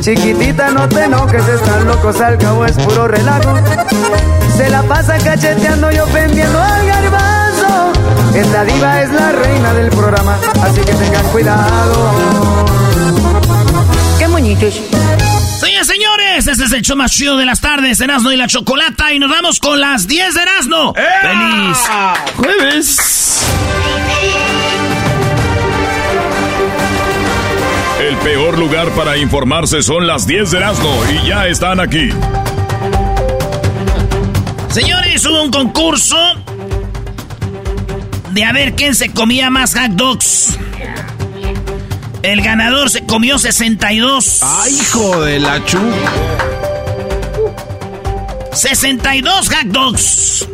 Chiquitita, no te enojes, están locos, al cabo es puro relajo. Se la pasa cacheteando y ofendiendo al garbanzo. Esta diva es la reina del programa, así que tengan cuidado. ¡Qué moñitos! Señores, señores, este es el show más chido de las tardes, Erasmo y la Chocolata, y nos vamos con las 10 de Erasmo. ¡Feliz jueves! Peor lugar para informarse son las 10 de Erasmo, y ya están aquí. Señores, hubo un concurso de a ver quién se comía más hot dogs. El ganador se comió 62. ¡Ay, hijo de la chu! 62 hot dogs.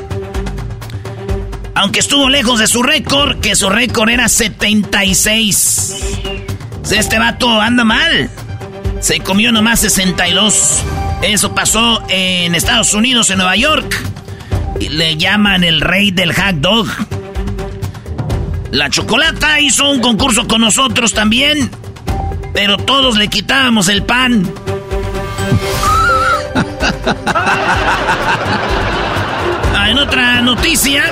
Aunque estuvo lejos de su récord, que su récord era 76. Este vato anda mal. Se comió nomás 62. Eso pasó en Estados Unidos, en Nueva York. Y le llaman el rey del hot dog. La Chocolata hizo un concurso con nosotros también, pero todos le quitábamos el pan. Ah, en otra noticia,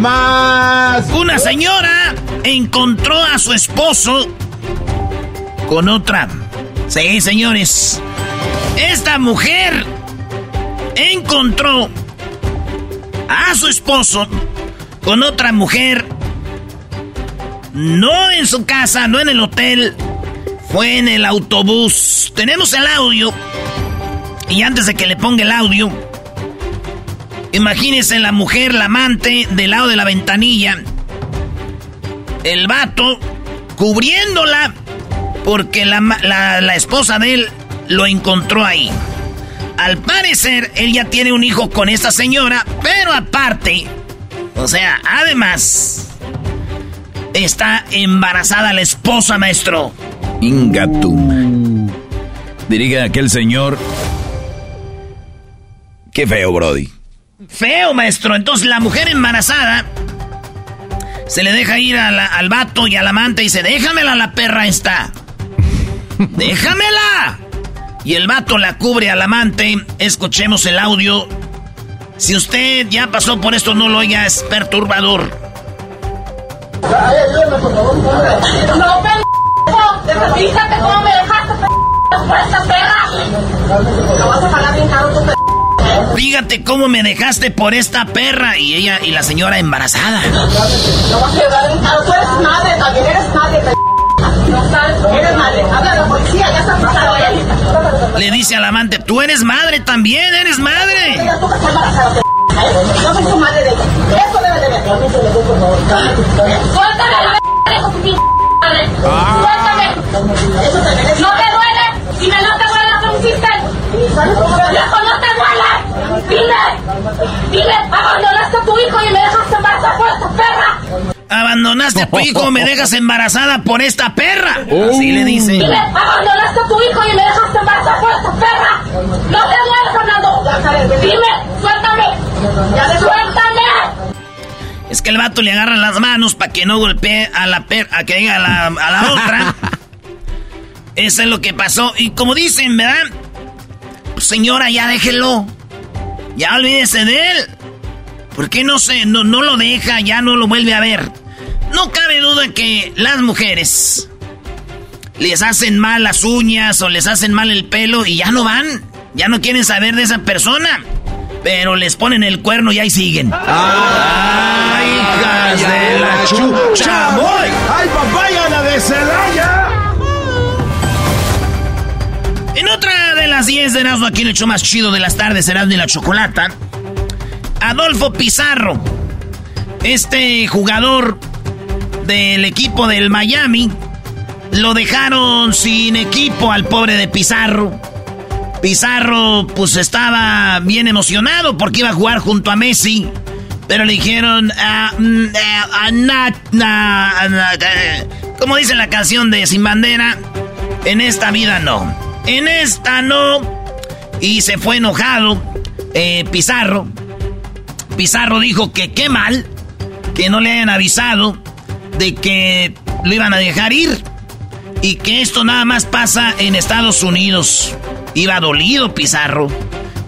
más una señora encontró a su esposo con otra. Sí, señores. Esta mujer encontró a su esposo con otra mujer no en su casa, no en el hotel. Fue en el autobús. Tenemos el audio. Y antes de que le ponga el audio, imagínense la mujer, la amante, del lado de la ventanilla. El vato cubriéndola porque la, la esposa de él lo encontró ahí. Al parecer, él ya tiene un hijo con esta señora, pero aparte, o sea, además, Está embarazada la esposa, maestro. Ingatum. Diría aquel señor. Qué feo, Brody. Feo, maestro. Entonces la mujer embarazada se le deja ir al vato y al amante y dice, déjamela la perra esta. Déjamela. Y el vato la cubre al amante. Escuchemos el audio. Si usted ya pasó por esto, no lo oiga, es perturbador. No, pendejo. Fíjate cómo me dejaste, por esta perra. Lo vas a pagar bien caro tu Fíjate cómo me dejaste por esta perra. Y ella y la señora embarazada. Lo vas a caro. Tú eres madre, también eres madre, No sabes, eres madre. Habla a la policía, ya está pasando ahí. Le dice al amante, tú eres madre también, eres madre. Ella tú que estás embarazada, Yo soy tu madre de ella. Eso debe de ver. Suéltame la verga, tu madre. Suéltame. No te duele. Si me no te duele, hiciste. Viejo, no te duele. Dime. Dime, abandonaste a tu hijo y me dejaste esta perra. Abandonaste a tu hijo, me dejas embarazada por esta perra. Así le dice. Dime, abandonaste a tu hijo y me dejaste embarazada por esta perra. No te duele, Fernando. Dime, suéltame. Suéltame. Es que el vato le agarra las manos para que no golpee a la perra, a que diga a la, a la otra. Eso es lo que pasó. Y como dicen, ¿verdad? Pues, señora, ya déjelo. Ya olvídese de él. ¿Por qué no, se, no, no lo deja, ya no lo vuelve a ver? No cabe duda que las mujeres les hacen mal las uñas o les hacen mal el pelo y ya no van. Ya no quieren saber de esa persona. Pero les ponen el cuerno y ahí siguen. ¡Ay, hijas de la chucha! ¡Voy! ¡Ay, papaya, la de Celaya! En otra de las 10 de Erasmo, aquí en el show más chido de las tardes, Erasmo y la Chocolata, Adolfo Pizarro, este jugador del equipo del Miami, lo dejaron sin equipo al pobre de Pizarro. Pizarro pues estaba bien emocionado porque iba a jugar junto a Messi. Pero le dijeron, ah, mm, eh, ah, eh, como dice la canción de Sin Bandera, en esta vida no. En esta no. Y se fue enojado eh, Pizarro. Pizarro dijo que qué mal que no le hayan avisado de que lo iban a dejar ir. Y que esto nada más pasa en Estados Unidos. Iba dolido Pizarro.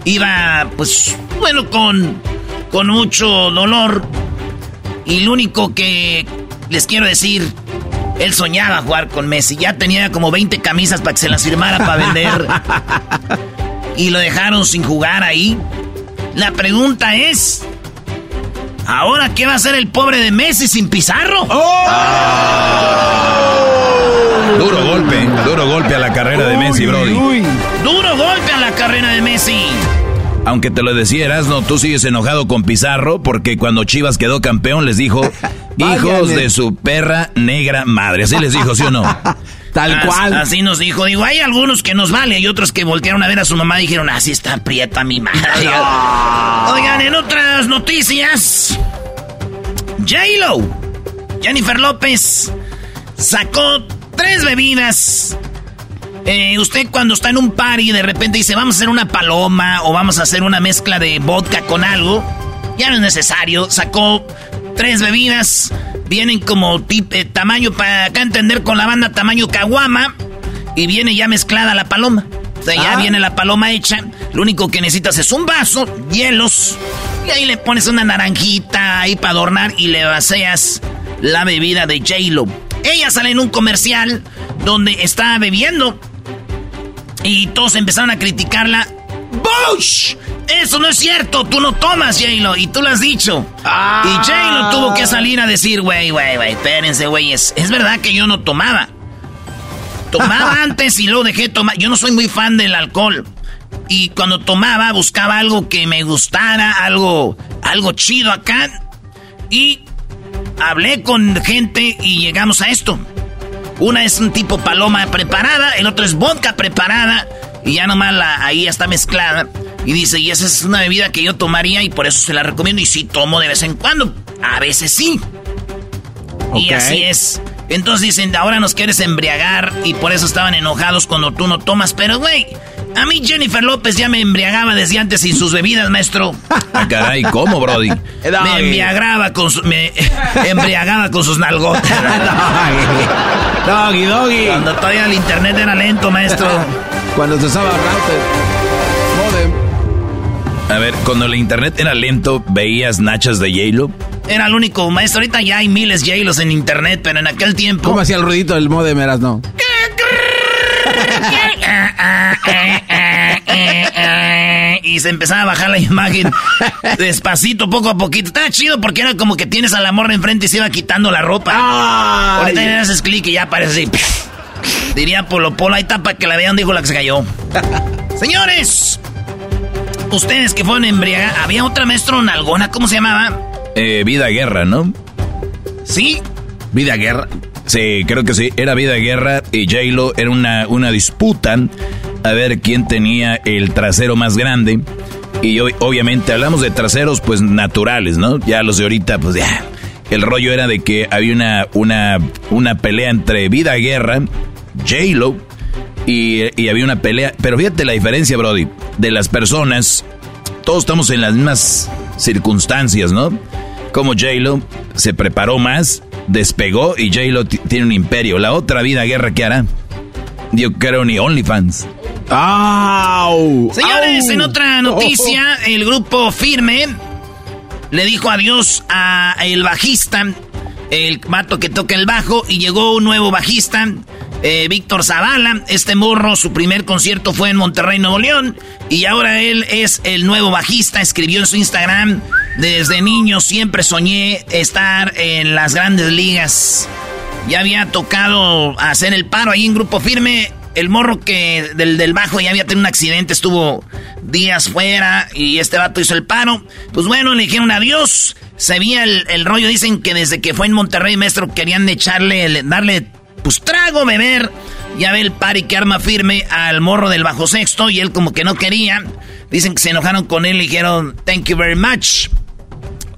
Iba, pues, bueno, con, con mucho dolor. Y lo único que les quiero decir, él soñaba jugar con Messi. Ya tenía como 20 camisas para que se las firmara para vender. y lo dejaron sin jugar ahí. La pregunta es, ¿ahora qué va a hacer el pobre de Messi sin Pizarro? Duro golpe, duro golpe a la carrera de Messi, Brody. Duro golpe a la carrera de Messi. Aunque te lo decieras, no, tú sigues enojado con Pizarro porque cuando Chivas quedó campeón les dijo, hijos de su perra negra madre. Así les dijo, ¿sí o no? Tal As- cual. Así nos dijo. Digo, hay algunos que nos vale y otros que voltearon a ver a su mamá y dijeron, así está aprieta mi madre. Oigan, en otras noticias, J-Lo, Jennifer López, sacó tres bebidas. Eh, usted cuando está en un party de repente dice, vamos a hacer una paloma o vamos a hacer una mezcla de vodka con algo. Ya no es necesario. Sacó tres bebidas. Vienen como eh, tamaño para acá entender con la banda tamaño caguama. Y viene ya mezclada la paloma. O sea, ya Ah. viene la paloma hecha. Lo único que necesitas es un vaso, hielos. Y ahí le pones una naranjita ahí para adornar y le vacías la bebida de J-Lo. Ella sale en un comercial donde está bebiendo. Y todos empezaron a criticarla. ¡Bush! Eso no es cierto, tú no tomas, J-Lo, y tú lo has dicho. Y J-Lo tuvo que salir a decir, güey, güey, güey, espérense, güey, es, es verdad que yo no tomaba. Tomaba antes y luego dejé de tomar. Yo no soy muy fan del alcohol. Y cuando tomaba, buscaba algo que me gustara, algo, algo chido acá. Y hablé con gente y llegamos a esto. Una es un tipo paloma preparada, el otro es vodka preparada y ya nomás la, ahí ya está mezclada. Y dice, y esa es una bebida que yo tomaría y por eso se la recomiendo y sí tomo de vez en cuando. A veces sí. Y Ok. así es. Entonces dicen, ahora nos quieres embriagar y por eso estaban enojados cuando tú no tomas. Pero, güey, a mí Jennifer López ya me embriagaba desde antes sin sus bebidas, maestro. Ah, caray, ¿cómo, Brody? Me embriagaba con, su- me embriagaba con sus nalgotas. Doggy, doggy. Cuando todavía el internet era lento, maestro. Cuando se usaba router. Modem. A ver, cuando el internet era lento, ¿veías nachas de J-Lo? Era el único maestro. Ahorita ya hay miles J-Los en internet, pero en aquel tiempo... ¿Cómo hacía el ruidito del modem, eras no? y se empezaba a bajar la imagen despacito, poco a poquito. Estaba chido porque era como que tienes a la morra enfrente y se iba quitando la ropa. Ahorita ya haces clic y ya aparece así. Diría Polo Polo, ahí tapa que la vean, dijo la que se cayó. Señores, ustedes que fueron embriagados, había otra maestro nalgona, ¿cómo se llamaba? Eh, vida Guerra, ¿no? ¿Sí? Vida Guerra. Sí, creo que sí. Era Vida Guerra y J-Lo era una, una disputa a ver quién tenía el trasero más grande. Y hoy, obviamente hablamos de traseros pues naturales, ¿no? Ya los de ahorita, pues ya. El rollo era de que había una, una, una pelea entre Vida Guerra, J-Lo, y, y había una pelea. Pero fíjate la diferencia, Brody, de las personas. Todos estamos en las mismas circunstancias, ¿no? Como J-Lo se preparó más, despegó y J-Lo tiene un imperio. La otra vida guerra que hará. Yo creo ni OnlyFans. ¡Au! Señores, en otra noticia, el grupo Firme le dijo adiós a el bajista, el mato que toca el bajo, y llegó un nuevo bajista, eh, Víctor Zavala. Este morro, su primer concierto fue en Monterrey, Nuevo León, y ahora él es el nuevo bajista. Escribió en su Instagram, desde niño siempre soñé estar en las grandes ligas. Ya había tocado hacer el paro ahí en Grupo Firme el morro que del, del bajo ya había tenido un accidente, estuvo días fuera y este vato hizo el paro. Pues bueno, le dijeron adiós. Se veía el, rollo, dicen que desde que fue en Monterrey, maestro, querían echarle, darle, pues trago, beber. Ya ve el pari que arma firme al morro del bajo sexto y él como que no quería. Dicen que se enojaron con él y dijeron, thank you very much.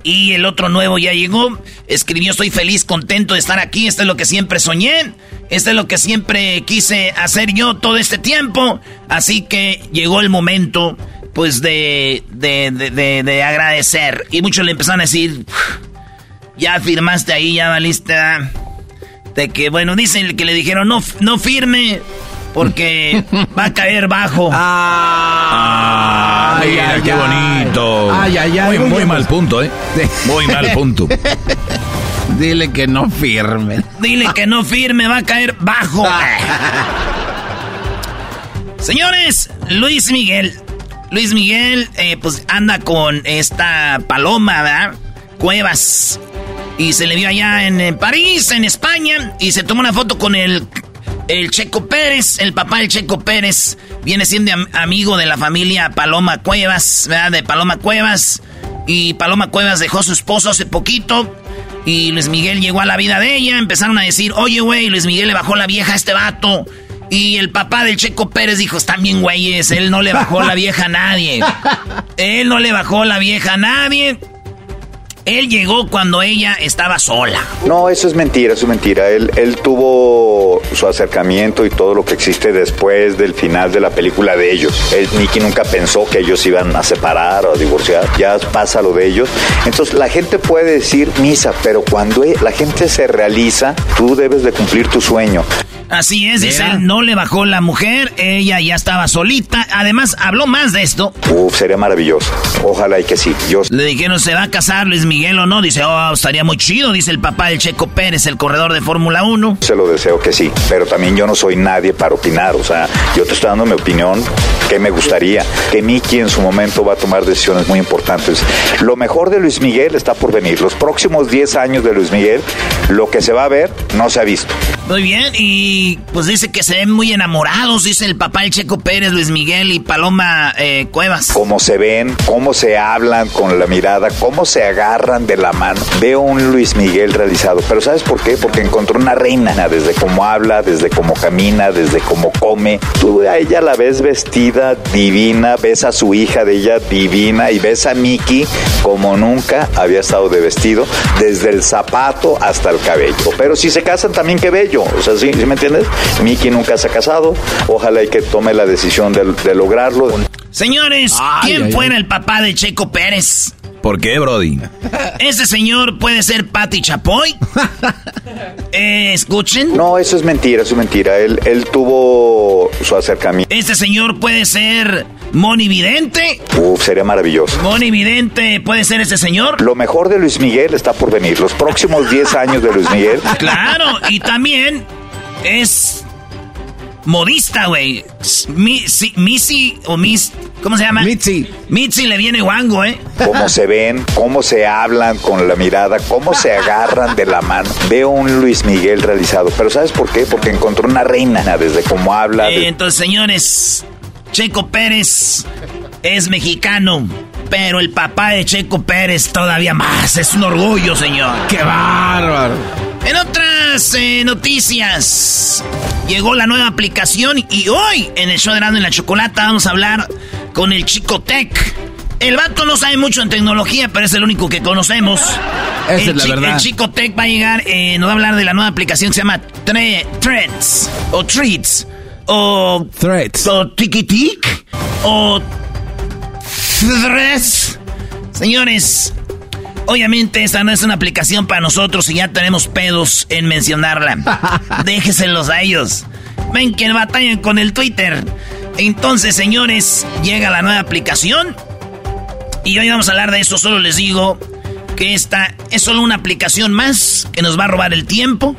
Y el otro nuevo ya llegó. Escribió, estoy feliz, contento de estar aquí. Esto es lo que siempre soñé. Esto es lo que siempre quise hacer yo todo este tiempo. Así que llegó el momento, pues, de, de, de, de, agradecer. Y muchos le empezaron a decir, ya firmaste ahí, ya valiste. De que, bueno, dicen que le dijeron, no, no firme porque va a caer bajo. Ah, mira, qué bonito. Ay, ay, ay, muy, muy mal punto, ¿eh? Muy mal punto. Dile que no firme. Dile que no firme, va a caer bajo. Señores, Luis Miguel. Luis Miguel, eh, pues anda con esta paloma, ¿verdad? Cuevas. Y se le vio allá en París, en España, y se tomó una foto con el el Checo Pérez, el papá del Checo Pérez, viene siendo amigo de la familia Paloma Cuevas, ¿verdad? De Paloma Cuevas. Y Paloma Cuevas dejó a su esposo hace poquito. Y Luis Miguel llegó a la vida de ella. Empezaron a decir, oye, güey, Luis Miguel le bajó la vieja a este vato. Y el papá del Checo Pérez dijo, están bien güeyes, él no le bajó la vieja a nadie. Él no le bajó la vieja a nadie. Él llegó cuando ella estaba sola. No, eso es mentira, eso es mentira. Él, él tuvo su acercamiento y todo lo que existe después del final de la película de ellos. Él, Nicky nunca pensó que ellos iban a separar o a divorciar. Ya pasa lo de ellos. Entonces la gente puede decir misa, pero cuando e, la gente se realiza, tú debes de cumplir tu sueño. Así es, dice, no le bajó la mujer, ella ya estaba solita. Además, habló más de esto. Uf, sería maravilloso. Ojalá y que sí. Yo... Le dijeron, ¿se va a casar Luis Miguel o no? Dice, oh, estaría muy chido, dice el papá del Checo Pérez, el corredor de Fórmula 1. Se lo deseo que sí, pero también yo no soy nadie para opinar. O sea, yo te estoy dando mi opinión, que me gustaría. Que Miki en su momento va a tomar decisiones muy importantes. Lo mejor de Luis Miguel está por venir. Los próximos 10 años de Luis Miguel, lo que se va a ver, no se ha visto. Muy bien, y pues dice que se ven muy enamorados, dice el papá el Checo Pérez, Luis Miguel y Paloma eh, Cuevas. Cómo se ven, cómo se hablan con la mirada, cómo se agarran de la mano. Veo un Luis Miguel realizado, pero ¿sabes por qué? Porque encontró una reina, desde cómo habla, desde cómo camina, desde cómo come. Tú a ella la ves vestida divina, ves a su hija de ella divina y ves a Mickey como nunca había estado de vestido, desde el zapato hasta el cabello. Pero si se casan también qué bello o sea, ¿sí, me entiendes? Mickey nunca se ha casado. Ojalá y que tome la decisión de, lograrlo. Señores, ¿quién fuera el papá de Checo Pérez? ¿Por qué, Brody? Este señor puede ser Patty Chapoy. Eh, escuchen. No, eso es mentira, eso es mentira. Él, él tuvo su acercamiento. Este señor puede ser Moni Vidente. Uf, sería maravilloso. Moni Vidente puede ser este señor. Lo mejor de Luis Miguel está por venir. Los próximos 10 años de Luis Miguel. Claro, y también es modista, güey. Missy, Missy o Miss, ¿cómo se llama? Mitzi. Mitzi le viene guango, ¿eh? Cómo se ven, cómo se hablan con la mirada, cómo se agarran de la mano. Veo un Luis Miguel realizado. Pero ¿sabes por qué? Porque encontró una reina desde cómo habla. Eh, de- entonces, señores, Checo Pérez es mexicano, pero el papá de Checo Pérez todavía más. Es un orgullo, señor. ¡Qué bárbaro! En otras eh, noticias, llegó la nueva aplicación y hoy en el show de Erasmo en la Chocolata vamos a hablar con el Chico Tech. El vato no sabe mucho en tecnología, pero es el único que conocemos. Esa el, es la verdad. el Chico Tech va a llegar, eh, nos va a hablar de la nueva aplicación que se llama Tre- Threads, o Treats, o... Threads. O Tiki Tik, o... Threads. Señores, Obviamente esta no es una aplicación para nosotros y ya tenemos pedos en mencionarla. Déjeselos a ellos. Ven que batallan con el Twitter. Entonces, señores, llega la nueva aplicación. Y hoy vamos a hablar de eso. Solo les digo que esta es solo una aplicación más que nos va a robar el tiempo,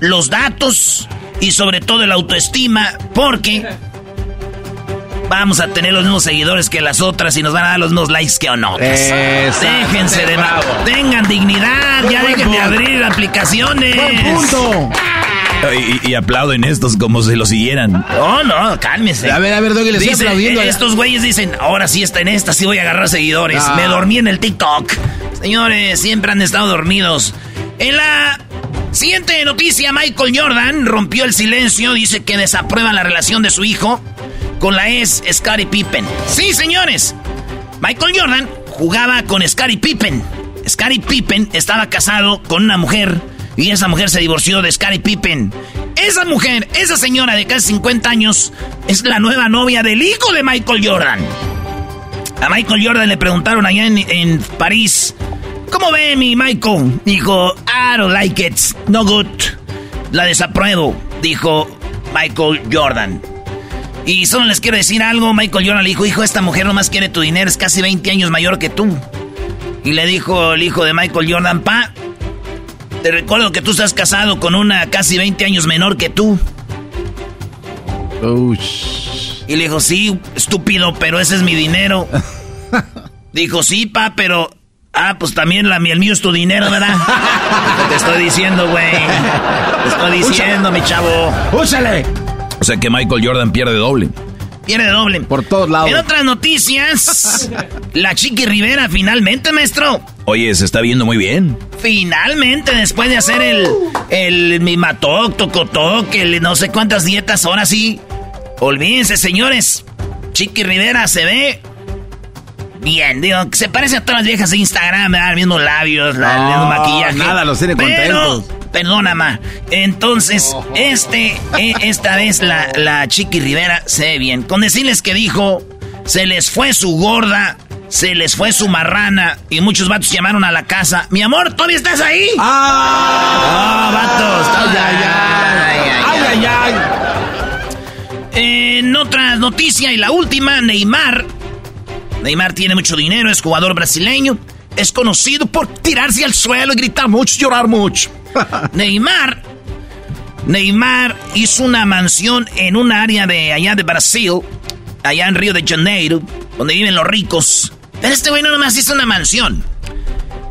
los datos y sobre todo el autoestima. Porque vamos a tener los mismos seguidores que las otras y nos van a dar los mismos likes que otras. Exacto. Déjense de Bravo. Tengan dignidad, ya punto. dejen de abrir aplicaciones. ¡Buen punto! Y, y aplauden estos como si lo siguieran. No, no, cálmese. A ver, a ver, Doggy, le estoy aplaudiendo. Estos güeyes dicen, ahora sí está en esta, sí voy a agarrar seguidores. Ah. Me dormí en el TikTok. Señores, siempre han estado dormidos. En la siguiente noticia, Michael Jordan rompió el silencio, dice que desaprueba la relación de su hijo con la ex Scottie Pippen. Sí, señores. Michael Jordan jugaba con Scottie Pippen. Scottie Pippen estaba casado con una mujer y esa mujer se divorció de Scottie Pippen. Esa mujer, esa señora de casi 50 años, es la nueva novia del hijo de Michael Jordan. A Michael Jordan le preguntaron allá en, en París, ¿cómo ve mi Michael? Dijo, I don't like it, no good. La desapruebo, dijo Michael Jordan. Y solo les quiero decir algo, Michael Jordan le dijo, hijo, esta mujer nomás quiere tu dinero, es casi 20 años mayor que tú. Y le dijo el hijo de Michael Jordan, pa, te recuerdo que tú estás casado con una casi 20 años menor que tú. Y le dijo, sí, estúpido, pero ese es mi dinero. Dijo, sí, pa, pero... Ah, pues también la, el mío es tu dinero, ¿verdad? Te estoy diciendo, güey. Te estoy diciendo, mi chavo. ¡Úsale! O sea que Michael Jordan pierde doble. Pierde doble. Por todos lados. En otras noticias, la Chiqui Rivera finalmente, maestro. Oye, se está viendo muy bien. Finalmente, después de hacer el, el mimatoc, tocotoc, el no sé cuántas dietas, ahora sí. Olvídense, señores. Chiqui Rivera se ve bien. Digo, se parece a todas las viejas de Instagram, ¿verdad? Los mismos labios, la, el mismo No, maquillaje. nada, los tiene Pero, contentos. Perdona, ma. Entonces, este, eh, esta vez la, la Chiqui Rivera se ve bien. Con decirles que dijo, se les fue su gorda, se les fue su marrana, y muchos vatos llamaron a la casa. Mi amor, ¿todavía estás ahí? ¡Ah! Ah, vatos. ¡Ay, ay, ay! ¡Ay, ay, ay! En otras noticias y la última, Neymar. Neymar tiene mucho dinero, es jugador brasileño. Es conocido por tirarse al suelo y gritar mucho, llorar mucho. Neymar. Neymar hizo una mansión en un área de allá de Brasil, allá en Río de Janeiro, donde viven los ricos. Pero este güey no nomás hizo una mansión.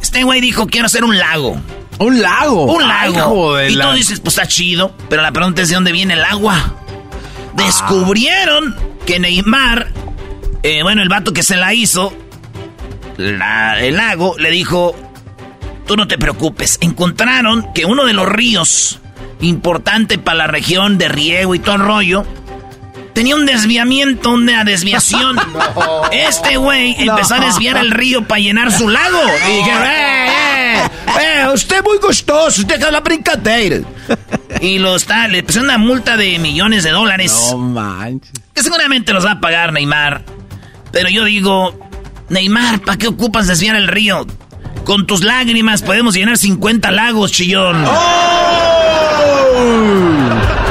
Este güey dijo, quiero hacer un lago. ¡Un lago! Un lago. y tú dices, pues está chido, pero la pregunta es de dónde viene el agua. Descubrieron que Neymar, eh, bueno, el vato que se la hizo, la- el lago, le dijo, tú no te preocupes. Encontraron que uno de los ríos importante para la región de riego y todo el rollo, tenía un desviamiento, una desviación. Este güey empezó a desviar el río para llenar su lago. Y dijeron, ¡eh, eh! ¡Eh, usted muy gustoso! ¡Deja la brincadeira! Y lo está, le pusieron una multa de millones de dólares. No manches. Que seguramente los va a pagar Neymar. Pero yo digo, Neymar, ¿para qué ocupas desviar el río? Con tus lágrimas podemos llenar 50 lagos, chillón.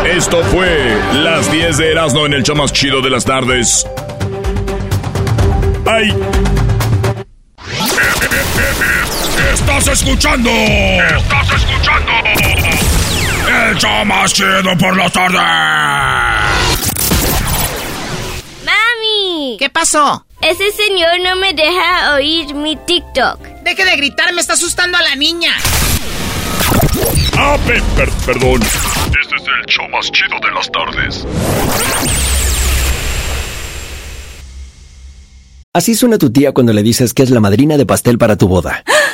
Esto fue las 10 de Erasmo en el show más chido de las tardes. ¡Ay! ¡Estás escuchando! ¡Estás escuchando! ¡El show más chido por las tardes! ¡Mami! ¿Qué pasó? Ese señor no me deja oír mi TikTok. Deje de gritar, me está asustando a la niña. Ah, pe- per- perdón. Este es el show más chido de las tardes. Así suena tu tía cuando le dices que es la madrina de pastel para tu boda.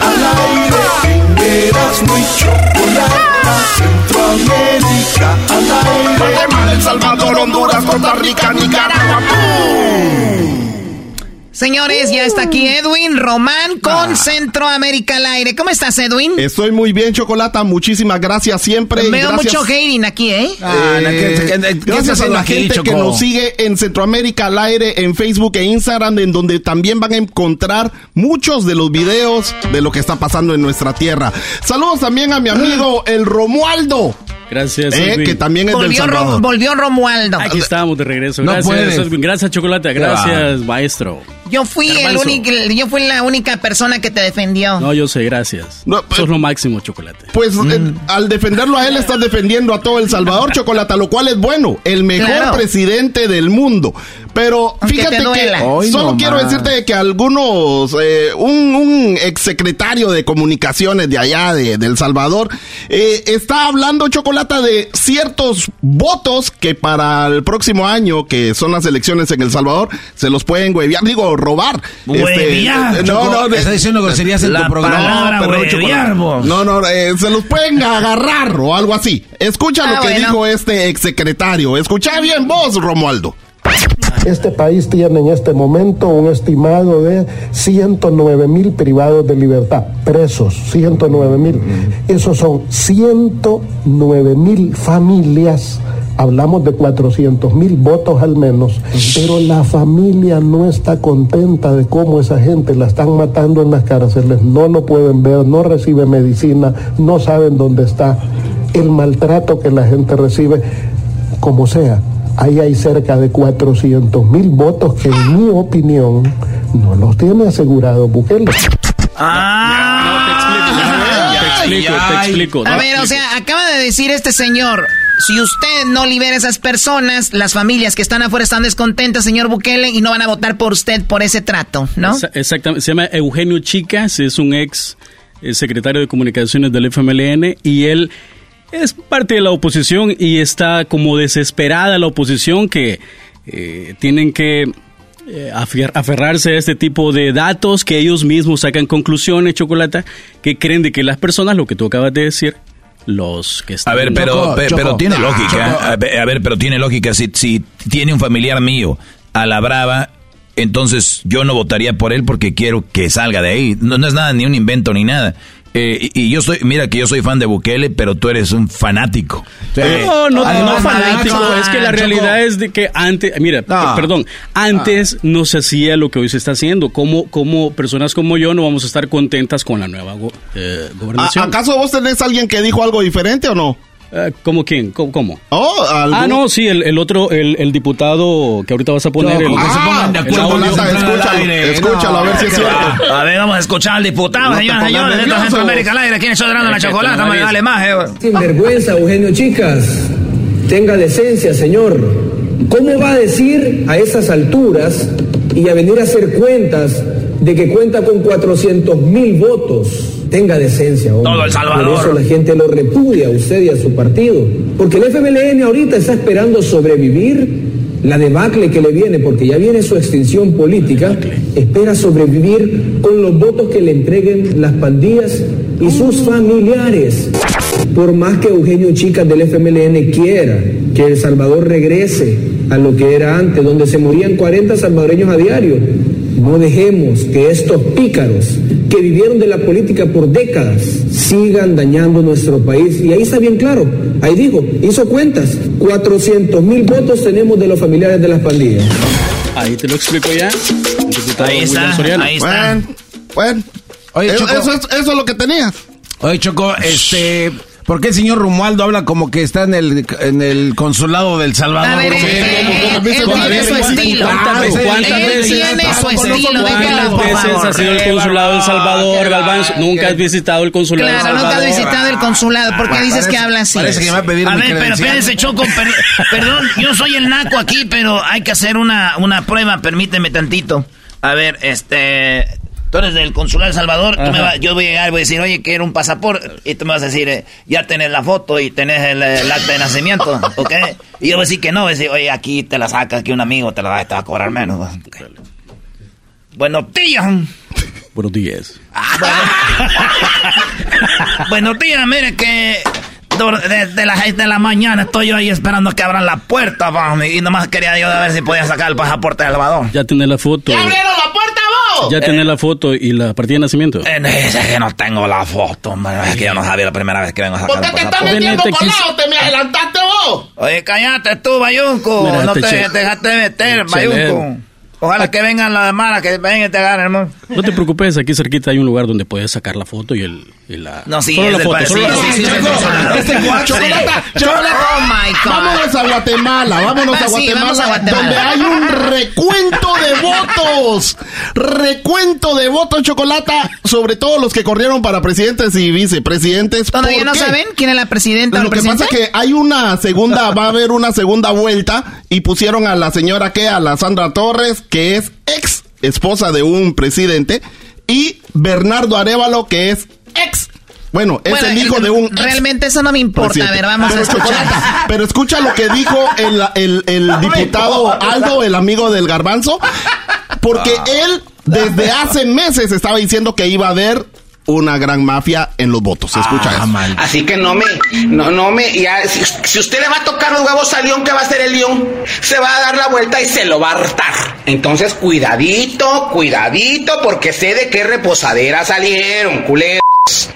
Al aire, Erasmo y Chocolata. Centroamérica al aire. Guatemala, El Salvador, Honduras, Costa Rica, Nicaragua. Señores, ya está aquí Edwin Román con Centroamérica al aire. ¿Cómo estás, Edwin? Estoy muy bien, Chocolata. Muchísimas gracias siempre. Veo gracias- mucho hating aquí, ¿eh? Eh, gracias a la gente que nos sigue en Centroamérica al aire, en Facebook e Instagram, en donde también van a encontrar muchos de los videos de lo que está pasando en nuestra tierra. Saludos también a mi amigo el Romualdo. Gracias, Eh, que también es del Volvió, Ro- Salvador. volvió Romualdo. Aquí estamos de regreso. No Gracias. Gracias, Chocolate. Gracias, maestro. Yo fui el único, yo fui la única persona que te defendió. No, yo sé, gracias. Sos lo máximo, Chocolate. Pues Mm. eh, al defenderlo a él, estás defendiendo a todo El Salvador, Chocolata, lo cual es bueno. El mejor Claro. presidente del mundo. Pero Aunque fíjate te que solo no quiero decirte que algunos, eh, un, un exsecretario de comunicaciones de allá, de, de El Salvador, eh, está hablando, Chocolata, de ciertos votos que para el próximo año, que son las elecciones en El Salvador, se los pueden huevear, digo, robar. Este, Huevear, eh, no, no, de- Está diciendo groserías en tu programa. palabra No, huevear, vos. No, no, eh, se los pueden agarrar o algo así. Escucha Ah, lo que bueno. dijo este exsecretario. Escucha bien vos, Romualdo. Este país tiene en este momento un estimado de 109 mil privados de libertad, presos, 109 mil. Esos son 109 mil familias. Hablamos de 400 mil votos al menos, pero la familia no está contenta de cómo esa gente la están matando en las cárceles, no lo pueden ver, no recibe medicina, no saben dónde está, el maltrato que la gente recibe, como sea, ahí hay cerca de 400 mil votos que en mi opinión no los tiene asegurados Bukele. Te explico, te explico. A ¿no? ver, o sea, acaba de decir este señor, si usted no libera a esas personas, las familias que están afuera están descontentas, señor Bukele, y no van a votar por usted por ese trato, ¿no? Exa- Exactamente. Se llama Eugenio Chicas, es un ex eh, secretario de comunicaciones del FMLN y él es parte de la oposición y está como desesperada la oposición que eh, tienen que eh, aferrarse a este tipo de datos que ellos mismos sacan conclusiones, Chocolata, que creen de que las personas, lo que tú acabas de decir, los que están... A ver, pero, pe- pero tiene lógica. A ver, a ver, pero tiene lógica. Si, si tiene un familiar mío a la brava, entonces yo no votaría por él porque quiero que salga de ahí. No, no es nada, ni un invento ni nada. Eh, y, y yo soy, mira que yo soy fan de Bukele, pero tú eres un fanático. No, no, Además, no fanático. Es que la Choco. realidad es de que antes, mira, No. eh, perdón, antes no se hacía lo que hoy se está haciendo. ¿Cómo, cómo personas como yo no vamos a estar contentas con la nueva go- eh, ¿A- gobernación? ¿Acaso vos tenés alguien que dijo algo diferente o no? Eh, ¿Cómo quién? ¿Cómo? cómo? Oh, Ah, no, sí, el, el otro, el, el diputado que ahorita vas a poner. No, el, que se pongan de acuerdo, escúchalo, escúchalo, a ver si es cierto. A ver, vamos a escuchar al diputado, No señoras señores, de. Centroamérica al aire. ¿Quién está dando la chocolata? Me vale más, eh. Sin vergüenza, Eugenio Chicas. Tenga decencia, señor. ¿Cómo va a decir a esas alturas y a venir a hacer cuentas de que cuenta con 400 mil votos? Tenga decencia, hombre. Todo El Salvador. Por eso la gente lo repudia a usted y a su partido. Porque el FMLN ahorita está esperando sobrevivir la debacle que le viene, porque ya viene su extinción política, espera sobrevivir con los votos que le entreguen las pandillas y sus familiares. Por más que Eugenio Chicas del FMLN quiera que El Salvador regrese a lo que era antes, donde se morían 40 salvadoreños a diario, no dejemos que estos pícaros que vivieron de la política por décadas sigan dañando nuestro país. Y ahí está bien claro, ahí dijo, hizo cuentas, 400 mil votos tenemos de los familiares de las pandillas. Ahí te lo explico ya. Ahí está, ahí está. Bueno, bueno. Oye, eso, Choco. eso es, eso es lo que tenía. Oye, Choco, este... ¿Por qué el señor Romualdo habla como que está en el, en el consulado del Salvador? A ver, Sí, él- que con- tiene su estilo. ¿Cuántas veces- tiene su estilo, déjalo, ¿Cuántas por veces favor. ha sido el consulado de El Salvador, Galván? Nunca has visitado el consulado de El Claro, Salvador. nunca has visitado el consulado. ¿Por qué dices que habla así? A ver, pero espérense, Choco, per- perdón, yo soy el naco aquí, pero hay que hacer una, una prueba, permíteme tantito. A ver, este... Tú eres del consulado de Salvador, tú me Ajá. vas- yo voy a llegar y voy a decir, oye, quiero un pasaporte, y tú me vas a decir, eh, ya tenés la foto y tenés el, el acta de nacimiento, ¿ok? Y yo voy a decir que no, voy a decir, oye, aquí te la saca, aquí un amigo te la da, te va a cobrar menos. ok. Buenos días. Buenos días. Buenos días, mire que desde las 6 de la mañana estoy yo ahí esperando que abran la puerta, vamos, y nomás quería yo ver si podía sacar el pasaporte de Salvador. Ya tenés la foto. la puerta Ya tenés la foto y la partida de nacimiento. Eh, es que no tengo la foto, es que yo no sabía la primera vez que vengo a sacar ¿Por qué el te estás metiendo colado? ¿Te me adelantaste vos? Oye, cállate tú, Bayunco, Mira, no te, este che- te dejaste de meter. Bayunco. Ojalá que vengan las demás, que vengan y te agarren, hermano. No te preocupes, aquí cerquita hay un lugar donde puedes sacar la foto y, el, y la... No, sí, solo es la foto, solo sí, la foto. Este guacho, chocolata, chocolata. Oh my God. Vámonos a Guatemala, vámonos a Guatemala, vamos a Guatemala. donde hay un recuento de votos. Recuento de votos, chocolata, sobre todo los que corrieron para presidentes y vicepresidentes. ¿Todavía ¿Por no qué? saben quién es la presidenta Lo que presidente? pasa es que hay una segunda, va a haber una segunda vuelta y pusieron a la señora que, a la Sandra Torres, que es ex esposa de un presidente, y Bernardo Arevalo, que es ex. Bueno, es Bueno, el hijo de un Realmente eso no me importa. A ver, vamos Pero, a escuchar. Chocolata, pero escucha lo que dijo el, el- el diputado Aldo, el amigo del garbanzo, porque él desde hace meses estaba diciendo que iba a haber una gran mafia en los votos. Escucha eso. Así que no me, no, no me, ya, si, si usted le va a tocar los huevos al león, ¿qué va a hacer el león? Se va a dar la vuelta y se lo va a hartar. Entonces, cuidadito, cuidadito, porque sé de qué reposadera salieron, culeros.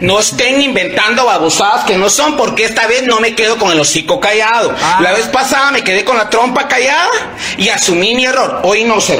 No estén inventando babosadas que no son, porque esta vez no me quedo con el hocico callado. La vez pasada me quedé con la trompa callada y asumí mi error. Hoy no se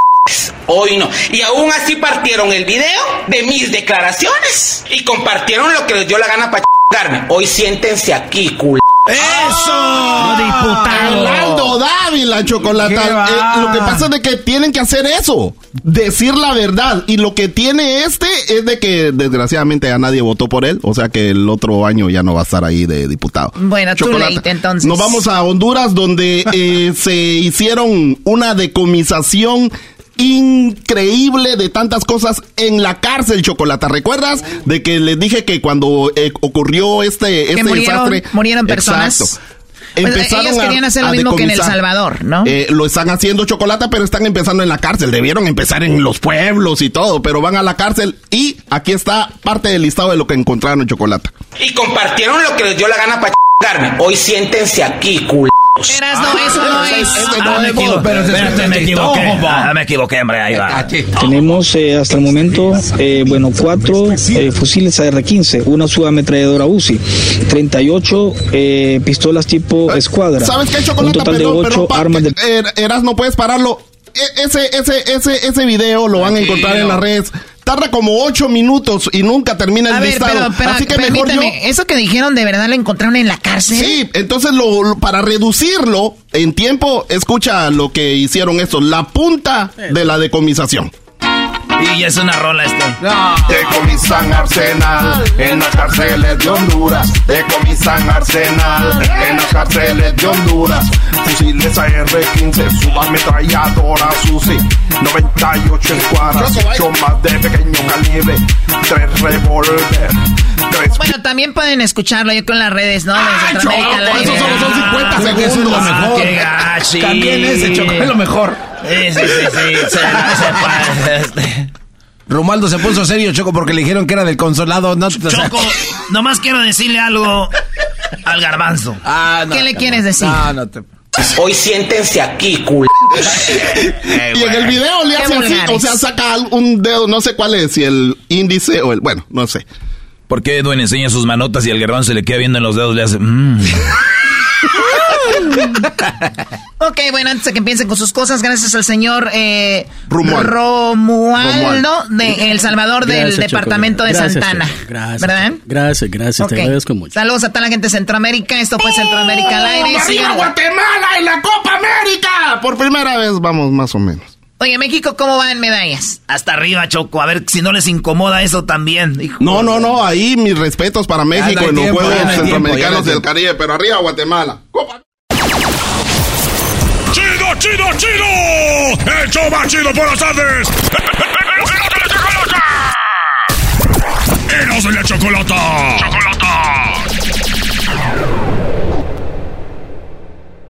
Hoy no. Y aún así partieron el video de mis declaraciones y compartieron lo que les dio la gana para chingarme. Hoy siéntense aquí, culo. ¡Eso! ¡Diputado! Aldo Dávila, Chocolata. Eh, lo que pasa es de que tienen que hacer eso. Decir la verdad. Y lo que tiene este es de que desgraciadamente ya nadie votó por él. O sea que el otro año ya no va a estar ahí de diputado. Bueno, too Chocolata. late, entonces. Nos vamos a Honduras donde eh, se hicieron una decomisación increíble de tantas cosas en la cárcel, Chocolata. ¿Recuerdas de que les dije que cuando eh, ocurrió este, Que este murieron, desastre? murieron personas. Exacto. Pues ellos querían hacer lo mismo que en El. Salvador, ¿no? Eh, lo están haciendo chocolate, pero están empezando en la cárcel. Debieron empezar en los pueblos y todo, pero van a la cárcel y aquí está parte del listado de lo que encontraron en chocolate. Y compartieron lo que les dio la gana para chingarme. Hoy siéntense aquí, culo. Eras, no, eso no es. Ah, me equivoqué, espérate, me equivoqué. Ah, me equivoqué, hombre, ahí va. Tenemos eh, hasta el momento, eh, bueno, cuatro eh, fusiles AR-15, una subametralladora UCI, 38 eh, pistolas tipo escuadra, ¿Sabes qué, un chocolate? total de Perdón, 8 perdón, pa- armas de... eh, Eras, no puedes pararlo. E- ese, ese, ese, ese video lo van a encontrar en las redes. Tarda como ocho minutos y nunca termina el A ver, listado. pero, pero Así que mejor yo... ¿eso que dijeron de verdad lo encontraron en la cárcel? Sí, entonces lo, lo- para reducirlo en tiempo, escucha lo que hicieron estos, la punta de la decomisación. Y es una rola este. Decomisan arsenal en las cárceles de Honduras. Decomisan arsenal en las cárceles de Honduras. Fusiles AR-15, subametralladora SUSI, 98 escuadras, ocho más de pequeño calibre, tres revólver, tres Bueno, también pueden escucharlo yo con las redes, ¿no? Choco, eso solo son 50 Creo que eso es lo segundos. mejor. qué gachi. También ese, Choco, es lo mejor. Sí, sí, sí, sí. Se, se pa- este. Romualdo se puso serio, Choco, porque le dijeron que era del consolado. No, o sea- Choco, nomás quiero decirle algo al garbanzo. Ah, no, ¿Qué le quieres decir? No, no te... Hoy siéntense aquí, cul... Y en el video le hace así, o sea, saca un dedo, no sé cuál es, si el índice o el, bueno, no sé. ¿Por qué Edwin enseña sus manotas y el garbanzo se le queda viendo en los dedos? Le hace. "Mm"? Ok, bueno, antes de que empiecen con sus cosas, gracias al señor eh, Romualdo. Romualdo de El Salvador del Choco. departamento de Gracias, Santana. Choco. Gracias. Gracias, gracias. Ok. Te agradezco mucho. Saludos a toda la gente de Centroamérica. Esto fue Centroamérica al aire. ¡Arriba Guatemala en la Copa América! Por primera vez vamos más o menos. Oye, México, ¿cómo van medallas? Hasta arriba, Choco. A ver si no les incomoda eso también. hijo. No, no, no, ahí mis respetos para México en los Juegos Centroamericanos del. Caribe, pero arriba Guatemala. Copa. ¡Chido, chido! ¡El show más chido por las tardes! ¡Eros de la chocolata! ¡Chocolata!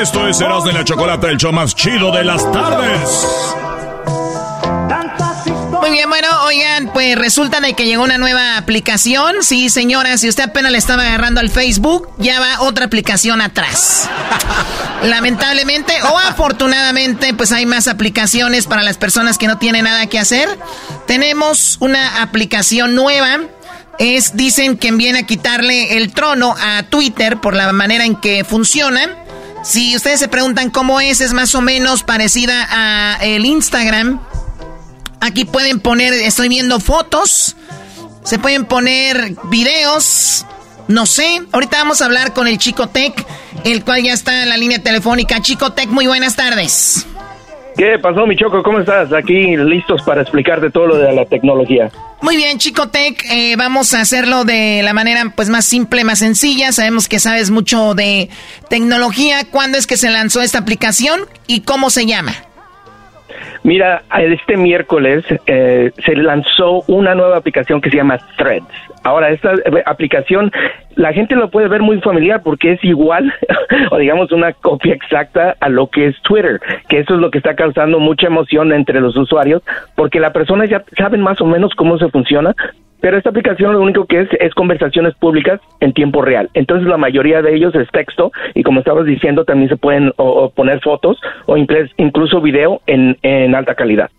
Esto es Eros de la Chocolata, el show más chido de las tardes. Muy bien, bueno, oigan, pues resulta de que llegó una nueva aplicación. Sí, señora, si usted apenas le estaba agarrando al Facebook, ya va otra aplicación atrás. Lamentablemente o afortunadamente, pues hay más aplicaciones para las personas que no tienen nada que hacer. Tenemos una aplicación nueva. Es, dicen que viene a quitarle el trono a Twitter por la manera en que funciona. Si ustedes se preguntan cómo es, es más o menos parecida a el Instagram. Aquí pueden poner, estoy viendo fotos, se pueden poner videos, no sé. Ahorita vamos a hablar con el Chico Tech, el cual ya está en la línea telefónica. Chico Tech, muy buenas tardes. ¿Qué pasó, mi Choco? ¿Cómo estás? Aquí listos para explicarte todo lo de la tecnología. Muy bien, Chico Tech, eh, vamos a hacerlo de la manera pues más simple, más sencilla. Sabemos que sabes mucho de tecnología. ¿Cuándo es que se lanzó esta aplicación y cómo se llama? Mira, este miércoles eh, se lanzó una nueva aplicación que se llama Threads. Ahora, esta eh, aplicación, la gente lo puede ver muy familiar porque es igual, o digamos una copia exacta a lo que es Twitter, que eso es lo que está causando mucha emoción entre los usuarios, porque las personas ya saben más o menos cómo se funciona, pero esta aplicación lo único que es es conversaciones públicas en tiempo real. Entonces la mayoría de ellos es texto y como estabas diciendo también se pueden o, poner fotos o incluso, video en, en alta calidad.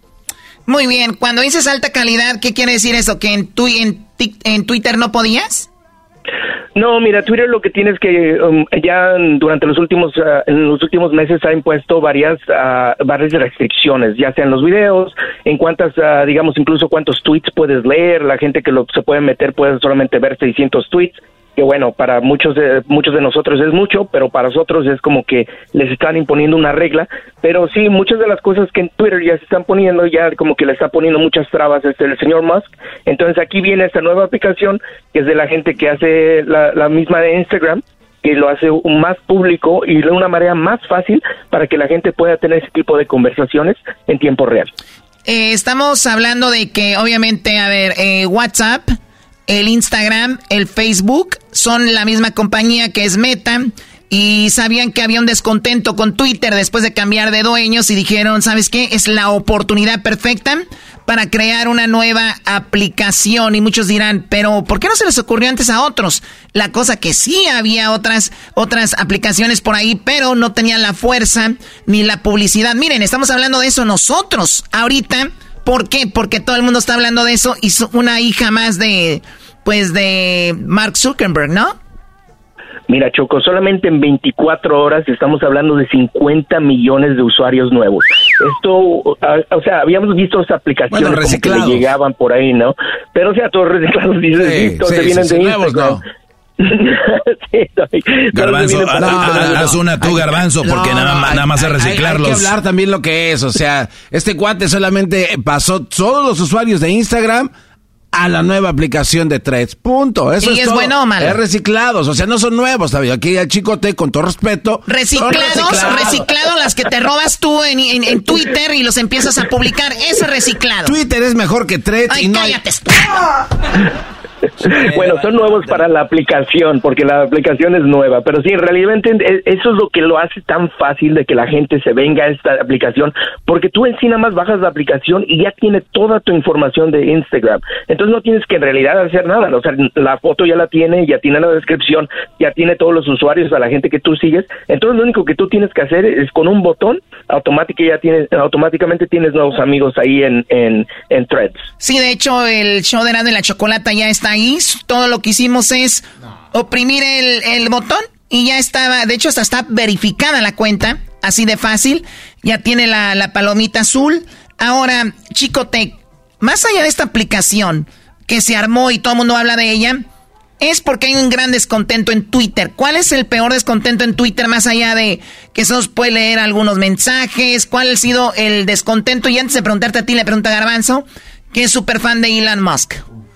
Muy bien, cuando dices alta calidad, ¿qué quiere decir eso? ¿Que en, tu, en, en Twitter no podías? No, mira, Twitter lo que tiene es que um, ya durante los últimos ah, en los últimos meses ha impuesto varias ah, varias restricciones, ya sean los videos, en cuántas ah, digamos incluso cuántos tweets puedes leer, la gente que lo, se puede meter puede solamente ver 600 tweets que bueno, para muchos de, muchos de nosotros es mucho, pero para nosotros es como que les están imponiendo una regla, pero sí, muchas de las cosas que en Twitter ya se están poniendo, ya como que le está poniendo muchas trabas este, el señor Musk, entonces aquí viene esta nueva aplicación que es de la gente que hace la, misma de Instagram, que lo hace más público y de una manera más fácil para que la gente pueda tener ese tipo de conversaciones en tiempo real. Eh, estamos hablando de que obviamente, a ver, eh, WhatsApp, el Instagram, el Facebook son la misma compañía que es Meta y sabían que había un descontento con Twitter después de cambiar de dueños y dijeron, ¿sabes qué? Es la oportunidad perfecta para crear una nueva aplicación y muchos dirán, pero ¿por qué no se les ocurrió antes a otros? La cosa que sí había otras otras aplicaciones por ahí, pero no tenían la fuerza ni la publicidad. Miren, estamos hablando de eso nosotros ahorita. ¿Por qué? Porque todo el mundo está hablando de eso y una hija más de pues de Mark Zuckerberg, ¿no? Mira, Choco, solamente en 24 horas estamos hablando de 50 millones de usuarios nuevos. Esto, o sea, habíamos visto esas aplicaciones como que le llegaban por ahí, ¿no? Pero, o sea, todos reciclados, dices, todos vienen de Instagram. Garbanzo, haz una tú, Garbanzo, porque nada, nada, más es reciclarlos. Hay, que hablar también lo que es, o sea, este cuate solamente pasó todos los usuarios de Instagram a la nueva aplicación de Threads. Punto. Eso ¿Y es, es bueno o malo? Es reciclados, o sea, no son nuevos, ¿sabes? Aquí el chicote, con todo respeto. Reciclados, reciclados, las que te robas tú en, en, Twitter y los empiezas a publicar. Eso es reciclado. Twitter es mejor que Threads Ay, y no. cállate. Bueno, son nuevos para la aplicación, porque la aplicación es nueva, pero sí, en realidad e, eso es lo que lo hace tan fácil de que la gente se venga a esta aplicación, porque tú en sí nada más bajas la aplicación y ya tiene toda tu información de Instagram. Entonces no tienes que en realidad hacer nada, o sea, la foto ya la tiene, ya tiene la descripción, ya tiene todos los usuarios, a la gente que tú sigues. Entonces lo único que tú tienes que hacer es con un botón, automático ya tienes, automáticamente tienes nuevos amigos ahí en, en, en Threads. Sí, de hecho, el show de la chocolata ya está Todo lo que hicimos es oprimir el, botón y ya estaba, de hecho hasta está verificada la cuenta, así de fácil. Ya tiene la, la palomita azul. Ahora, Chicote, más allá de esta aplicación que se armó y todo el mundo habla de ella, es porque hay un gran descontento en Twitter. ¿Cuál es el peor descontento en Twitter más allá de que se os puede leer algunos mensajes? ¿Cuál ha sido el descontento? Y antes de preguntarte a ti, le pregunta Garbanzo, que es súper fan de Elon Musk.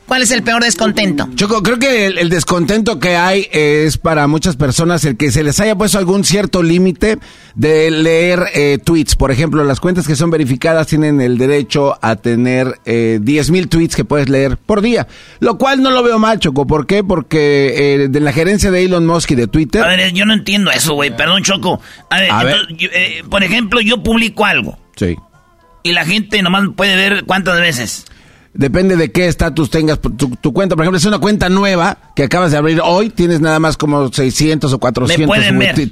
¿Cuál es el peor descontento? Choco, creo que el, descontento que hay es para muchas personas el que se les haya puesto algún cierto límite de leer eh, tweets. Por ejemplo, las cuentas que son verificadas tienen el derecho a tener eh, 10 mil tweets que puedes leer por día. Lo cual no lo veo mal, Choco. ¿Por qué? Porque eh, de la gerencia de Elon Musk y de Twitter... A ver, yo no entiendo eso, güey. Perdón, Choco. A ver, eh, por ejemplo, yo publico algo. Sí. Y la gente nomás puede ver cuántas veces. Depende de qué estatus tengas tu, cuenta. Por ejemplo, es una cuenta nueva que acabas de abrir hoy, tienes nada más como 600 o 400. Me pueden ver.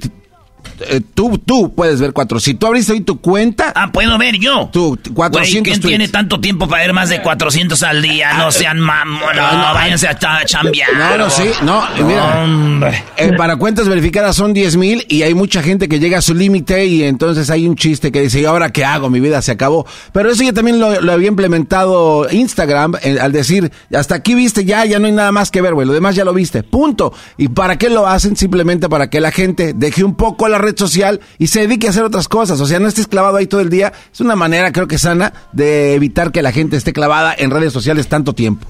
Eh, tú, tú puedes ver cuatro. Si tú abriste hoy tu cuenta. Ah, puedo ver yo. Tú, 400 ¿quién tiene tanto tiempo para ver más de 400 al día? No sean mamón, no, váyanse a chambear. No, no, sí, no. Mira, eh, para cuentas verificadas son 10 mil y hay mucha gente que llega a su límite y entonces hay un chiste que dice, ¿y ahora qué hago? Mi vida se acabó. Pero eso ya también lo, había implementado Instagram eh, al decir, hasta aquí viste ya, ya no hay nada más que ver, güey. Lo demás ya lo viste. Punto. ¿Y para qué lo hacen? Simplemente para que la gente deje un poco la red social y se dedique a hacer otras cosas. O sea, no estés clavado ahí todo el día. Es una manera, creo que sana, de evitar que la gente esté clavada en redes sociales tanto tiempo.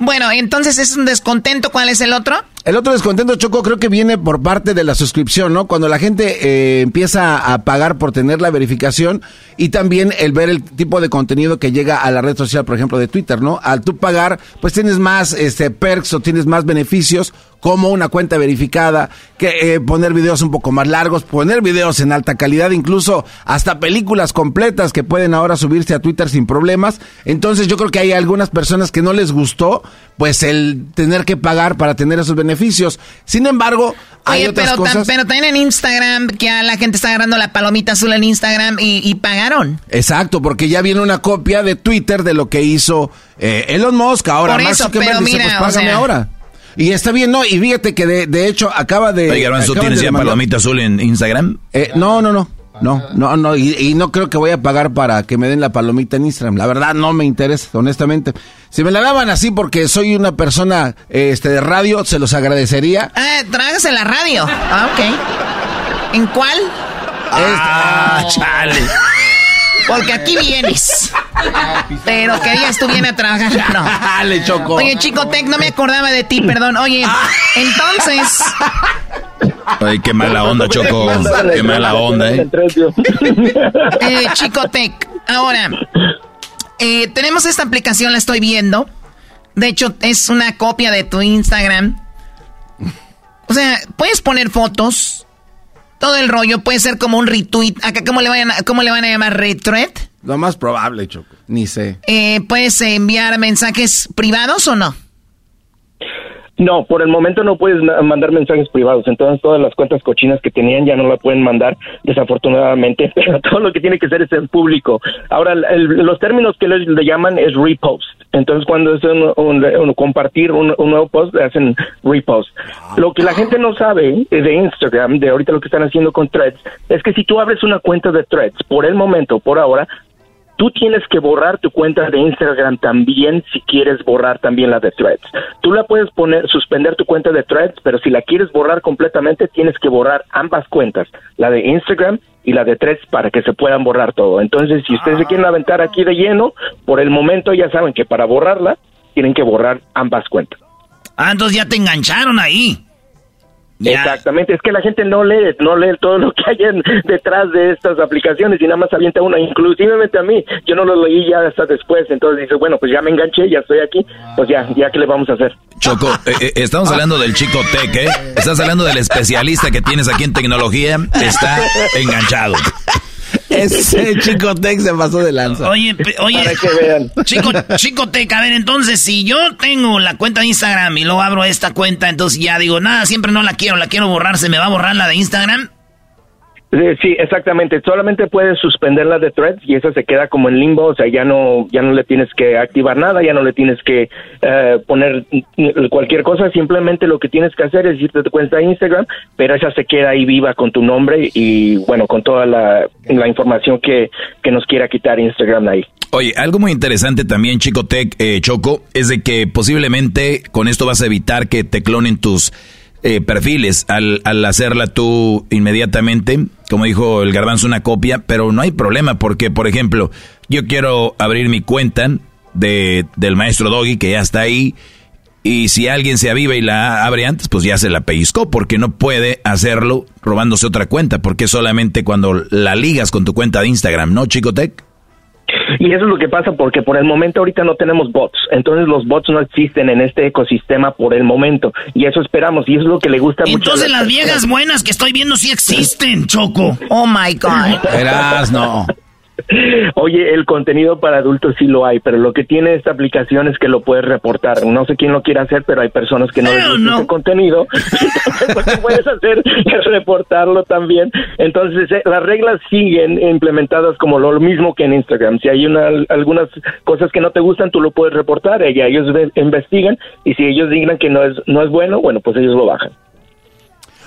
Bueno, entonces es un descontento. ¿Cuál es el otro? El otro descontento, Choco, creo que viene por parte de la suscripción, ¿no? Cuando la gente eh, empieza a pagar por tener la verificación y también el ver el tipo de contenido que llega a la red social, por ejemplo, de Twitter, ¿no? Al tú pagar, pues tienes más este, perks o tienes más beneficios como una cuenta verificada, que eh, poner videos un poco más largos, poner videos en alta calidad, incluso hasta películas completas que pueden ahora subirse a Twitter sin problemas. Entonces yo creo que hay algunas personas que no les gustó, pues el tener que pagar para tener esos beneficios. Sin embargo, hay otras pero, cosas. pero también en Instagram, que a la gente está agarrando la palomita azul en Instagram y, pagaron. Exacto, porque ya viene una copia de Twitter de lo que hizo eh, Elon Musk. Ahora, Por eso, pero mira, pues págame ahora. Y está bien, ¿no? Y fíjate que de, de hecho acaba de... Oye, ¿tú tienes ya palomita azul en Instagram? Eh, no, no, no. No, no, no, y, no creo que voy a pagar para que me den la palomita en Instagram. La verdad no me interesa, honestamente. Si me la daban así porque soy una persona este de radio, se los agradecería. Ah, trágase la radio. Ah, ok. ¿En cuál? Ah, chale. Porque aquí vienes. Pero que digas tú vienes a trabajar. No. Dale, Choco. Oye, Chico Tech, no me acordaba de ti, perdón. Oye, entonces. Ay, qué mala onda, Choco. Qué mala onda, ¿eh? eh Chico Tech, ahora. Eh, tenemos esta aplicación, la estoy viendo. De hecho, es una copia de tu Instagram. O sea, puedes poner fotos todo el rollo puede ser como un retweet. Acá, ¿cómo le, vayan a, cómo le van a llamar? ¿Retweet? Lo más probable, Choco. Ni sé. Eh, ¿Puedes enviar mensajes privados o no? No, por el momento no puedes mandar mensajes privados. Entonces todas las cuentas cochinas que tenían ya no la pueden mandar, desafortunadamente. Pero todo lo que tiene que ser es en público. Ahora, los términos que le, llaman es repost. Entonces cuando es un, compartir un, nuevo post, le hacen repost. Lo que la gente no sabe de Instagram, de ahorita lo que están haciendo con Threads, es que si tú abres una cuenta de Threads, por el momento, por ahora, Tú tienes que borrar tu cuenta de Instagram también si quieres borrar también la de Threads. Tú la puedes poner, suspender tu cuenta de Threads, pero si la quieres borrar completamente, tienes que borrar ambas cuentas, la de Instagram y la de Threads, para que se puedan borrar todo. Entonces, si ustedes se quieren aventar aquí de lleno, por el momento ya saben que para borrarla, tienen que borrar ambas cuentas. Ah, entonces ya te engancharon ahí. Exactamente, es que la gente no lee, no lee todo lo que hay detrás de estas aplicaciones y nada más avienta una, inclusivemente a mí, yo no lo leí ya hasta después, entonces dice, bueno, pues ya me enganché, ya estoy aquí, pues ya, ya qué le vamos a hacer. Choco, eh, eh, estamos hablando del chico tech, ¿eh? Estás hablando del especialista que tienes aquí en tecnología, está enganchado. Ese Chico Tech se pasó de lanza. Oye, oye, Chico, Chico Tech, a ver, entonces, si yo tengo la cuenta de Instagram y luego abro esta cuenta, entonces ya digo, nada, siempre no la quiero, la quiero borrar, ¿se me va a borrar la de Instagram? Sí, exactamente. Solamente puedes suspender la de Threads y esa se queda como en limbo, o sea, ya no, ya no le tienes que activar nada, ya no le tienes que eh, poner cualquier cosa. Simplemente lo que tienes que hacer es irte a tu cuenta de Instagram, pero esa se queda ahí viva con tu nombre y bueno, con toda la, información que, que nos quiera quitar Instagram ahí. Oye, algo muy interesante también, Chico Tech, eh, Choco, es de que posiblemente con esto vas a evitar que te clonen tus eh, perfiles al, al hacerla tú inmediatamente. Como dijo el garbanzo, una copia, pero no hay problema porque, por ejemplo, yo quiero abrir mi cuenta de, del maestro Doggy, que ya está ahí, y si alguien se aviva y la abre antes, pues ya se la pellizcó, porque no puede hacerlo robándose otra cuenta, porque solamente cuando la ligas con tu cuenta de Instagram, ¿no, Chicotec? Y eso es lo que pasa porque por el momento ahorita no tenemos bots, entonces los bots no existen en este ecosistema por el momento y eso esperamos y eso es lo que le gusta mucho. Entonces las viejas buenas que estoy viendo sí existen, Choco. Oh my god. Verás, no. Oye, el contenido para adultos sí lo hay, pero lo que tiene esta aplicación es que lo puedes reportar. No sé quién lo quiere hacer, pero hay personas que no les gusta contenido. lo que puedes hacer es reportarlo también. Entonces, eh, las reglas siguen implementadas como lo mismo que en Instagram. Si hay una, algunas cosas que no te gustan, tú lo puedes reportar. Ella, ellos investigan y si ellos digan que no es, no es bueno, bueno, pues ellos lo bajan.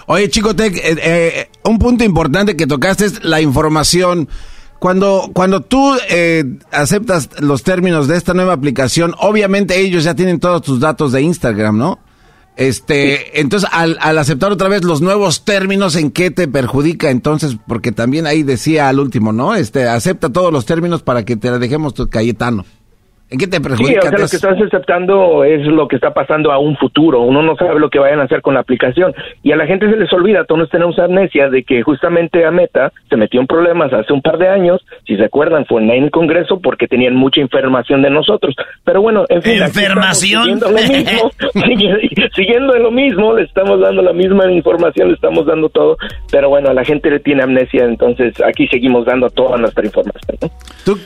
Oye, Chico Tech, eh, eh, un punto importante que tocaste es la información cuando, cuando tú eh, aceptas los términos de esta nueva aplicación, obviamente ellos ya tienen todos tus datos de Instagram, ¿no? Este, entonces al, al, aceptar otra vez los nuevos términos, ¿en qué te perjudica entonces? Porque también ahí decía al último, ¿no? Este, acepta todos los términos para que te la dejemos tu Cayetano. ¿En qué te perjudica? Sí, o sea, lo que estás aceptando es lo que está pasando a un futuro. Uno no sabe lo que vayan a hacer con la aplicación. Y a la gente se les olvida, todos tenemos amnesia de que justamente a Meta se metió en problemas hace un par de años. Si se acuerdan, fue en el Congreso porque tenían mucha información de nosotros. Pero bueno, en fin. ¿Información? Siguiendo lo mismo, siguiendo lo mismo, le estamos dando la misma información, le estamos dando todo. Pero bueno, a la gente le tiene amnesia, entonces aquí seguimos dando toda nuestra información. ¿no? ¿Tú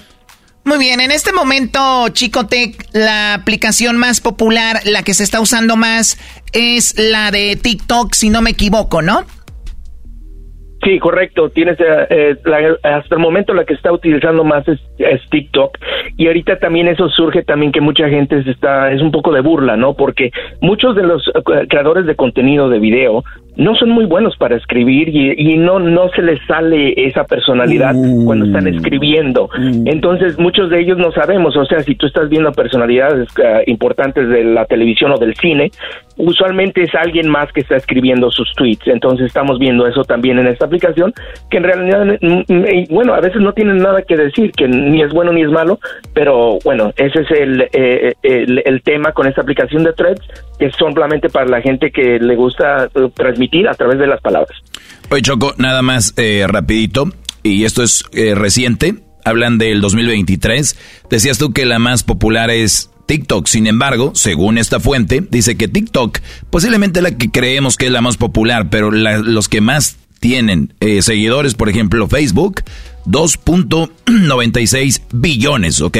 muy bien, en este momento, Chicotec, la aplicación más popular, la que se está usando más, es la de TikTok, si no me equivoco, ¿no? Sí, correcto. Tienes eh, eh, hasta el momento la que está utilizando más es, TikTok y ahorita también eso surge también que mucha gente se está, es un poco de burla, ¿no? Porque muchos de los eh, creadores de contenido de video no son muy buenos para escribir y, no, no se les sale esa personalidad cuando están Mm. escribiendo. Entonces, muchos de ellos no sabemos, o sea, si tú estás viendo personalidades eh, importantes de la televisión o del cine, usualmente es alguien más que está escribiendo sus tweets. Entonces, estamos viendo eso también en esta aplicación, que en realidad, mm, mm, eh, bueno, a veces no tienen nada que decir, que ni es bueno ni es malo, pero bueno, ese es el, eh, el, el tema con esta aplicación de threads, que son solamente para la gente que le gusta eh, a través de las palabras. Oye, Choco, nada más eh, rapidito, y esto es eh, reciente, hablan del 2023. Decías tú que la más popular es TikTok. Sin embargo, según esta fuente, dice que TikTok posiblemente la que creemos que es la más popular, pero la- los que más tienen eh, seguidores, por ejemplo, Facebook, 2.96 billones, ¿ok?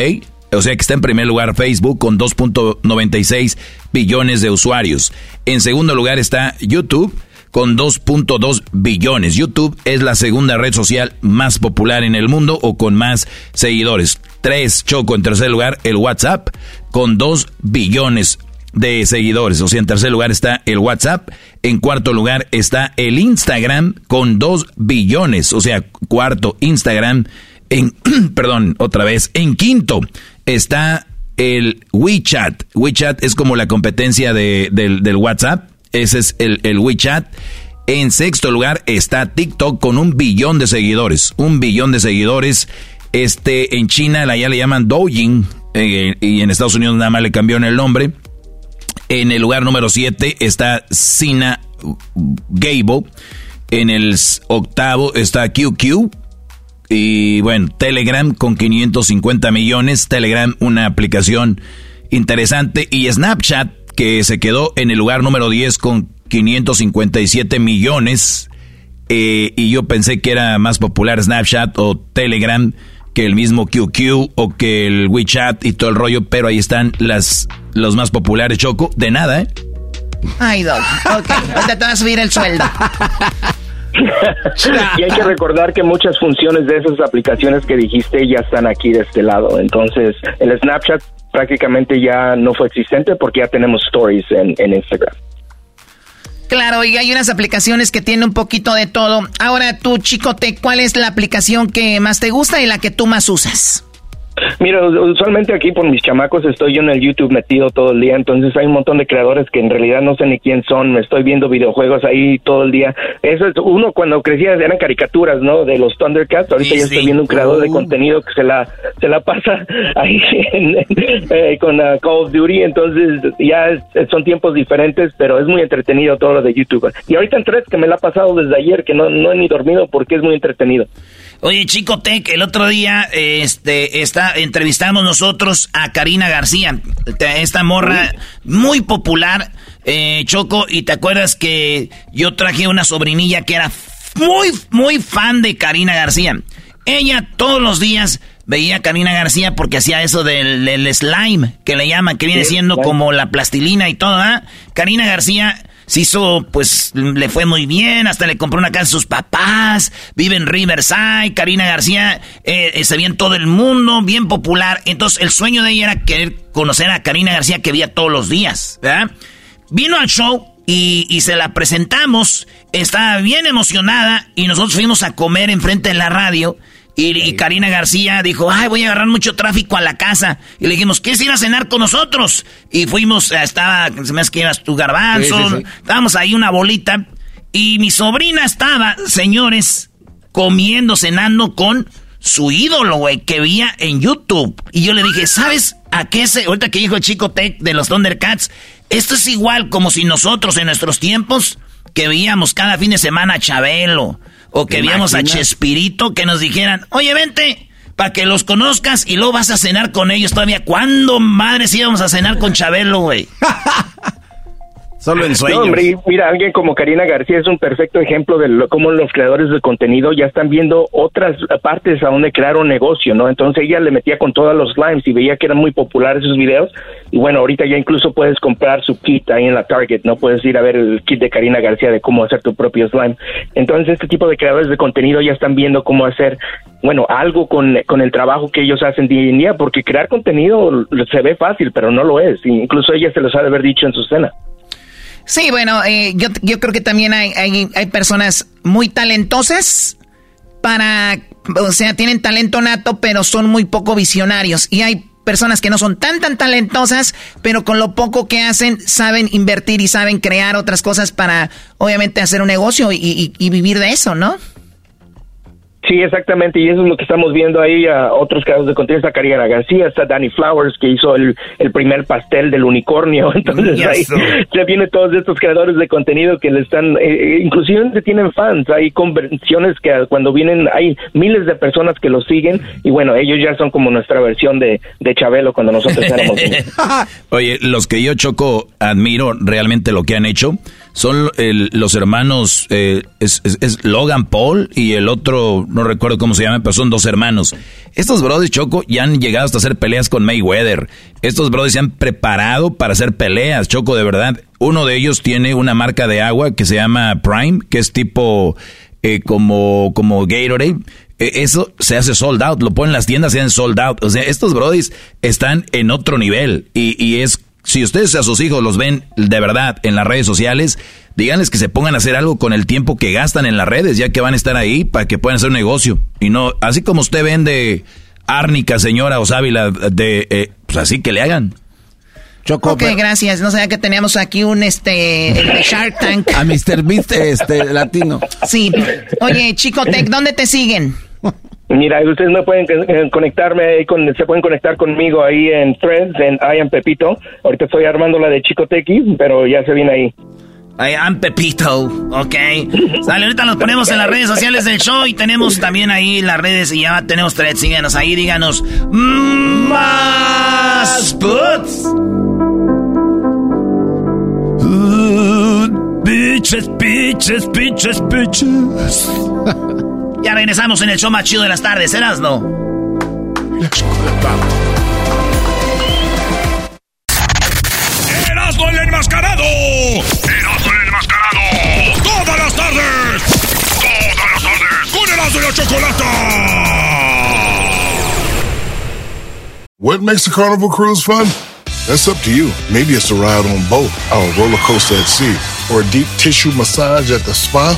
O sea que está en primer lugar Facebook con 2.96 billones de usuarios. En segundo lugar está YouTube con 2.2 billones. YouTube es la segunda red social más popular en el mundo o con más seguidores. Tres, Choco, en tercer lugar, el WhatsApp con 2 billones de seguidores. O sea, en tercer lugar está el WhatsApp. En cuarto lugar está el Instagram con 2 billones. O sea, cuarto Instagram. En, perdón, otra vez. En quinto está el WeChat. WeChat es como la competencia de, del WhatsApp. Ese es el, el WeChat. En sexto lugar está TikTok con un billón de seguidores. Un billón de seguidores. Este, en China ya le llaman Douyin. eh, y en Estados Unidos nada más le cambiaron el nombre. En el lugar número 7 está Sina Gable. En el octavo está QQ. Y bueno, Telegram con 550 millones. Telegram, una aplicación interesante. Y Snapchat, que se quedó en el lugar número 10 con 557 millones. Eh, y yo pensé que era más popular Snapchat o Telegram que el mismo QQ o que el WeChat y todo el rollo, pero ahí están las los más populares, Choco. De nada, ¿eh? Ay, Dog. Ok, te va a subir el sueldo. y hay que recordar que muchas funciones de esas aplicaciones que dijiste ya están aquí de este lado. Entonces, el Snapchat prácticamente ya no fue existente porque ya tenemos stories en, en Instagram. Claro, y hay unas aplicaciones que tienen un poquito de todo. Ahora tú, Chicote, ¿cuál es la aplicación que más te gusta y la que tú más usas? Mira, usualmente aquí por mis chamacos estoy yo en el YouTube metido todo el día, entonces hay un montón de creadores que en realidad no sé ni quién son, me estoy viendo videojuegos ahí todo el día. Eso es uno cuando crecía eran caricaturas, ¿no? De los Thundercats, ahorita Sí, ya sí. estoy viendo un creador de Uh. contenido que se la se la pasa ahí en- en- eh, con uh, Call of Duty, entonces ya es- son tiempos diferentes, pero es muy entretenido todo lo de YouTube. Y ahorita en tres que me la ha pasado desde ayer que no no he ni dormido porque es muy entretenido. Oye, Chico Tech, el otro día este, está, entrevistamos nosotros a Karina García, esta morra muy popular, eh, Choco, y te acuerdas que yo traje una sobrinilla que era muy, muy fan de Karina García. Ella todos los días veía a Karina García porque hacía eso del, del slime, que le llaman, que viene siendo como la plastilina y todo, ¿ah? Karina García se hizo, pues, le fue muy bien, hasta le compró una casa a sus papás, vive en Riverside, Karina García eh, eh, se ve en todo el mundo, bien popular. Entonces, el sueño de ella era querer conocer a Karina García que veía todos los días. Vino al show y, y se la presentamos, estaba bien emocionada y nosotros fuimos a comer enfrente de la radio. Y, y Karina García dijo, ay, voy a agarrar mucho tráfico a la casa. Y le dijimos, ¿quieres ir a cenar con nosotros? Y fuimos, eh, estaba, se me hace que ibas tu garbanzo, Sí, sí, sí. estábamos ahí una bolita. Y mi sobrina estaba, señores, comiendo, cenando con su ídolo, güey, que veía en YouTube. Y yo le dije, ¿sabes a qué se...? Ahorita que dijo el chico Tech de los Thundercats, esto es igual como si nosotros en nuestros tiempos que veíamos cada fin de semana a Chabelo o que ¿Te veíamos a? Chespirito que nos dijeran, oye, vente para que los conozcas y luego vas a cenar con ellos todavía. ¿Cuándo, madres, íbamos a cenar con Chabelo, güey? Solo en sueños. hombre, mira, alguien como Karina García es un perfecto ejemplo de lo, cómo los creadores de contenido ya están viendo otras partes a donde crear un negocio, ¿no? Entonces ella le metía con todos los slimes y veía que eran muy populares esos videos. Y bueno, ahorita ya incluso puedes comprar su kit ahí en la Target, ¿no? Puedes ir a ver el kit de Karina García de cómo hacer tu propio slime. Entonces este tipo de creadores de contenido ya están viendo cómo hacer, bueno, algo con, con el trabajo que ellos hacen día en día, porque crear contenido se ve fácil, pero no lo es. Incluso ella se los ha de haber dicho en su cena. Sí, bueno, eh, yo, yo creo que también hay, hay, hay personas muy talentosas para, o sea, tienen talento nato, pero son muy poco visionarios. Y hay personas que no son tan, tan talentosas, pero con lo poco que hacen, saben invertir y saben crear otras cosas para, obviamente, hacer un negocio y, y, y vivir de eso, ¿no? Sí, exactamente, y eso es lo que estamos viendo ahí. A otros casos de contenido está Karina García, está Danny Flowers, que hizo el, el primer pastel del unicornio. Entonces ahí se vienen todos estos creadores de contenido que le están, eh, eh, inclusive se tienen fans. Hay convenciones que cuando vienen hay miles de personas que los siguen y bueno, ellos ya son como nuestra versión de, de Chabelo cuando nosotros éramos Oye, los que yo choco admiro realmente lo que han hecho son los hermanos, eh, es, Logan Paul y el otro, no recuerdo cómo se llama, pero son dos hermanos. Estos brothers Choco ya han llegado hasta hacer peleas con Mayweather. Estos brothers se han preparado para hacer peleas, Choco, de verdad. Uno de ellos tiene una marca de agua que se llama Prime, que es tipo eh, como, como Gatorade. E, eso se hace sold out, lo ponen en las tiendas y hacen sold out. O sea, estos brothers están en otro nivel y, y es si ustedes a sus hijos los ven de verdad en las redes sociales, díganles que se pongan a hacer algo con el tiempo que gastan en las redes, ya que van a estar ahí para que puedan hacer un negocio. Y no, así como usted vende árnica, señora o sábila, de, eh, pues así que le hagan. Choco, ok, gracias. No sabía que teníamos aquí un este Shark Tank. A Mr. Beast este latino. Sí. Oye, Chico Tech, ¿dónde te siguen? Mira, ustedes me pueden eh, conectarme, con, se pueden conectar conmigo ahí en Threads, en I am Pepito. Ahorita estoy armando la de Chico Tequi, pero ya se viene ahí. I am Pepito, ok. Sale, ahorita nos ponemos en las redes sociales del show y tenemos también ahí las redes y ya tenemos threads. Síganos ahí, díganos. Más puts. bitches, bitches, bitches, bitches. Ya regresamos en el show más chido de las tardes, Erasno. ¡Erasno el enmascarado! ¡Erasno el enmascarado! ¡Todas las tardes! ¡Todas las tardes! ¡Con Erasno y la Chocolata! What makes a carnival cruise fun? That's up to you. Maybe it's a ride on boat, or a roller coaster at sea, or a deep tissue massage at the spa.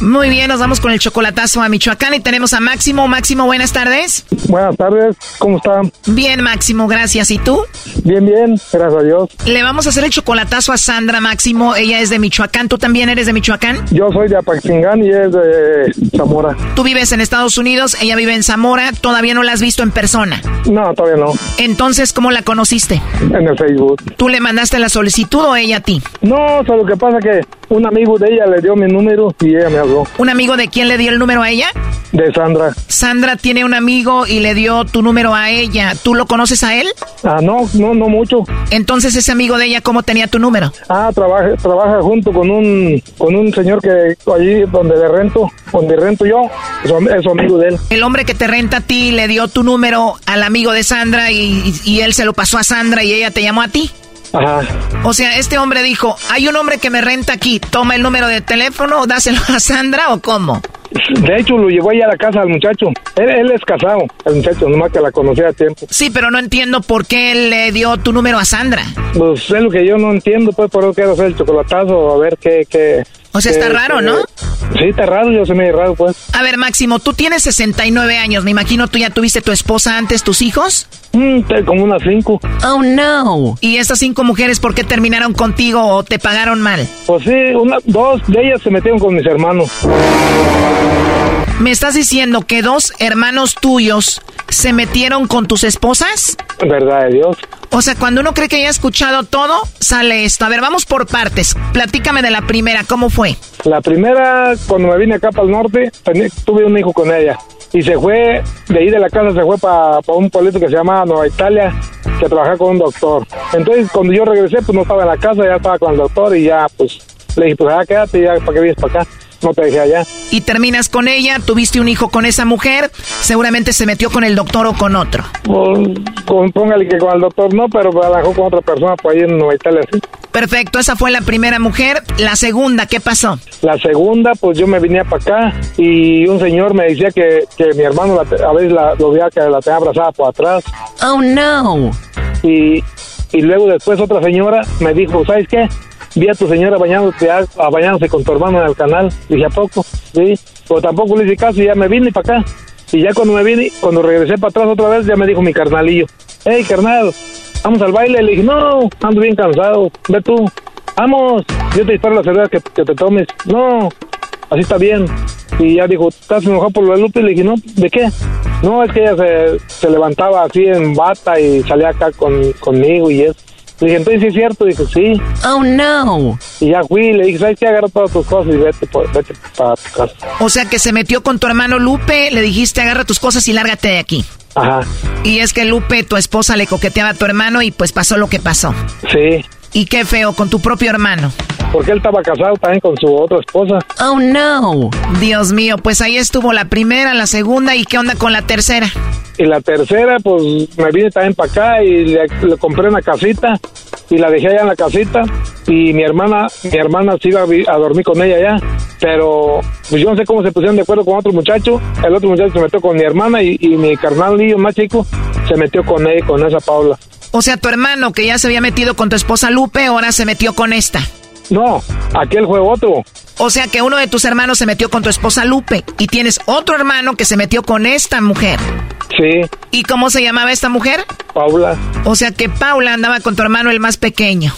Muy bien, nos vamos con el chocolatazo a Michoacán y tenemos a Máximo. Máximo, buenas tardes. Buenas tardes, ¿cómo están? Bien, Máximo, gracias. ¿Y tú? Bien, bien, gracias a Dios. Le vamos a hacer el chocolatazo a Sandra, Máximo. Ella es de Michoacán. ¿Tú también eres de Michoacán? Yo soy de Apaxingán y es de Zamora. Tú vives en Estados Unidos, ella vive en Zamora. ¿Todavía no la has visto en persona? No, todavía no. Entonces, ¿cómo la conociste? En el Facebook. ¿Tú le mandaste la solicitud o ella a ti? No, o sea, lo que pasa que un amigo de ella le dio mi número y ella me habló. ¿Un amigo de quién le dio el número a ella? De Sandra. Sandra tiene un amigo y le dio tu número a ella. ¿Tú lo conoces a él? Ah, no, no, no mucho. Entonces, ese amigo de ella, ¿cómo tenía tu número? Ah, trabaja, trabaja junto con un, con un señor que allí donde le rento, donde rento yo, es, es su amigo de él. El hombre que te renta a ti le dio tu número al amigo de Sandra y, y él se lo pasó a Sandra y ella te llamó a ti. Ajá. O sea, este hombre dijo, hay un hombre que me renta aquí, toma el número de teléfono, dáselo a Sandra o cómo. De hecho, lo llevó allá a la casa al muchacho. Él, él es casado, el muchacho, nomás que la conocía a tiempo. Sí, pero no entiendo por qué él le dio tu número a Sandra. Pues es lo que yo no entiendo, pues por eso quiero hacer el chocolatazo, a ver qué... qué o sea, está raro, ¿no? Sí, está raro, yo se me raro, pues. A ver, Máximo, tú tienes 69 años, me imagino tú ya tuviste tu esposa antes, tus hijos. Mm, como unas cinco. Oh, no. ¿Y estas cinco mujeres por qué terminaron contigo o te pagaron mal? Pues sí, una, dos de ellas se metieron con mis hermanos. ¿Me estás diciendo que dos hermanos tuyos se metieron con tus esposas? Verdad de Dios. O sea, cuando uno cree que ya ha escuchado todo, sale esto. A ver, vamos por partes. Platícame de la primera, ¿cómo fue? La primera, cuando me vine acá para el norte, tuve un hijo con ella. Y se fue, de ahí de la casa se fue para un pueblito que se llama Nueva Italia, que trabajaba con un doctor. Entonces, cuando yo regresé, pues no estaba en la casa, ya estaba con el doctor y ya, pues, le dije, pues ya quédate, ya, ¿para qué vienes para acá? No te dejé allá. Y terminas con ella, tuviste un hijo con esa mujer, seguramente se metió con el doctor o con otro. Con, póngale que con el doctor no, pero trabajó con otra persona por ahí en Nueva Italia, sí. Perfecto, esa fue la primera mujer. La segunda, ¿qué pasó? La segunda, pues yo me venía para acá y un señor me decía que, que mi hermano a veces la, lo veía que la tenía abrazada por atrás. Oh, no. Y, y luego después otra señora me dijo, ¿sabes qué? Vi a tu señora bañándose, a, bañándose con tu hermano en el canal. Dije, ¿a poco? Sí. Pero tampoco le hice caso y ya me vine para acá. Y ya cuando me vine, cuando regresé para atrás otra vez, ya me dijo mi carnalillo, hey, carnal, vamos al baile. Le dije, no, ando bien cansado, ve tú, vamos, yo te disparo la cerveza que, te tomes. No, así está bien. Y ya dijo, ¿estás enojado por lo de Lupe? Le dije, no, ¿de qué? No, es que ella se, se levantaba así en bata y salía acá con, conmigo y eso. Le dije, entonces sí es cierto. Dijo, sí. Oh, no. Y ya fui, le dije, ¿sabes qué? Agarra todas tus cosas y vete, vete para tu casa. O sea que se metió con tu hermano Lupe, le dijiste, agarra tus cosas y lárgate de aquí. Ajá. Y es que Lupe, tu esposa, le coqueteaba a tu hermano y pues pasó lo que pasó. Sí. Y qué feo, con tu propio hermano. Porque él estaba casado también con su otra esposa. Oh, no. Dios mío, pues ahí estuvo la primera, la segunda y qué onda con la tercera. Y la tercera, pues me vine también para acá y le, compré una casita y la dejé allá en la casita y mi hermana, mi hermana se iba a, dormir con ella allá, pero pues yo no sé cómo se pusieron de acuerdo con otro muchacho, el otro muchacho se metió con mi hermana y, y mi carnal más chico se metió con él, con esa Paula. O sea, tu hermano que ya se había metido con tu esposa Lupe, ahora se metió con esta. No, aquel fue otro. O sea que uno de tus hermanos se metió con tu esposa Lupe y tienes otro hermano que se metió con esta mujer. Sí. ¿Y cómo se llamaba esta mujer? Paula. O sea que Paula andaba con tu hermano el más pequeño.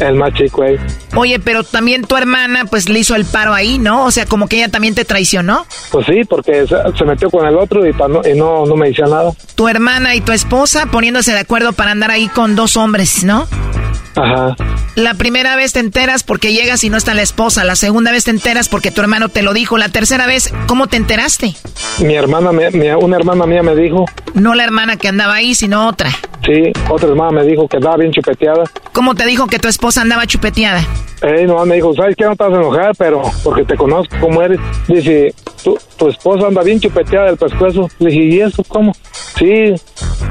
El más chico ahí. Oye, pero también tu hermana pues le hizo el paro ahí, ¿no? O sea, como que ella también te traicionó. Pues sí, porque se, metió con el otro y, no, no me decía nada. Tu hermana y tu esposa poniéndose de acuerdo para andar ahí con dos hombres, ¿no? Ajá. La primera vez te enteras porque llegas y no está la esposa. La segunda vez te enteras porque tu hermano te lo dijo. La tercera vez, ¿cómo te enteraste? Mi hermana, una hermana mía me dijo. No la hermana que andaba ahí, sino otra. Sí, otra hermana me dijo que andaba bien chupeteada. ¿Cómo te dijo que tu esposa andaba chupeteada? Eh, no, me dijo, ¿sabes qué? No te vas a enojar, pero porque te conozco cómo eres. Dice, tu, tu esposa anda bien chupeteada del pescuezo. Le dije, ¿y eso cómo? Sí,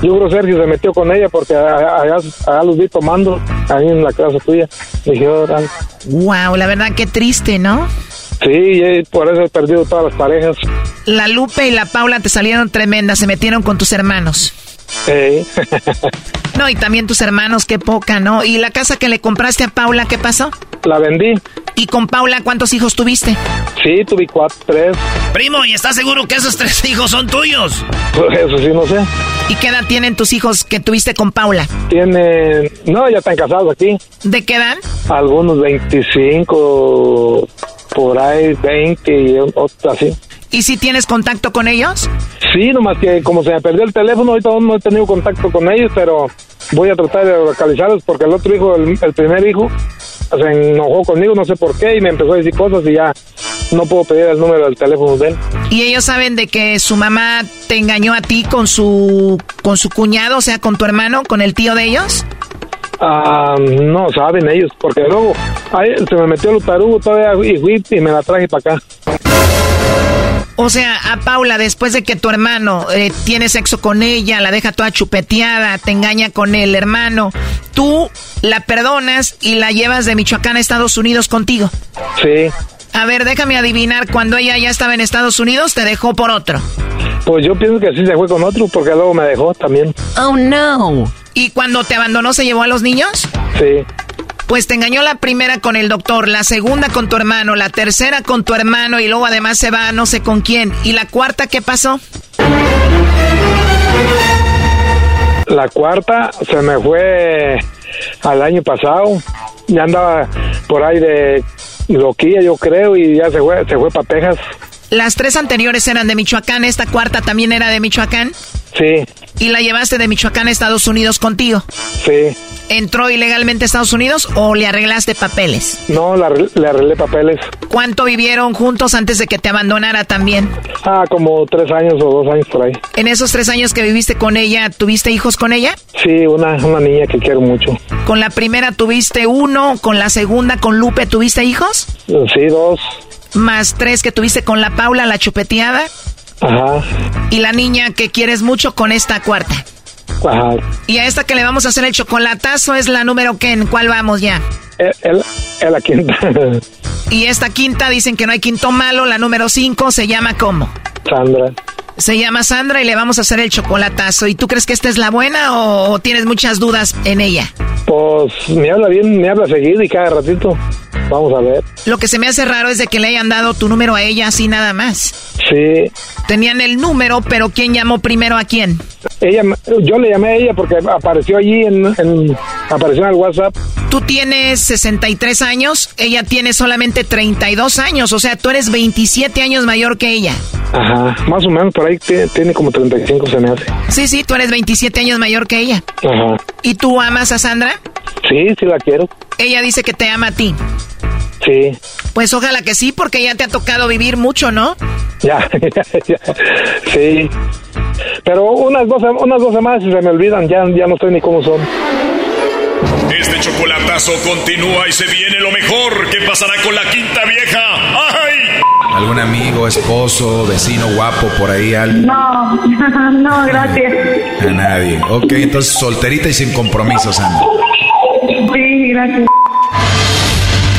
yo creo Sergio se metió con ella porque allá, los vi tomando ahí en la casa tuya. Le dije, oh, Wow, la verdad que triste, ¿no? Sí, por eso he perdido todas las parejas. La Lupe y la Paula te salieron tremendas, se metieron con tus hermanos. Sí. no, y también tus hermanos, qué poca, ¿no? ¿Y la casa que le compraste a Paula, qué pasó? La vendí. ¿Y con Paula cuántos hijos tuviste? Sí, tuve cuatro, tres. Primo, ¿y estás seguro que esos tres hijos son tuyos? Pues eso sí, no sé. ¿Y qué edad tienen tus hijos que tuviste con Paula? Tienen... No, ya están casados aquí. ¿De qué edad? Algunos 25, por ahí 20 y otros así. ¿Y si tienes contacto con ellos? Sí, nomás que como se me perdió el teléfono, ahorita no he tenido contacto con ellos, pero voy a tratar de localizarlos porque el otro hijo, el, primer hijo, se enojó conmigo, no sé por qué, y me empezó a decir cosas y ya no puedo pedir el número del teléfono de él. ¿Y ellos saben de que su mamá te engañó a ti con su, con su cuñado, o sea, con tu hermano, con el tío de ellos? Ah, no saben ellos, porque luego se me metió el tarugo todavía y, y me la traje para acá. O sea, a Paula, después de que tu hermano eh, tiene sexo con ella, la deja toda chupeteada, te engaña con el hermano, tú la perdonas y la llevas de Michoacán a Estados Unidos contigo. Sí. A ver, déjame adivinar, cuando ella ya estaba en Estados Unidos, te dejó por otro. Pues yo pienso que sí se fue con otro porque luego me dejó también. Oh, no. ¿Y cuando te abandonó se llevó a los niños? Sí. Pues te engañó la primera con el doctor, la segunda con tu hermano, la tercera con tu hermano y luego además se va no sé con quién. ¿Y la cuarta qué pasó? La cuarta se me fue al año pasado. Ya andaba por ahí de loquilla, yo creo, y ya se fue, se fue para Texas. Las tres anteriores eran de Michoacán, esta cuarta también era de Michoacán. Sí. ¿Y la llevaste de Michoacán a Estados Unidos contigo? Sí. ¿Entró ilegalmente a Estados Unidos o le arreglaste papeles? No, le arreglé papeles. ¿Cuánto vivieron juntos antes de que te abandonara también? Ah, como tres años o dos años por ahí. ¿En esos tres años que viviste con ella, tuviste hijos con ella? Sí, una, una niña que quiero mucho. ¿Con la primera tuviste uno? ¿Con la segunda, con Lupe, tuviste hijos? Sí, dos. ¿Más tres que tuviste con la Paula, la chupeteada? Ajá. ¿Y la niña que quieres mucho con esta cuarta? Ajá. Y a esta que le vamos a hacer el chocolatazo es la número que en cuál vamos ya. Es la quinta. y esta quinta dicen que no hay quinto malo, la número cinco se llama ¿cómo? Sandra. Se llama Sandra y le vamos a hacer el chocolatazo. ¿Y tú crees que esta es la buena o, tienes muchas dudas en ella? Pues me habla bien, me habla seguido y cada ratito. Vamos a ver. Lo que se me hace raro es de que le hayan dado tu número a ella así nada más. Sí. Tenían el número, pero ¿quién llamó primero a quién? Ella, yo le llamé a ella porque apareció allí en, apareció en el WhatsApp. Tú tienes 63 años, ella tiene solamente 32 años, o sea, tú eres 27 años mayor que ella. Ajá, más o menos por ahí tiene, como 35 se me hace. Sí, sí, tú eres 27 años mayor que ella. Ajá. ¿Y tú amas a Sandra? Sí, sí la quiero. Ella dice que te ama a ti. Sí. Pues ojalá que sí, porque ya te ha tocado vivir mucho, ¿no? Ya, ya, sí. Pero unas dos, unas dos semanas se me olvidan, ya, ya no estoy ni cómo son. Este chocolatazo continúa y se viene lo mejor. ¿Qué pasará con la quinta vieja? ¡Ay! ¿Algún amigo, esposo, vecino guapo por ahí? Alguien? No, no, gracias. A nadie. Ok, entonces solterita y sin compromisos, Ana. Sí, gracias.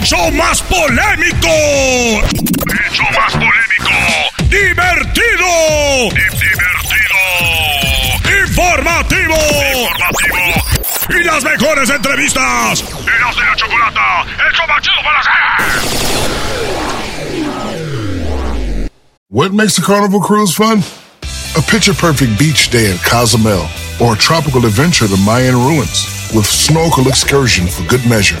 ¡El show más polémico! ¡El show más polémico! ¡Divertido! ¡Divertido! ¡Informativo! ¡Informativo! ¡Y las mejores entrevistas! ¡Eras de la chocolata! ¡El show más chido para! What makes a carnival cruise fun? A picture perfect beach day in Cozumel or a tropical adventure to Mayan ruins with snorkel excursion for good measure.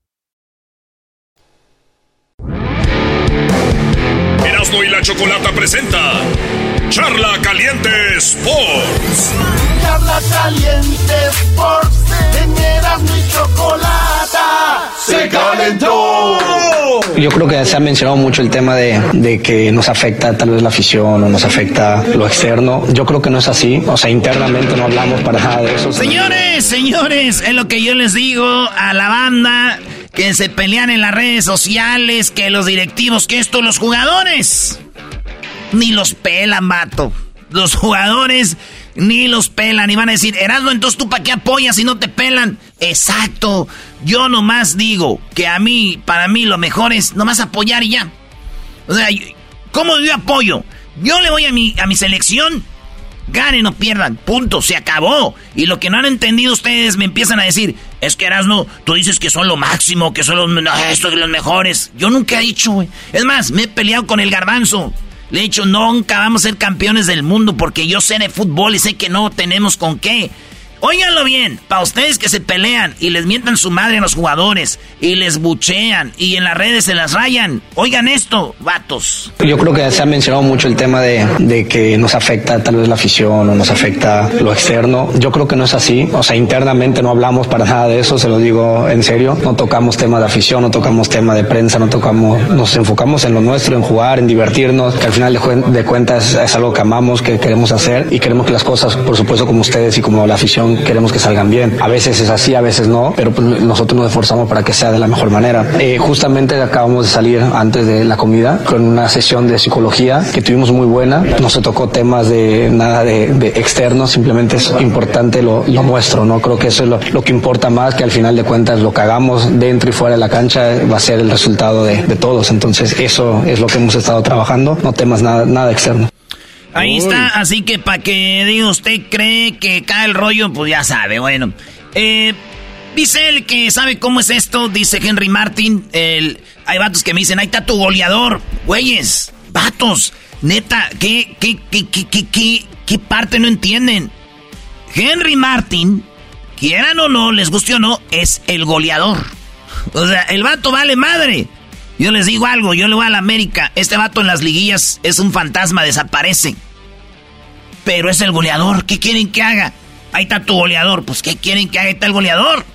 Erasmo y la Chocolata presenta Charla Caliente Sports. Charla Caliente Sports. En Erasmo y Chocolata se calentó. Yo creo que se ha mencionado mucho el tema de, de, que nos afecta tal vez la afición o nos afecta lo externo. Yo creo que no es así. O sea, internamente no hablamos para nada de eso. Señores, señores, es lo que yo les digo a la banda que se pelean en las redes sociales, que los directivos, que esto, los jugadores. Ni los pelan, vato. Los jugadores ni los pelan y van a decir, Erasmo, entonces tú para qué apoyas si no te pelan. Exacto. Yo nomás digo que a mí, para mí, lo mejor es nomás apoyar y ya. O sea, ¿cómo yo apoyo? Yo le voy a mi, a mi selección. Ganen o pierdan, punto, se acabó. Y lo que no han entendido ustedes me empiezan a decir, es que Erasmo, tú dices que son lo máximo, que son los, los mejores. Yo nunca he dicho, güey. Es más, me he peleado con el garbanzo. Le he dicho, nunca vamos a ser campeones del mundo porque yo sé de fútbol y sé que no tenemos con qué. Óiganlo bien, para ustedes que se pelean y les mientan su madre a los jugadores y les buchean y en las redes se las rayan. Oigan esto, vatos. Yo creo que se ha mencionado mucho el tema de, de, que nos afecta tal vez la afición o nos afecta lo externo. Yo creo que no es así. O sea, internamente no hablamos para nada de eso, se lo digo en serio. No tocamos tema de afición, no tocamos tema de prensa, no tocamos, nos enfocamos en lo nuestro, en jugar, en divertirnos, que al final de, de cuentas es algo que amamos, que queremos hacer y queremos que las cosas, por supuesto, como ustedes y como la afición, queremos que salgan bien. A veces es así, a veces no, pero pues, nosotros nos esforzamos para que sea de la mejor manera. Eh, justamente acabamos de salir antes de la comida con una sesión de psicología que tuvimos muy buena. No se tocó temas de nada de, de externo, simplemente es importante lo, lo, nuestro, ¿no? Creo que eso es lo, lo, que importa más, que al final de cuentas lo que hagamos dentro y fuera de la cancha va a ser el resultado de, de todos. Entonces eso es lo que hemos estado trabajando, no temas nada, nada externo. Ahí está, así que para que diga usted cree que cae el rollo, pues ya sabe, bueno. Eh, dice él que sabe cómo es esto, dice Henry Martin. El, hay vatos que me dicen, ahí está tu goleador. Güeyes, vatos, neta, ¿qué, qué, qué, qué, qué, qué, qué parte no entienden? Henry Martin, quieran o no, les guste o no, es el goleador. O sea, el vato vale madre. Yo les digo algo, yo le voy a la América. Este vato en las liguillas es un fantasma, desaparece. Pero es el goleador. ¿Qué quieren que haga? Ahí está tu goleador. Pues ¿qué quieren que haga? Ahí está el goleador.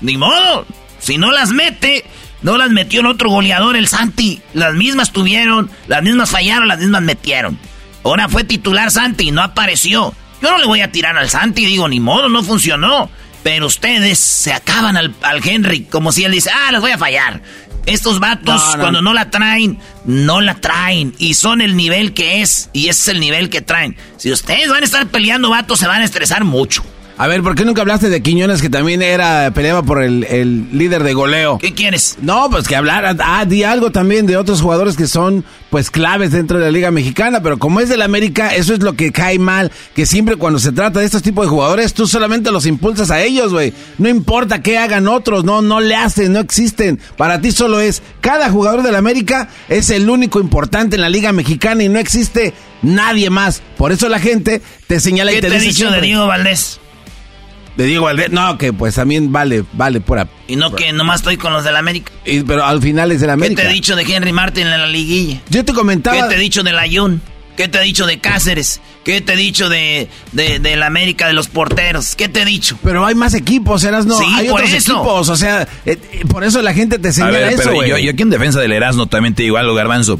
Ni modo. Si no las mete, no las metió el otro goleador, el Santi. Las mismas tuvieron, las mismas fallaron, las mismas metieron. Ahora fue titular Santi y no apareció. Yo no le voy a tirar al Santi, digo, ni modo, no funcionó. Pero ustedes se acaban al, al Henry como si él dice, ah, les voy a fallar. Estos vatos, no, no. cuando no la traen, no la traen. Y son el nivel que es. Y ese es el nivel que traen. Si ustedes van a estar peleando, vatos, se van a estresar mucho. A ver, ¿por qué nunca hablaste de Quiñones que también era peleaba por el, el líder de goleo? ¿Qué quieres? No, pues que hablara, ah, di algo también de otros jugadores que son pues claves dentro de la Liga Mexicana, pero como es del América, eso es lo que cae mal, que siempre cuando se trata de estos tipos de jugadores, tú solamente los impulsas a ellos, güey. No importa qué hagan otros, no, no le hacen, no existen. Para ti solo es, cada jugador del América es el único importante en la Liga Mexicana y no existe nadie más. Por eso la gente te señala ¿Qué y te, te dice dicho siempre. de Diego Valdés? De Diego Valdés, no, que pues también vale, vale por... Y no que nomás estoy con los del América. Y, pero al final es del América. ¿Qué te he dicho de Henry Martin en la liguilla? Yo te comentaba... ¿Qué te he dicho del Ayun? ¿Qué te he dicho de Cáceres? ¿Qué te he dicho de, de, de la América de los porteros? ¿Qué te he dicho? Pero hay más equipos, eras no. Sí, hay por otros eso. equipos, o sea, eh, eh, por eso la gente te A señala ver, eso, pero güey. yo, yo aquí en defensa del Erasmo también te digo algo, Garbanzo.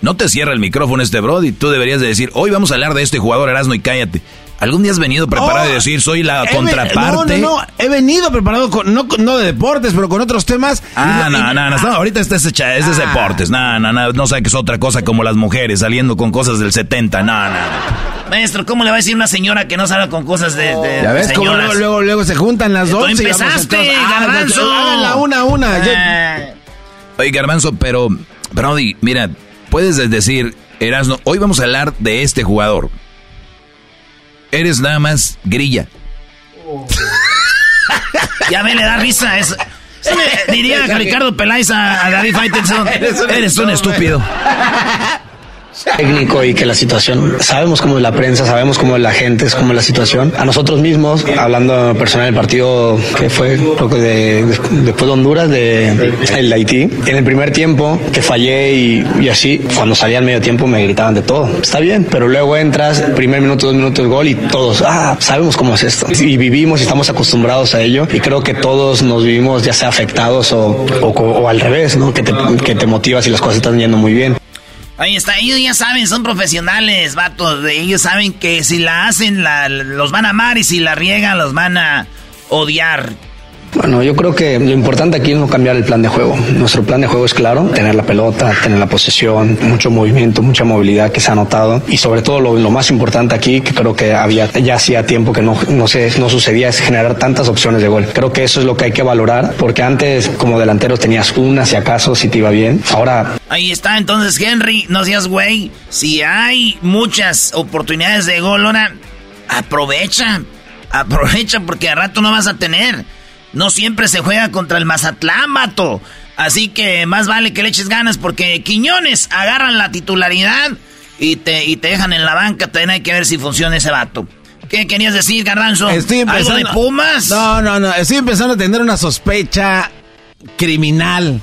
No te cierra el micrófono este Brody. Tú deberías de decir, hoy vamos a hablar de este jugador Erasmo y cállate. ¿Algún día has venido preparado Oh, y decir, soy la contraparte? No, no, no, he venido preparado con, no, no de deportes, pero con otros temas. Ah, no, y- no, no, no, ahorita este es, echa- es de Ah. deportes. No, no, no, no saques otra cosa como las mujeres saliendo con cosas del 70. No, no. Maestro, ¿cómo le va a decir una señora que no salga con cosas de, de Ya ves de cómo luego, luego, luego se juntan las dos. empezaste, Ah, Garbanzo. Háganla una a una. Ah, Oye, Garbanzo, pero, Brody, mira, puedes decir, Erasmo, hoy vamos a hablar de este jugador. Eres nada más grilla. ya me le da risa. Es, diría a Ricardo Peláez a, a David Faitelson. Eres un estúpido. Técnico y que la situación, sabemos cómo es la prensa, sabemos cómo es la gente, es cómo es la situación. A nosotros mismos, hablando personal del partido que fue, creo que de, de- después de Honduras, de el Haití, en el primer tiempo que fallé y, y así, cuando salía al medio tiempo me gritaban de todo. Está bien, pero luego entras, primer minuto, dos minutos, gol y todos, ah, sabemos cómo es esto. Y vivimos y estamos acostumbrados a ello y creo que todos nos vivimos ya sea afectados o, o, o al revés, ¿no? Que te, que te motivas y las cosas están yendo muy bien. Ahí está, ellos ya saben, son profesionales, vatos. Ellos saben que si la hacen, la, los van a amar y si la riegan, los van a odiar. Bueno, yo creo que lo importante aquí es no cambiar el plan de juego. Nuestro plan de juego es claro, tener la pelota, tener la posesión, mucho movimiento, mucha movilidad que se ha notado y sobre todo lo, lo más importante aquí, que creo que había ya hacía tiempo que no, no, no sucedía, es generar tantas opciones de gol. Creo que eso es lo que hay que valorar porque antes como delantero tenías una si acaso, si te iba bien. Ahora Ahí está, entonces Henry, no seas güey. Si hay muchas oportunidades de gol, ahora aprovecha. Aprovecha porque a rato no vas a tener. No siempre se juega contra el Mazatlán, vato. Así que más vale que le eches ganas porque Quiñones agarran la titularidad y te, y te dejan en la banca. También hay que ver si funciona ese vato. ¿Qué querías decir, Garbanzo? Estoy empezando... ¿Algo de Pumas? No, no, no. Estoy empezando a tener una sospecha criminal.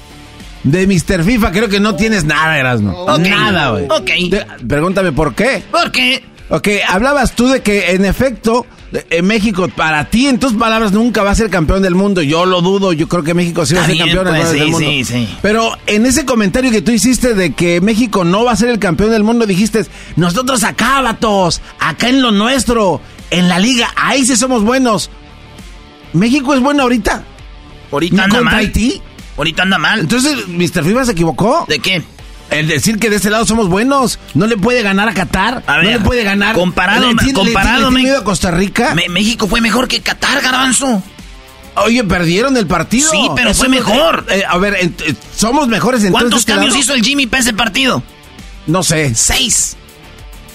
De Mr. FIFA creo que no tienes nada, Erasmo. Nada, güey. Ok. De- Pregúntame por qué. ¿Por qué? Ok, hablabas tú de que en efecto en México, para ti, en tus palabras, nunca va a ser campeón del mundo. Yo lo dudo, yo creo que México sí va a ser campeón pues, del sí, mundo. sí, sí. Pero en ese comentario que tú hiciste de que México no va a ser el campeón del mundo, dijiste, nosotros acá, vatos, acá en lo nuestro, en la liga, ahí sí somos buenos. ¿México es bueno ahorita? Ahorita anda ¿Contra mal. Haití? Ahorita anda mal. Entonces, Mr. FIFA se equivocó. ¿De qué? El decir que de este lado somos buenos. No le puede ganar a Qatar. A ver, no le puede ganar. comparado- ¿Le le comparado, le miedo a Costa Rica? Me- México fue mejor que Qatar, Garbanzo. Oye, perdieron el partido. Sí, pero Eso fue mejor. eh, a ver, eh, somos mejores en ¿Cuántos este cambios lado? hizo el Jimmy para ese partido? No sé. Seis.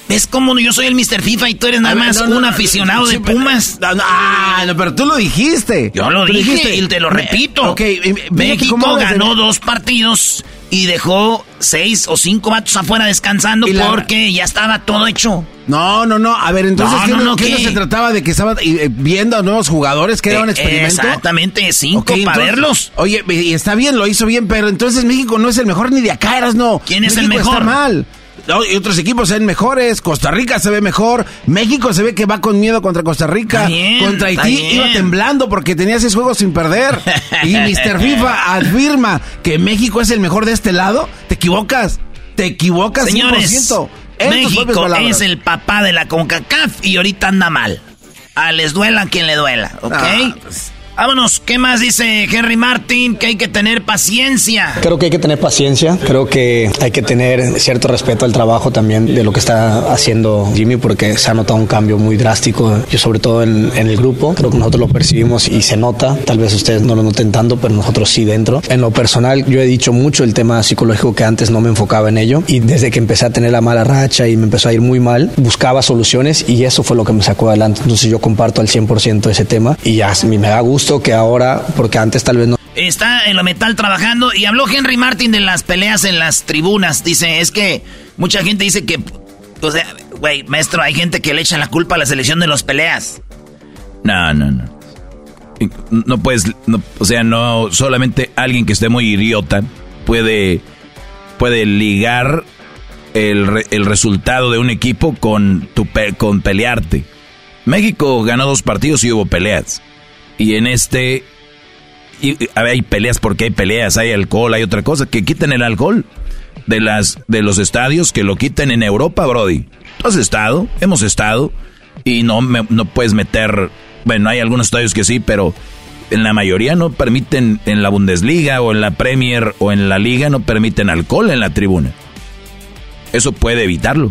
¿Ves cómo yo soy el Mr. FIFA y tú eres nada ver, más no, no, un no, aficionado de Pumas? Ah, no, pero tú lo dijiste. Yo lo dije dijiste. y te lo repito. Eh, México ganó dos partidos y dejó seis o cinco vatos afuera descansando la- porque ya estaba todo hecho. No, no, no. A ver, entonces, No, ¿qué, no, no, no, qué no ¿qué? se trataba de que estaban eh, viendo a nuevos jugadores que un Eh, experimento? Exactamente, cinco Ok, para verlos. Oye, y está bien, lo hizo bien, pero entonces México no es el mejor ni de acá, eras no. ¿Quién es el mejor? Está mal. Y otros equipos se ven mejores, Costa Rica se ve mejor, México se ve que va con miedo contra Costa Rica, bien, contra Haití iba temblando porque tenía seis juegos sin perder. y Mr. FIFA afirma que México es el mejor de este lado, te equivocas, te equivocas Señores, 100%. En tus propias México es el papá de la CONCACAF y ahorita anda mal. A les duela quien le duela, ¿ok? Ah, Vámonos, ¿qué más dice Henry Martin? Que hay que tener paciencia. Creo que hay que tener paciencia, creo que hay que tener cierto respeto al trabajo también de lo que está haciendo Jimmy porque se ha notado un cambio muy drástico, yo sobre todo en, en el grupo, creo que nosotros lo percibimos y se nota, tal vez ustedes no lo noten tanto, pero nosotros sí dentro. En lo personal yo he dicho mucho el tema psicológico que antes no me enfocaba en ello y desde que empecé a tener la mala racha y me empezó a ir muy mal, buscaba soluciones y eso fue lo que me sacó adelante, entonces yo comparto al 100% ese tema y ya me da gusto que ahora, porque antes tal vez no Está en lo metal trabajando y habló Henry Martin de las peleas en las tribunas. Dice, es que mucha gente dice que, o sea, güey, maestro, hay gente que le echa la culpa a la selección de los peleas. No, no, no. No puedes, no, o sea, no solamente alguien que esté muy idiota puede, puede ligar el, re- el resultado de un equipo con, tu pe- con pelearte. México ganó dos partidos y hubo peleas. Y en este, y- a ver, hay peleas porque hay peleas, hay alcohol, hay otra cosa. Que quiten el alcohol de, las, de los estadios, que lo quiten en Europa, Brody. Tú has estado, hemos estado, y no, me- no puedes meter, bueno, hay algunos estadios que sí, pero en la mayoría no permiten, en la Bundesliga o en la Premier o en la Liga, no permiten alcohol en la tribuna. Eso puede evitarlo.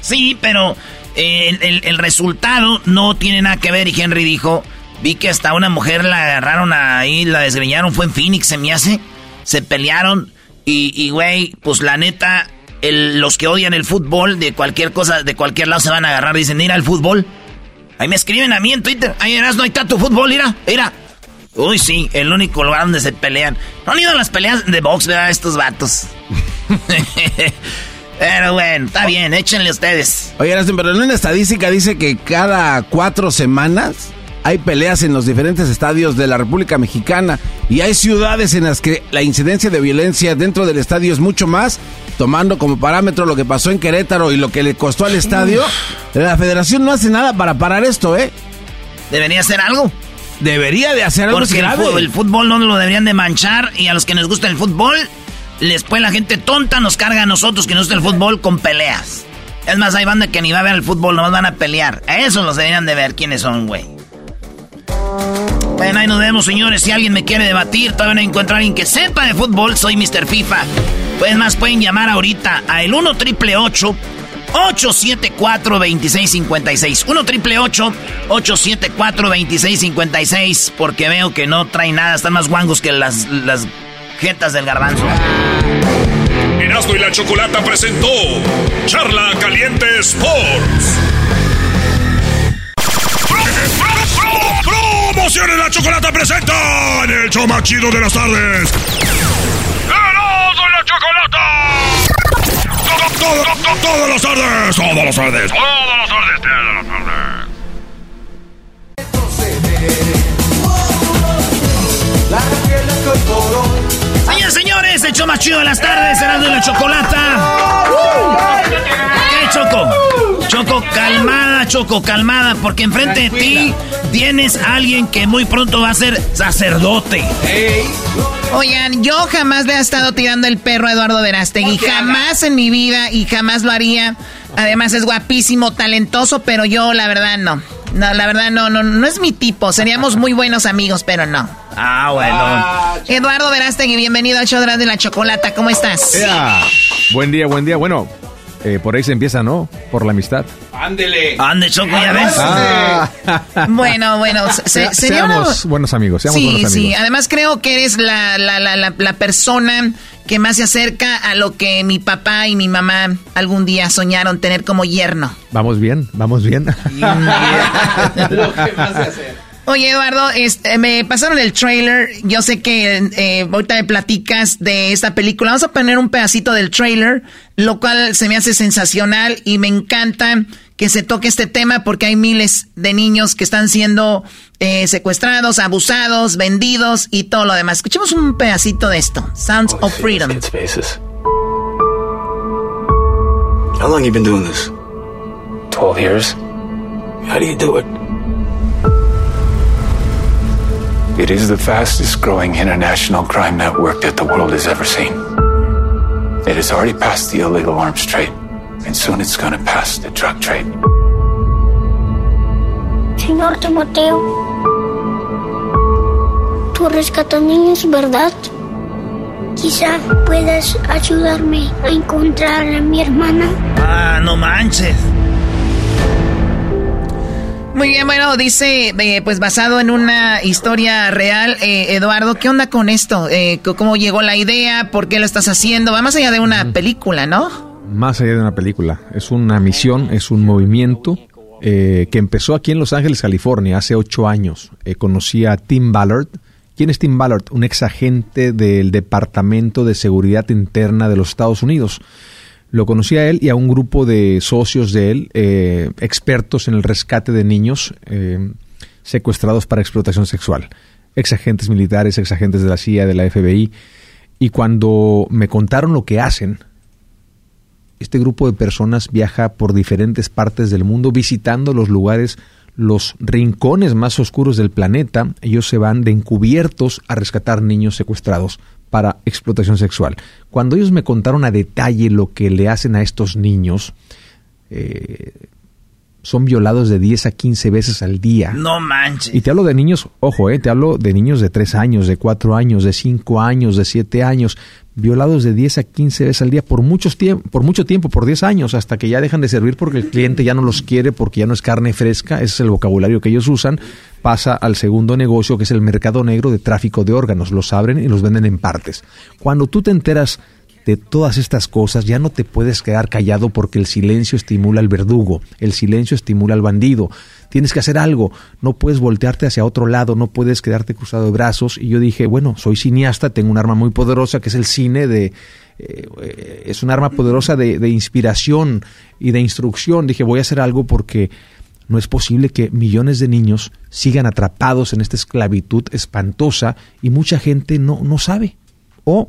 Sí, pero eh, el resultado no tiene nada que ver. Y Henry dijo, vi que hasta una mujer la agarraron ahí, la desgreñaron, fue en Phoenix, se me hace. Se pelearon y, güey, pues la neta, los que odian el fútbol, de cualquier cosa, de cualquier lado se van a agarrar. Dicen, mira el fútbol. Ahí me escriben a mí en Twitter. Ahí eras, no hay tanto fútbol, mira, mira. Uy, sí, el único lugar donde se pelean. No han ido a las peleas de box, ¿verdad? Estos vatos. Pero bueno, está bien, échenle ustedes. Oye, pero en una estadística dice que cada cuatro semanas hay peleas en los diferentes estadios de la República Mexicana y hay ciudades en las que la incidencia de violencia dentro del estadio es mucho más, tomando como parámetro lo que pasó en Querétaro y lo que le costó al estadio. La federación no hace nada para parar esto, ¿eh? Debería hacer algo. Debería de hacer algo Porque el, fútbol no lo deberían de manchar y a los que nos gusta el fútbol, después la gente tonta nos carga a nosotros que nos gusta el fútbol con peleas. Es más, hay banda que ni va a ver el fútbol, nomás van a pelear. A esos los deberían de ver quiénes son, güey. Bueno, ahí nos vemos, señores. Si alguien me quiere debatir, todavía no encuentro a alguien que sepa de fútbol, soy Mr. FIFA. Pues más, pueden llamar ahorita a el 1 triple 874 2656 1 triple 874 2656 Porque veo que no trae nada, están más guangos que las, las jetas del garbanzo. Erasmo y la Chocolata presentó Charla Caliente Sports. ¡Promociones la Chocolata presenta en el show más chido de las tardes! ¡Erasmo y la Chocolata! ¡Todo, todo, todo, todas las tardes! ¡Todas las tardes! ¡Todas las tardes! ¡Todas las tardes! Señores, señores, hecho más chido de las tardes, Cerrando de la Chocolata. Calmada, Choco, calmada, porque enfrente de ti tienes a alguien que muy pronto va a ser sacerdote. Oigan, yo jamás le he estado tirando el perro a Eduardo Verástegui. Jamás en mi vida y jamás lo haría. Además es guapísimo, talentoso, pero yo la verdad no. No, la verdad no, no, no es mi tipo. Seríamos muy buenos amigos, pero no. Ah, bueno. Eduardo Verástegui, bienvenido al show de la chocolata. ¿Cómo estás? Buen día, buen día. Bueno, eh, por ahí se empieza, ¿no? Por la amistad. Ándele. Ande, Choco, ya ves. Ah. Bueno, bueno, se- una- seamos buenos amigos, seamos Sí, buenos amigos. sí. Además creo que eres la, la, la, la, la persona que más se acerca a lo que mi papá y mi mamá algún día soñaron tener como yerno. Vamos bien, vamos bien. Oye, Eduardo, este, me pasaron el trailer. Yo sé que eh, ahorita me platicas de esta película. Vamos a poner un pedacito del trailer, lo cual se me hace sensacional y me encanta que se toque este tema porque hay miles de niños que están siendo eh, secuestrados, abusados, vendidos y todo lo demás. Escuchemos un pedacito de esto. Sounds of Freedom. How long you been doing this? 12 years. How do you do it? It is the fastest growing international crime network that the world has ever seen. It has already passed the illegal arms trade, and soon it's going to pass the drug trade. Señor Timoteo, tú rescatas niños, ¿verdad? Quizá puedas ayudarme a encontrar a mi hermana. Ah, no manches. Muy bien, bueno, dice, eh, pues basado en una historia real, eh, Eduardo, ¿qué onda con esto? Eh, ¿Cómo llegó la idea? ¿Por qué lo estás haciendo? Va más allá de una película, ¿no? Más allá de una película, es una misión, es un movimiento eh, que empezó aquí en Los Ángeles, California, hace ocho años. Eh, conocí a Tim Ballard. ¿Quién es Tim Ballard? Un ex agente del Departamento de Seguridad Interna de los Estados Unidos. Lo conocí a él y a un grupo de socios de él, eh, expertos en el rescate de niños eh, secuestrados para explotación sexual. Ex agentes militares, ex agentes de la CIA, de la FBI. Y cuando me contaron lo que hacen, este grupo de personas viaja por diferentes partes del mundo visitando los lugares, los rincones más oscuros del planeta. Ellos se van de encubiertos a rescatar niños secuestrados para explotación sexual. Cuando ellos me contaron a detalle lo que le hacen a estos niños, eh, son violados de 10 a 15 veces al día. No manches. Y te hablo de niños, ojo, eh, te hablo de niños de 3 años, de 4 años, de 5 años, de 7 años, violados de 10 a 15 veces al día por, muchos por mucho tiempo, por 10 años, hasta que ya dejan de servir porque el cliente ya no los quiere, porque ya no es carne fresca, ese es el vocabulario que ellos usan, pasa al segundo negocio que es el mercado negro de tráfico de órganos, los abren y los venden en partes. Cuando tú te enteras de todas estas cosas, ya no te puedes quedar callado porque el silencio estimula al verdugo, el silencio estimula al bandido. Tienes que hacer algo, no puedes voltearte hacia otro lado, no puedes quedarte cruzado de brazos. Y yo dije, bueno, soy cineasta, tengo un arma muy poderosa que es el cine de... eh, es un arma poderosa de, de inspiración y de instrucción. Dije, voy a hacer algo porque no es posible que millones de niños sigan atrapados en esta esclavitud espantosa y mucha gente no, no sabe. O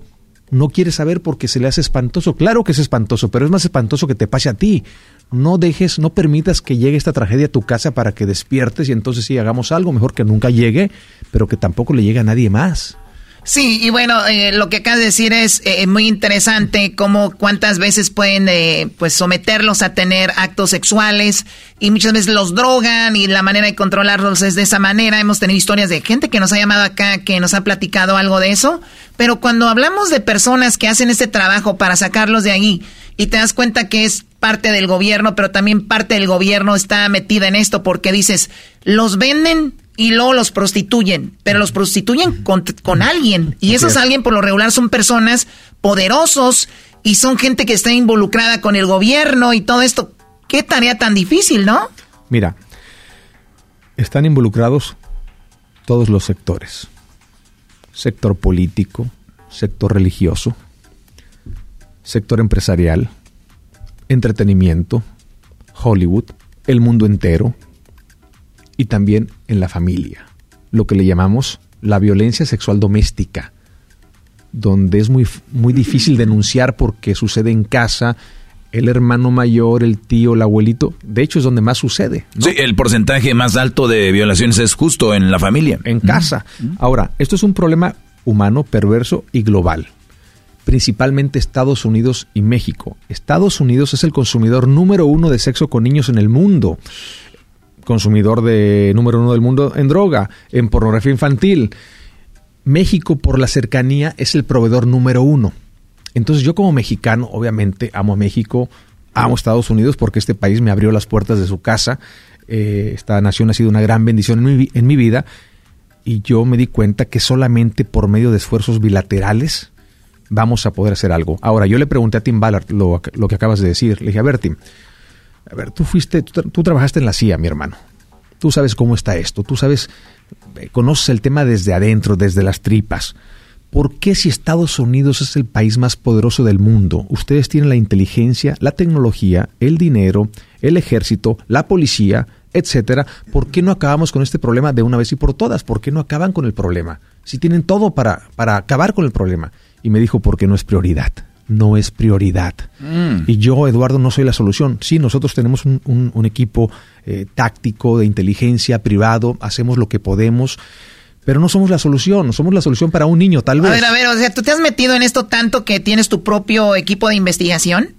no quiere saber porque se le hace espantoso. Claro que es espantoso, pero es más espantoso que te pase a ti. No dejes, no permitas que llegue esta tragedia a tu casa para que despiertes y entonces sí hagamos algo. Mejor que nunca llegue, pero que tampoco le llegue a nadie más. Sí, y bueno, eh, lo que acabas de decir es eh, muy interesante, como cuántas veces pueden eh, pues someterlos a tener actos sexuales y muchas veces los drogan y la manera de controlarlos es de esa manera. Hemos tenido historias de gente que nos ha llamado acá, que nos ha platicado algo de eso, pero cuando hablamos de personas que hacen este trabajo para sacarlos de ahí y te das cuenta que es parte del gobierno, pero también parte del gobierno está metida en esto porque dices, los venden y luego los prostituyen, pero los prostituyen con, con alguien. Y esos alguien por lo regular son personas poderosos y son gente que está involucrada con el gobierno y todo esto. Qué tarea tan difícil, ¿no? Mira, están involucrados todos los sectores. Sector político, sector religioso, sector empresarial, entretenimiento, Hollywood, el mundo entero y también en la familia. lo que le llamamos la violencia sexual doméstica, donde es muy, muy difícil denunciar porque sucede en casa, el hermano mayor, el tío, el abuelito, de hecho es donde más sucede. Sí, el porcentaje más alto de violaciones es justo en la familia. En casa. Ahora, esto es un problema humano, perverso y global. Principalmente Estados Unidos y México. Estados Unidos es el consumidor número uno de sexo con niños en el mundo. Consumidor de número uno del mundo en droga, en pornografía infantil. México, por la cercanía, es el proveedor número uno. Entonces yo como mexicano, obviamente, amo a México, amo a Estados Unidos porque este país me abrió las puertas de su casa. Eh, esta nación ha sido una gran bendición en mi, vida y yo me di cuenta que solamente por medio de esfuerzos bilaterales vamos a poder hacer algo. Ahora, yo le pregunté a Tim Ballard lo, lo que acabas de decir. Le dije, a ver, Tim, a ver, tú fuiste, tú, trabajaste en la CIA, mi hermano. Tú sabes cómo está esto, tú sabes, eh, conoces el tema desde adentro, desde las tripas. ¿Por qué si Estados Unidos es el país más poderoso del mundo, ustedes tienen la inteligencia, la tecnología, el dinero, el ejército, la policía, etcétera? ¿Por qué no acabamos con este problema de una vez y por todas? ¿Por qué no acaban con el problema? Si tienen todo para, para acabar con el problema. Y me dijo, porque no es prioridad. No es prioridad. Mm. Y yo, Eduardo, no soy la solución. Sí, nosotros tenemos un, un- un equipo eh, táctico, de inteligencia, privado, hacemos lo que podemos, pero no somos la solución. Somos la solución para un niño, tal A vez. ver, a ver, o sea, ¿tú te has metido en esto tanto que tienes tu propio equipo de investigación?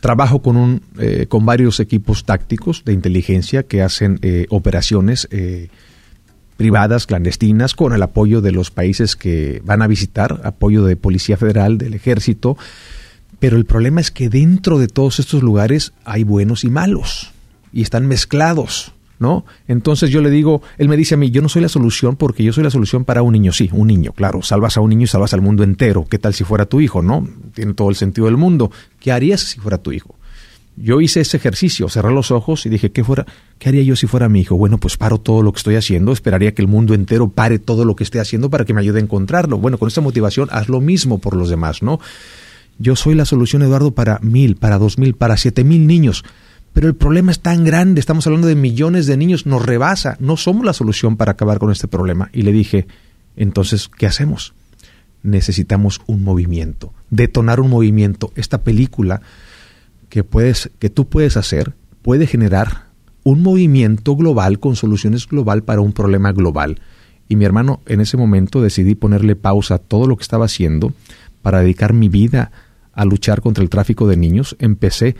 Trabajo con, un, eh, con varios equipos tácticos de inteligencia que hacen eh, operaciones eh, privadas, clandestinas, con el apoyo de los países que van a visitar, apoyo de Policía Federal, del Ejército. Pero el problema es que dentro de todos estos lugares hay buenos y malos y están mezclados, ¿no? Entonces yo le digo, él me dice a mí, yo no soy la solución porque yo soy la solución para un niño, sí, un niño, claro, salvas a un niño y salvas al mundo entero. ¿Qué tal si fuera tu hijo, no? Tiene todo el sentido del mundo. ¿Qué harías si fuera tu hijo? Yo hice ese ejercicio, cerré los ojos y dije, ¿qué, fuera, ¿qué haría yo si fuera mi hijo? Bueno, pues paro todo lo que estoy haciendo, esperaría que el mundo entero pare todo lo que esté haciendo para que me ayude a encontrarlo. Bueno, con esta motivación, haz lo mismo por los demás, ¿no? Yo soy la solución, Eduardo, para mil, para dos mil, para siete mil niños. Pero el problema es tan grande, estamos hablando de millones de niños, nos rebasa, no somos la solución para acabar con este problema. Y le dije, entonces, ¿qué hacemos? Necesitamos un movimiento, detonar un movimiento. Esta película que, puedes, que tú puedes hacer puede generar un movimiento global con soluciones global para un problema global. Y mi hermano, en ese momento decidí ponerle pausa a todo lo que estaba haciendo para dedicar mi vida a luchar contra el tráfico de niños. Empecé,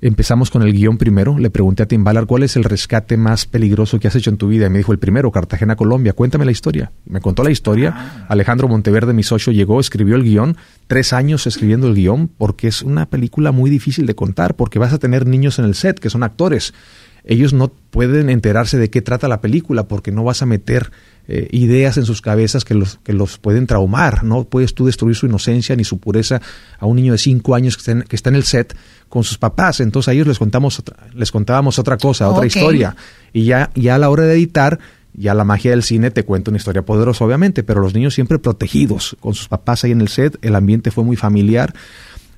empezamos con el guion primero. Le pregunté a Tim Ballard cuál es el rescate más peligroso que has hecho en tu vida. Y me dijo el primero, Cartagena, Colombia. Cuéntame la historia. Me contó la historia. Alejandro Monteverde, mi socio, llegó, escribió el guion. Tres años escribiendo el guion porque es una película muy difícil de contar porque vas a tener niños en el set que son actores. Ellos no pueden enterarse de qué trata la película porque no vas a meter eh, ideas en sus cabezas que los, que los pueden traumar. No puedes tú destruir su inocencia ni su pureza a un niño de cinco años que está en, que está en el set con sus papás. Entonces a ellos les contamos otra- les contábamos otra cosa, otra historia. Y ya, ya a la hora de editar, ya la magia del cine te cuenta una historia poderosa, obviamente, pero los niños siempre protegidos, con sus papás ahí en el set, el ambiente fue muy familiar.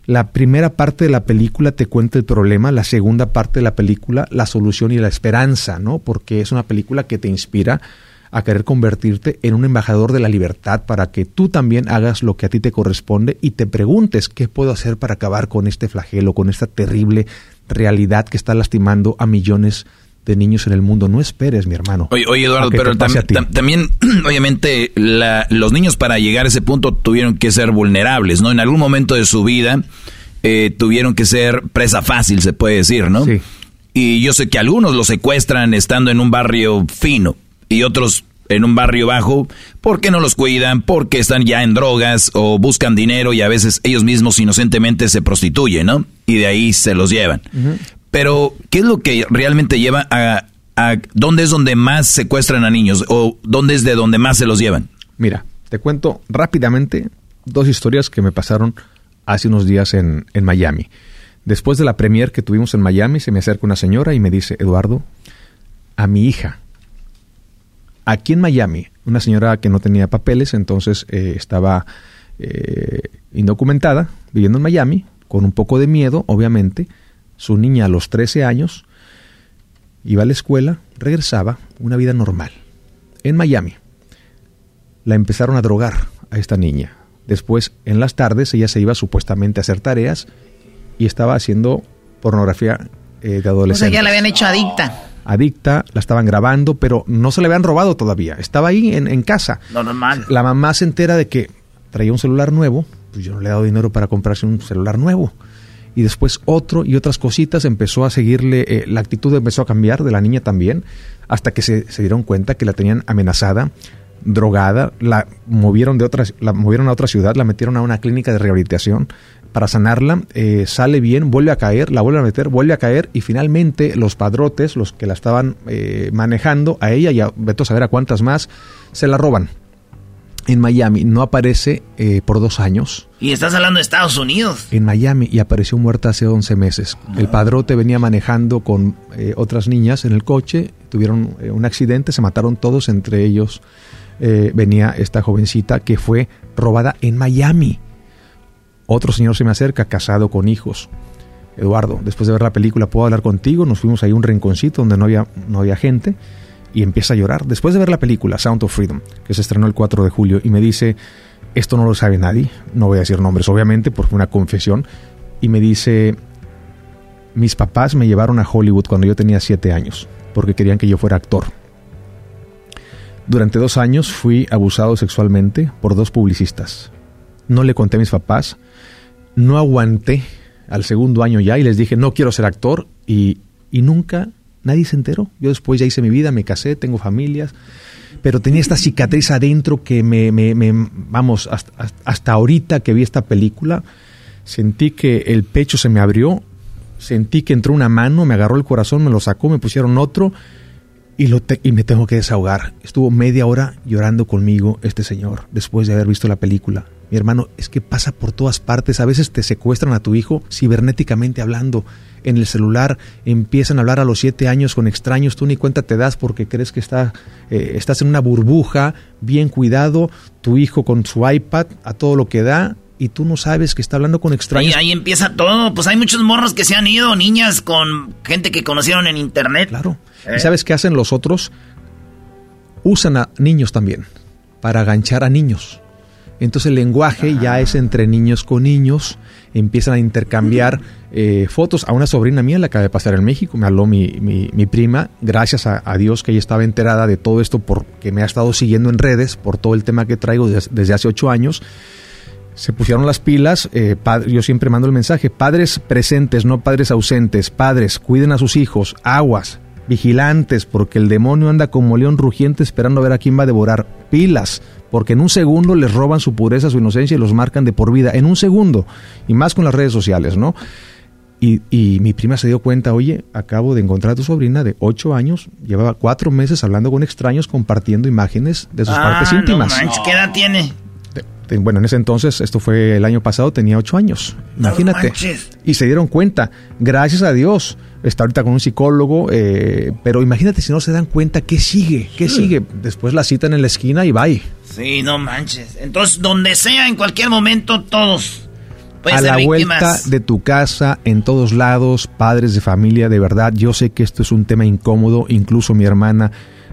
La primera parte de la película te cuenta el problema, la segunda parte de la película la solución y la esperanza, ¿no? Porque es una película que te inspira a querer convertirte en un embajador de la libertad para que tú también hagas lo que a ti te corresponde y te preguntes qué puedo hacer para acabar con este flagelo, con esta terrible realidad que está lastimando a millones de niños en el mundo. No esperes, mi hermano. Oye, oye, Eduardo, pero tam- tam- también, obviamente, la- los niños para llegar a ese punto tuvieron que ser vulnerables, ¿no? En algún momento de su vida eh, tuvieron que ser presa fácil, se puede decir, ¿no? Y yo sé que algunos los secuestran estando en un barrio fino y otros en un barrio bajo porque no los cuidan, porque están ya en drogas o buscan dinero y a veces ellos mismos inocentemente se prostituyen, ¿no? Y de ahí se los llevan. Pero, ¿qué es lo que realmente lleva a, a dónde es donde más secuestran a niños o dónde es de donde más se los llevan? Mira, te cuento rápidamente dos historias que me pasaron hace unos días en, en Miami. Después de la premier que tuvimos en Miami, se me acerca una señora y me dice, Eduardo, a mi hija, aquí en Miami, una señora que no tenía papeles, entonces eh, estaba eh, indocumentada, viviendo en Miami, con un poco de miedo, obviamente. Su niña a los 13 años iba a la escuela, regresaba, una vida normal, en Miami. la empezaron a drogar a esta niña. Después, en las tardes, ella se iba supuestamente a hacer tareas y estaba haciendo pornografía eh, de adolescentes. O sea, ya la habían hecho adicta. Adicta, la estaban grabando, pero no se le habían robado todavía. Estaba ahí en, en casa. No, normal. La mamá se entera de que traía un celular nuevo, pues yo no le he dado dinero para comprarse un celular nuevo. Y después otro y otras cositas empezó a seguirle, eh, la actitud empezó a cambiar de la niña también, hasta que se, dieron cuenta que la tenían amenazada, drogada, la movieron de otra, la movieron a otra ciudad, la metieron a una clínica de rehabilitación para sanarla, eh, sale bien, vuelve a caer, la vuelve a meter, vuelve a caer y finalmente los padrotes, los que la estaban eh, manejando, a ella y a veto a saber a cuántas más, se la roban. En Miami no aparece eh, por dos años. Y estás hablando de Estados Unidos. En Miami y apareció muerta hace 11 meses. El padrote venía manejando con eh, otras niñas en el coche, tuvieron eh, un accidente, se mataron todos, entre ellos venía esta jovencita que fue robada en Miami. Otro señor se me acerca, casado con hijos. Eduardo, después de ver la película, ¿puedo hablar contigo? Nos fuimos ahí a un rinconcito donde no había, no había gente y empieza a llorar. Después de ver la película Sound of Freedom, que se estrenó el 4 de julio, y me dice, esto no lo sabe nadie, no voy a decir nombres obviamente porque una confesión, y me dice, mis papás me llevaron a Hollywood cuando yo tenía 7 años, porque querían que yo fuera actor. Durante dos años fui abusado sexualmente por dos publicistas. No le conté a mis papás, no aguanté al segundo año ya y les dije, no quiero ser actor y, y nunca nadie se enteró. Yo después ya hice mi vida, me casé, tengo familias, pero tenía esta cicatriz adentro que me, me, vamos, hasta, hasta, ahorita que vi esta película, sentí que el pecho se me abrió, sentí que entró una mano, me agarró el corazón, me lo sacó, me pusieron otro y, lo y me tengo que desahogar. Estuvo media hora llorando conmigo este señor después de haber visto la película. Mi hermano, es que pasa por todas partes. A veces te secuestran a tu hijo cibernéticamente hablando. En el celular empiezan a hablar a los siete años con extraños. Tú ni cuenta te das porque crees que está, eh, estás en una burbuja, bien cuidado. Tu hijo con su iPad a todo lo que da. Y tú no sabes que está hablando con extraños. Y ahí empieza todo. Pues hay muchos morros que se han ido, niñas con gente que conocieron en internet. Claro. ¿Eh? ¿Y sabes qué hacen los otros? Usan a niños también para aganchar a niños. Entonces el lenguaje ya es entre niños con niños, empiezan a intercambiar eh, fotos. A una sobrina mía la acaba de pasar en México, me habló mi, mi, mi prima, gracias a, a, Dios que ella estaba enterada de todo esto porque me ha estado siguiendo en redes por todo el tema que traigo desde, desde hace ocho años. Se pusieron las pilas, eh, padre, yo siempre mando el mensaje, padres presentes, no padres ausentes, padres, cuiden a sus hijos, aguas, vigilantes, porque el demonio anda como león rugiente esperando a ver a quién va a devorar, pilas, porque en un segundo les roban su pureza, su inocencia y los marcan de por vida, en un segundo, y más con las redes sociales, ¿no? Y, y, mi prima se dio cuenta, oye, acabo de encontrar a tu sobrina de 8 años, llevaba cuatro meses hablando con extraños, compartiendo imágenes de sus ah, partes íntimas. No manches, ¿Qué edad tiene? Bueno, en ese entonces, esto fue el año pasado, tenía 8 años. Imagínate. No y se dieron cuenta, gracias a Dios, está ahorita con un psicólogo, eh, pero imagínate si no se dan cuenta, ¿qué sigue? ¿Qué sí. sigue? Después la citan en la esquina y bye. Sí, no manches. Entonces, donde sea, en cualquier momento, todos. A la vuelta de tu casa, en todos lados, padres de familia, de verdad, yo sé que esto es un tema incómodo, incluso mi hermana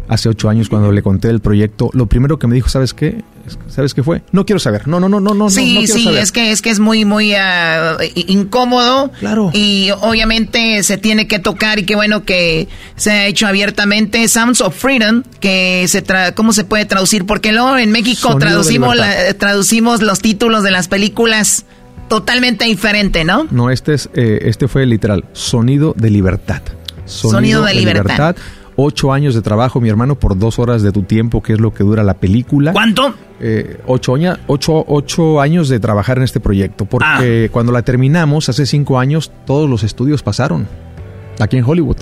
hace ocho años cuando le conté el proyecto, lo primero que me dijo, ¿sabes qué? ¿Sabes qué fue? No quiero saber. No, no, no, no, no. Sí, no, no sí, saber. es que es que es muy, muy uh, incómodo. Claro. Y obviamente se tiene que tocar y qué bueno que se ha hecho abiertamente. Sounds of Freedom, que se tra ¿cómo se puede traducir? Porque luego en México Sonido traducimos, la, traducimos los títulos de las películas totalmente diferente, ¿no? No, este es, eh, este fue literal. Sonido de libertad. Sonido, Sonido de, libertad ocho años de trabajo, mi hermano, por dos horas de tu tiempo, que es lo que dura la película. ¿Cuánto? Eh, ocho, ocho, ocho, años de trabajar en este proyecto, porque ah. cuando la terminamos, hace cinco años, todos los estudios pasaron, aquí en Hollywood.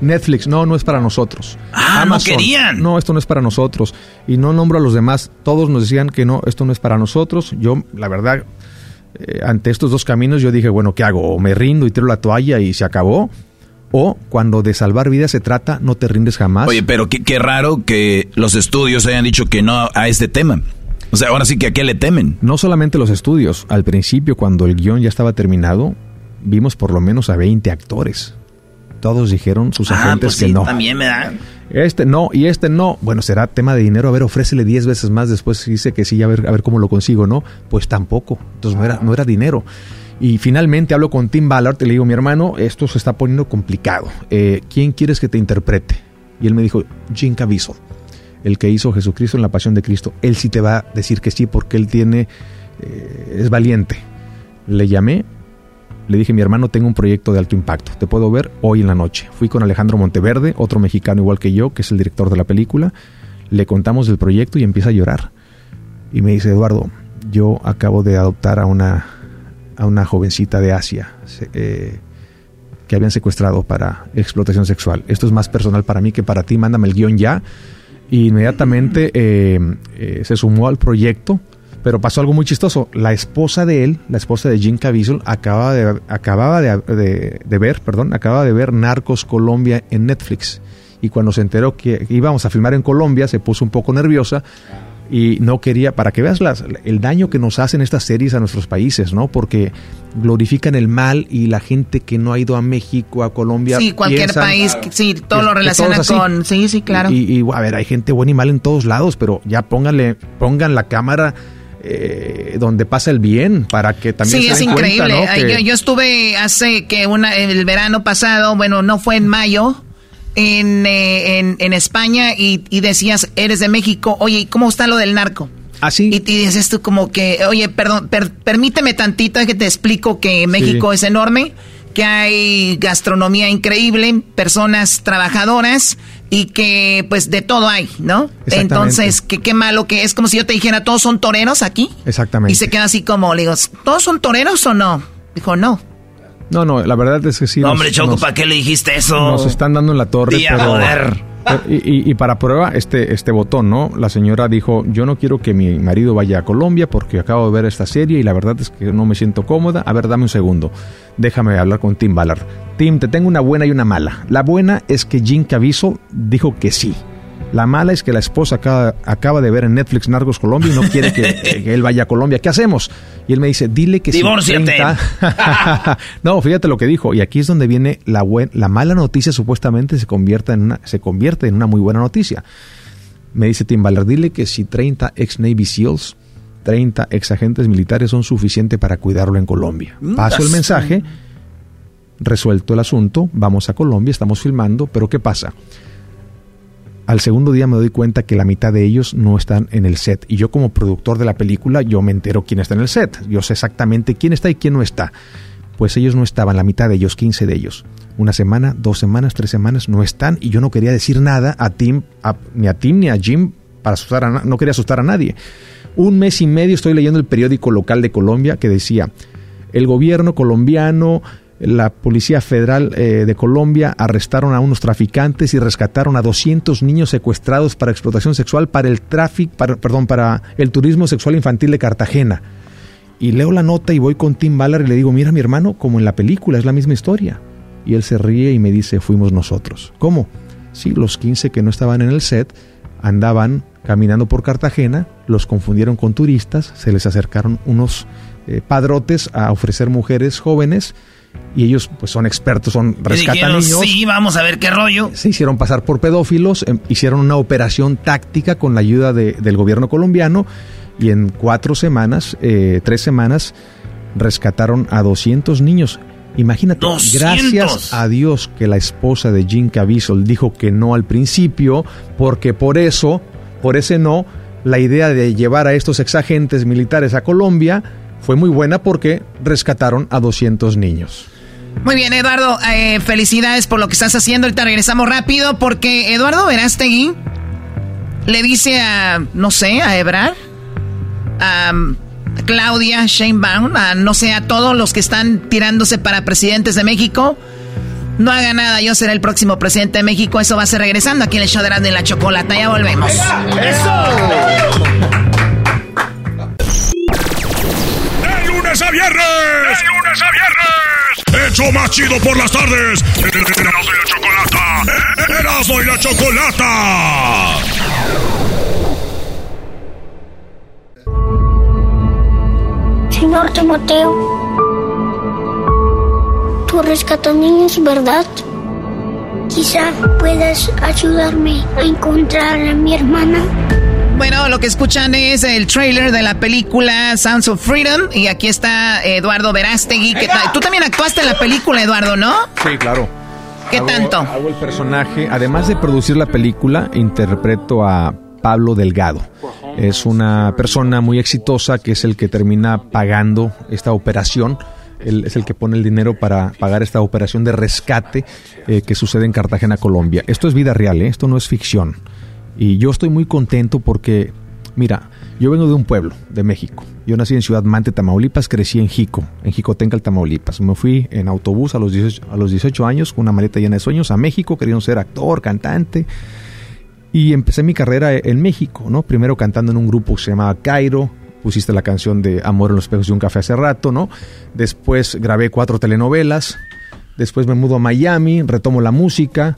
Netflix, no, no es para nosotros. Ah, Amazon, no querían. No, esto no es para nosotros. Y no nombro a los demás. Todos nos decían que no, esto no es para nosotros. Yo, la verdad, eh, ante estos dos caminos, yo dije, bueno, ¿qué hago? O me rindo y tiro la toalla y se acabó o cuando de salvar vidas se trata, no te rindes jamás. Oye, pero qué, qué, raro que los estudios hayan dicho que no a este tema. O sea, ahora sí que a qué le temen. No solamente los estudios. Al principio, cuando el guion ya estaba terminado, vimos por lo menos a 20 actores. Todos dijeron sus ah, agentes pues que sí, no. También me. Este no, y este no. Bueno, será tema de dinero. A ver, ofrécele 10 veces más. Después dice que sí, a ver, a ver cómo lo consigo, ¿no? Pues tampoco. Entonces no era, no era dinero. Y finalmente hablo con Tim Ballard y le digo, mi hermano, esto se está poniendo complicado. Eh, ¿Quién quieres que te interprete? Y él me dijo, Jim Caviezel, el que hizo Jesucristo en la Pasión de Cristo. Él sí te va a decir que sí porque él tiene, eh, es valiente. Le llamé, le dije, mi hermano, tengo un proyecto de alto impacto, te puedo ver hoy en la noche. Fui con Alejandro Monteverde, otro mexicano igual que yo, que es el director de la película. Le contamos del proyecto y empieza a llorar. Y me dice, Eduardo, yo acabo de adoptar a una a una jovencita de Asia eh, que habían secuestrado para explotación sexual. Esto es más personal para mí que para ti, mándame el guion ya. Y inmediatamente eh, eh, se sumó al proyecto, pero pasó algo muy chistoso. La esposa de él, la esposa de Jim Caviezel, acababa de, acababa de, de ver, perdón, acababa de ver Narcos Colombia en Netflix. Y cuando se enteró que íbamos a filmar en Colombia, se puso un poco nerviosa y no quería, para que veas las, el daño que nos hacen estas series a nuestros países, ¿no? Porque glorifican el mal y la gente que no ha ido a México, a Colombia. Sí, cualquier país, sí, todo lo relaciona con. Sí, sí, claro. Y, a ver, hay gente buena y mal en todos lados, pero ya pónganle, pongan la cámara. Eh, donde pasa el bien para que también sí es increíble yo, yo, estuve hace que una el verano pasado bueno no fue en mayo eh, en, en, España y, decías, eres de México, oye, ¿cómo está lo del narco? Así. ¿Ah, y, y dices tú como que, oye, perdón, permíteme tantito que te explico que México es enorme, que hay gastronomía increíble, personas trabajadoras y que pues de todo hay, ¿no? Entonces, que qué malo que es como si yo te dijera, todos son toreros aquí. Exactamente. Y se queda así como, le digo, ¿todos son toreros o no? Dijo, no. No, no, la verdad es que sí. hombre, Choco, ¿para qué le dijiste eso? Nos están dando en la torre. y, para prueba, este, este botón, ¿no? La señora dijo, yo no quiero que mi marido vaya a Colombia porque acabo de ver esta serie y la verdad es que no me siento cómoda. A ver, dame un segundo. Déjame hablar con Tim Ballard. Tim, te tengo una buena y una mala. La buena es que Jim Caviezel dijo que sí. La mala es que la esposa acaba, de ver en Netflix Narcos Colombia y no quiere que, él vaya a Colombia. ¿Qué hacemos? Y él me dice, dile que Divórciate. no, fíjate lo que dijo. Y aquí es donde viene la, la mala noticia supuestamente se, convierte en una, se convierte en una muy buena noticia. Me dice Tim Ballard, dile que si 30 ex Navy SEALs, 30 ex agentes militares son suficientes para cuidarlo en Colombia. Mm, Paso el mensaje, resuelto el asunto, vamos a Colombia, estamos filmando, pero ¿qué pasa? Al segundo día me doy cuenta que la mitad de ellos no están en el set. Y yo como productor de la película, yo me entero quién está en el set. Yo sé exactamente quién está y quién no está. Pues ellos no estaban, la mitad de ellos, 15 de ellos. Una semana, dos semanas, tres semanas, no están. Y yo no quería decir nada a Tim, ni a Tim ni a Jim, para asustar a, no quería asustar a nadie. Un mes y medio estoy leyendo el periódico local de Colombia que decía, el gobierno colombiano la Policía Federal eh, de Colombia arrestaron a unos traficantes y rescataron a 200 niños secuestrados para explotación sexual para el tráfico, perdón, para el turismo sexual infantil de Cartagena. Y leo la nota y voy con Tim Ballard y le digo, mira mi hermano, como en la película, es la misma historia. Y él se ríe y me dice, fuimos nosotros. ¿Cómo? Sí, los 15 que no estaban en el set andaban caminando por Cartagena, los confundieron con turistas, se les acercaron unos eh, padrotes a ofrecer mujeres jóvenes, y ellos pues son expertos, son rescatan niños. Sí, vamos a ver qué rollo. Se hicieron pasar por pedófilos, em, hicieron una operación táctica con la ayuda del gobierno colombiano y en cuatro semanas, eh, tres semanas, rescataron a 200 niños. Imagínate, gracias a Dios que la esposa de Jim Caviezel dijo que no al principio, porque por eso, por ese no, la idea de llevar a estos exagentes militares a Colombia fue muy buena porque rescataron a 200 niños. Muy bien, Eduardo, eh, felicidades por lo que estás haciendo. Ahorita regresamos rápido porque Eduardo Verástegui le dice a, no sé, a Ebrar, a Claudia Sheinbaum, a no sé, a todos los que están tirándose para presidentes de México, no haga nada, yo seré el próximo presidente de México. Eso va a ser regresando aquí en el show de la, la chocolata. Ya volvemos. ¡Eso! Chido por las tardes. Erasmo y la chocolata. Erasmo y la chocolata. Señor Timoteo, tú rescatas niños, ¿verdad? Quizá puedas ayudarme a encontrar a mi hermana. Bueno, lo que escuchan es el trailer de la película Sounds of Freedom y aquí está Eduardo Verástegui. Que Tú también actuaste en la película, Eduardo, ¿no? Sí, claro. ¿Qué tanto? Hago el personaje, además de producir la película, interpreto a Pablo Delgado. Es una persona muy exitosa que es el que termina pagando esta operación. Él es el que pone el dinero para pagar esta operación de rescate eh, que sucede en Cartagena, Colombia. Esto es vida real, ¿eh? esto no es ficción. Y yo estoy muy contento porque, mira, yo vengo de un pueblo, de México. Yo nací en Ciudad Mante, Tamaulipas, crecí en Jico, en Jicotencal, Tamaulipas. Me fui en autobús a los, 18, a los 18 años con una maleta llena de sueños a México, queriendo ser actor, cantante. Y empecé mi carrera en México, ¿no? Primero cantando en un grupo que se llamaba Cairo, pusiste la canción de Amor en los espejos de un café hace rato, ¿no? Después grabé cuatro telenovelas, después me mudo a Miami, retomo la música,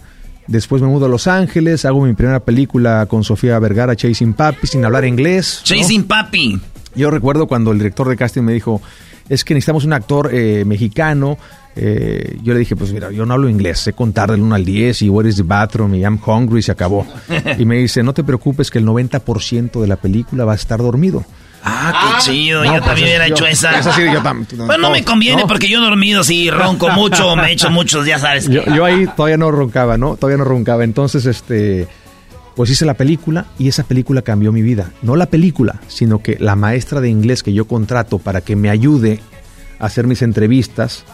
Después me mudo a Los Ángeles, hago mi primera película con Sofía Vergara, Chasing Papi, sin hablar inglés. Chasing Papi. Yo recuerdo cuando el director de casting me dijo, es que necesitamos un actor eh, mexicano. Eh, yo le dije, pues mira, yo no hablo inglés, sé contar del 1 al 10 y where is the bathroom y I'm hungry y se acabó. y me dice, no te preocupes que el 90% de la película va a estar dormido. Ah, qué chido. yo pues también hubiera hecho esa. Esa sí, yo Pues no me conviene porque yo dormido sí ronco mucho, me he hecho muchos, ya sabes. Yo, yo, ahí todavía no roncaba, ¿no? Todavía no roncaba. Entonces, este, pues hice la película y esa película cambió mi vida. No la película, sino que la maestra de inglés que yo contrato para que me ayude a hacer mis entrevistas,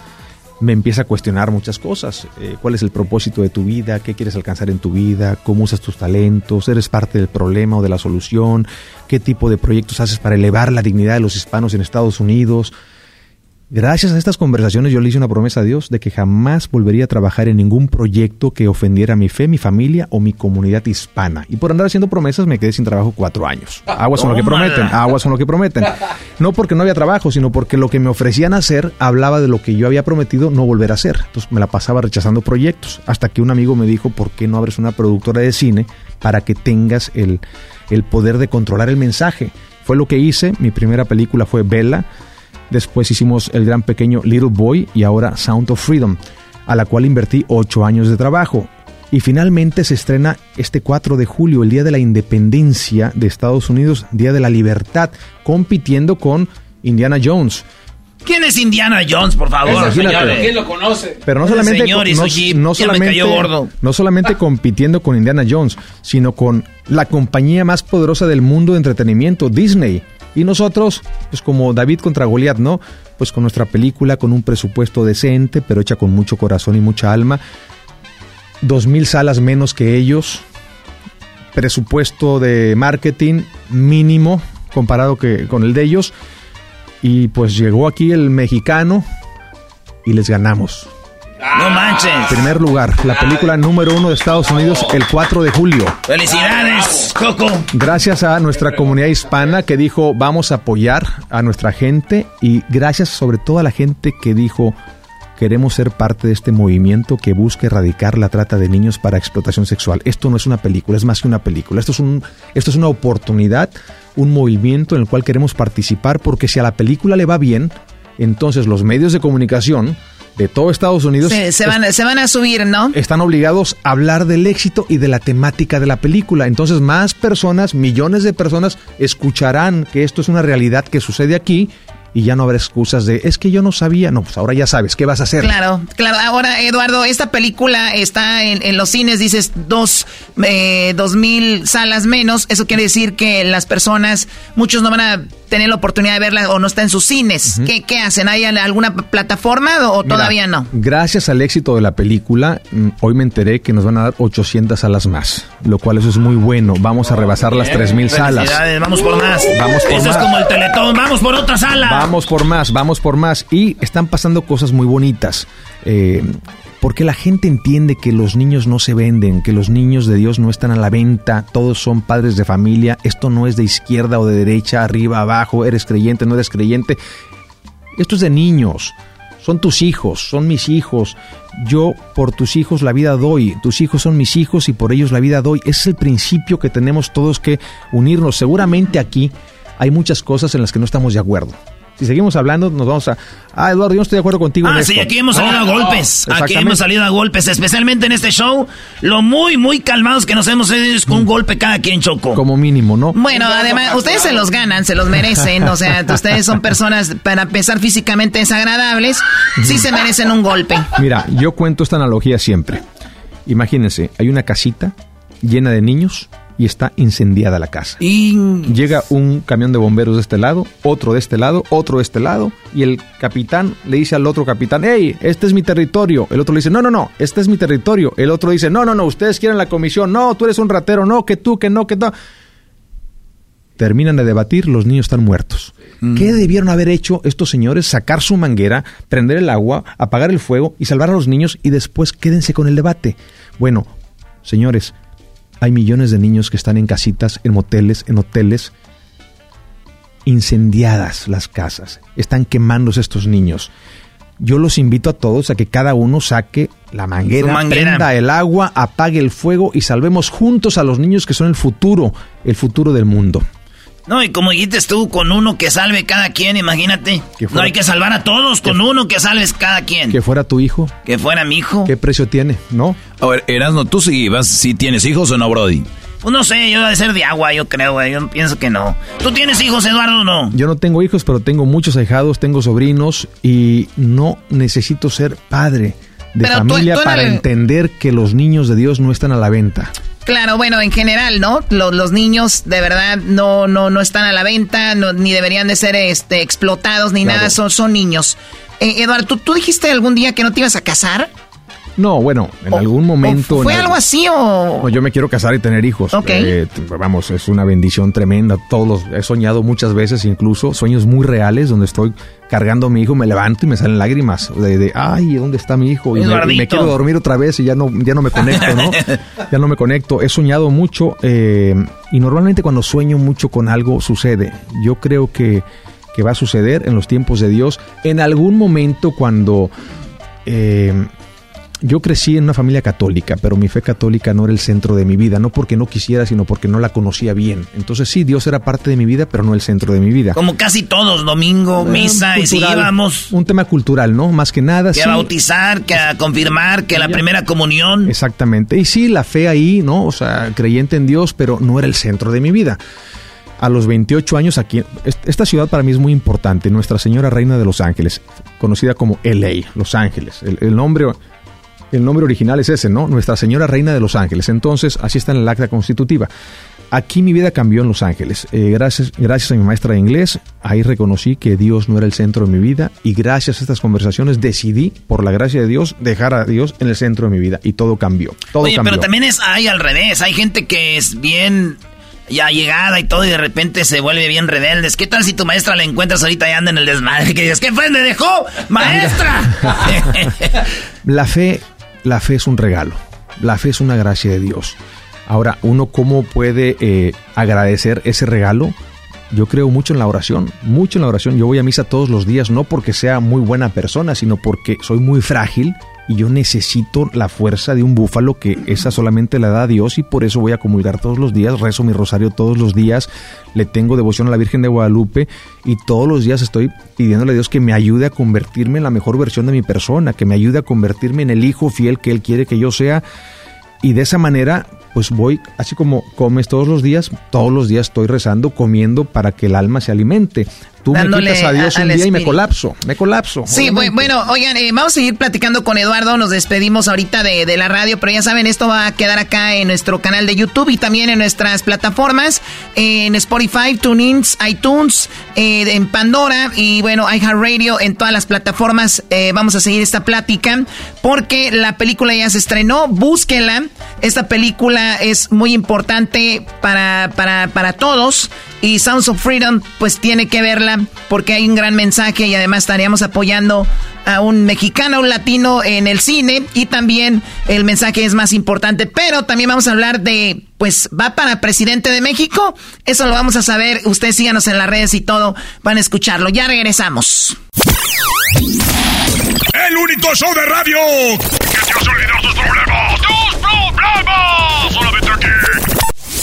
me empieza a cuestionar muchas cosas. Eh, ¿Cuál es el propósito de tu vida? ¿Qué quieres alcanzar en tu vida? ¿Cómo usas tus talentos? ¿Eres parte del problema o de la solución? ¿Qué tipo de proyectos haces para elevar la dignidad de los hispanos en Estados Unidos? Gracias a estas conversaciones yo le hice una promesa a Dios de que jamás volvería a trabajar en ningún proyecto que ofendiera mi fe, mi familia o mi comunidad hispana. Y por andar haciendo promesas me quedé sin trabajo cuatro años. Aguas son lo que prometen, aguas son lo que prometen. No porque no había trabajo, sino porque lo que me ofrecían hacer hablaba de lo que yo había prometido no volver a hacer. Entonces me la pasaba rechazando proyectos. Hasta que un amigo me dijo, ¿por qué no abres una productora de cine para que tengas el, el poder de controlar el mensaje? Fue lo que hice. Mi primera película fue Bella Después hicimos El Gran Pequeño Little Boy y ahora Sound of Freedom, a la cual invertí ocho años de trabajo. Y finalmente se estrena este 4 de julio, el Día de la Independencia de Estados Unidos, Día de la Libertad, compitiendo con Indiana Jones. ¿Quién es Indiana Jones, por favor? ¿Quién lo conoce? Pero no solamente, no, solamente, no solamente compitiendo con Indiana Jones, sino con la compañía más poderosa del mundo de entretenimiento, Disney. Y nosotros, pues como David contra Goliat, ¿no? Pues con nuestra película, con un presupuesto decente, pero hecha con mucho corazón y mucha alma. Dos mil salas menos que ellos. Presupuesto de marketing mínimo comparado que, con el de ellos. Y pues llegó aquí el mexicano y les ganamos. No manches. Primer lugar, la película número uno de Estados Unidos el 4 de julio. Felicidades, Coco. Gracias a nuestra comunidad hispana que dijo vamos a apoyar a nuestra gente y gracias sobre todo a la gente que dijo queremos ser parte de este movimiento que busca erradicar la trata de niños para explotación sexual. Esto no es una película, es más que una película. Esto es, un, esto es una oportunidad, un movimiento en el cual queremos participar porque si a la película le va bien, entonces los medios de comunicación de todo Estados Unidos. se, van, se van a subir, ¿no? Están obligados a hablar del éxito y de la temática de la película. Entonces más personas, millones de personas, escucharán que esto es una realidad que sucede aquí y ya no habrá excusas de es que yo no sabía. No, pues ahora ya sabes, ¿qué vas a hacer? Claro, claro. Ahora, Eduardo, esta película está en, los cines, dices dos, eh, dos mil salas menos. Eso quiere decir que las personas, muchos no van a tener la oportunidad de verla o no está en sus cines. ¿Qué, hacen? ¿Hay alguna plataforma o todavía no? Gracias al éxito de la película, mm, hoy me enteré que nos van a dar 800 salas más, lo cual eso es muy bueno. Vamos a rebasar las 3000 salas. Vamos por más. Vamos por eso es como el Teletón, vamos por otra sala. Vamos por más, vamos por más. Y están pasando cosas muy bonitas. Eh, porque la gente entiende que los niños no se venden, que los niños de Dios no están a la venta, todos son padres de familia, esto no es de izquierda o de derecha, arriba, abajo, eres creyente, no eres creyente. Esto es de niños, son tus hijos, son mis hijos. Yo por tus hijos la vida doy, tus hijos son mis hijos y por ellos la vida doy. Ese es el principio que tenemos todos que unirnos. Seguramente aquí hay muchas cosas en las que no estamos de acuerdo. Si seguimos hablando, nos vamos a... Ah, Eduardo, yo no estoy de acuerdo contigo. Ah, en sí, esto. aquí hemos salido No, a golpes. no, aquí hemos salido a golpes, especialmente en este show. Lo muy, muy calmados que nos hemos ido es con un golpe cada quien, Choco. Como mínimo, ¿no? Bueno, además, ustedes se los ganan, se los merecen. O sea, ustedes son personas, para empezar, físicamente desagradables. Sí se merecen un golpe. Mira, yo cuento esta analogía siempre. Imagínense, hay una casita llena de niños y está incendiada la casa. Llega un camión de bomberos de este lado, otro de este lado, otro de este lado, y el capitán le dice al otro capitán, hey, este es mi territorio. El otro le dice, no, no, no, este es mi territorio. El otro dice, no, no, no, ustedes quieren la comisión, no, tú eres un ratero, no, que tú, que no, que no. Terminan de debatir, los niños están muertos. ¿Qué debieron haber hecho estos señores? Sacar su manguera, prender el agua, apagar el fuego y salvar a los niños y después quédense con el debate. Bueno, señores, hay millones de niños que están en casitas, en moteles, en hoteles, incendiadas las casas. Están quemándose estos niños. Yo los invito a todos a que cada uno saque la manguera, manguera. prenda el agua, apague el fuego y salvemos juntos a los niños que son el futuro, el futuro del mundo. No, y como dijiste tú, con uno que salve cada quien, imagínate. No hay que salvar a todos, con uno que salves cada quien. Que fuera tu hijo. Que fuera mi hijo. ¿Qué precio tiene? ¿No? A ver, Erasmo, ¿tú sí, vas, sí tienes hijos o no, Brody? Pues no sé, yo de ser de agua, yo creo, güey. Yo pienso que no. ¿Tú tienes hijos, Eduardo, o no? Yo no tengo hijos, pero tengo muchos ahijados, tengo sobrinos y no necesito ser padre de Pero familia tú para el- entender que los niños de Dios no están a la venta. Claro, bueno, en general, ¿no? Los, los niños de verdad no, no, no están a la venta, no- ni deberían de ser este, explotados ni Claro. nada, son, son niños. Eh, Eduardo, ¿tú, ¿tú dijiste algún día que no te ibas a casar? No, bueno, en algún momento... ¿Fue algo así o...? No, yo me quiero casar y tener hijos. Ok. Eh, vamos, es una bendición tremenda. Todos los, he soñado muchas veces, incluso sueños muy reales, donde estoy cargando a mi hijo, me levanto y me salen lágrimas de, de, ay, ¿dónde está mi hijo? Y me, y me Eduardito. quiero dormir otra vez y ya no, ya no me conecto, ¿no? ya no me conecto. He soñado mucho eh, y normalmente cuando sueño mucho con algo sucede. Yo creo que, que va a suceder en los tiempos de Dios. En algún momento cuando... eh, yo crecí en una familia católica, pero mi fe católica no era el centro de mi vida, no porque no quisiera, sino porque no la conocía bien. Entonces sí, Dios era parte de mi vida, pero no el centro de mi vida. Como casi todos, domingo, misa, y si íbamos Un tema cultural, ¿no? Más que nada. que sí. a bautizar, que a confirmar, que la primera comunión. Exactamente. Y sí, la fe ahí, ¿no? O sea, creyente en Dios, pero no era el centro de mi vida. A los 28 años aquí, est- esta ciudad para mí es muy importante, Nuestra Señora Reina de Los Ángeles, conocida como LA, Los Ángeles. El, el nombre, el nombre original es ese, ¿no? Nuestra Señora Reina de Los Ángeles. Entonces, así está en el acta constitutiva. Aquí mi vida cambió en Los Ángeles. Eh, gracias, gracias a mi maestra de inglés, ahí reconocí que Dios no era el centro de mi vida y gracias a estas conversaciones decidí, por la gracia de Dios, dejar a Dios en el centro de mi vida y todo cambió. Todo Oye, cambió. pero también es hay al revés. Hay gente que es bien ya llegada y todo y de repente se vuelve bien rebeldes. ¿Qué tal si tu maestra la encuentras ahorita y anda en el desmadre? Que dices, ¿qué fue? ¿Me dejó? ¡Maestra! La fe, la fe es un regalo. La fe es una gracia de Dios. Ahora, uno cómo puede eh, agradecer ese regalo. Yo creo mucho en la oración, mucho en la oración. Yo voy a misa todos los días, no porque sea muy buena persona, sino porque soy muy frágil y yo necesito la fuerza de un búfalo que esa solamente la da Dios y por eso voy a comulgar todos los días, rezo mi rosario todos los días, le tengo devoción a la Virgen de Guadalupe y todos los días estoy pidiéndole a Dios que me ayude a convertirme en la mejor versión de mi persona, que me ayude a convertirme en el hijo fiel que Él quiere que yo sea y de esa manera pues voy, así como comes todos los días, todos los días estoy rezando, comiendo para que el alma se alimente. Tú Dándole me quitas a Dios a- un día y me colapso, me colapso. Sí, bu- bueno, oigan, eh, vamos a seguir platicando con Eduardo, nos despedimos ahorita de, de la radio, pero ya saben, esto va a quedar acá en nuestro canal de YouTube y también en nuestras plataformas, en Spotify, TuneIn, iTunes, eh, en Pandora y bueno, iHeartRadio, en todas las plataformas eh, vamos a seguir esta plática porque la película ya se estrenó, búsquenla, esta película es muy importante para, para, para todos y Sounds of Freedom pues tiene que verla porque hay un gran mensaje y además estaríamos apoyando a un mexicano, un latino en el cine y también el mensaje es más importante, pero también vamos a hablar de pues va para presidente de México, eso lo vamos a saber, ustedes síganos en las redes y todo, van a escucharlo, ya regresamos. El único show de radio que te hace olvidar tus problemas. ¡Tus problemas! Solamente aquí.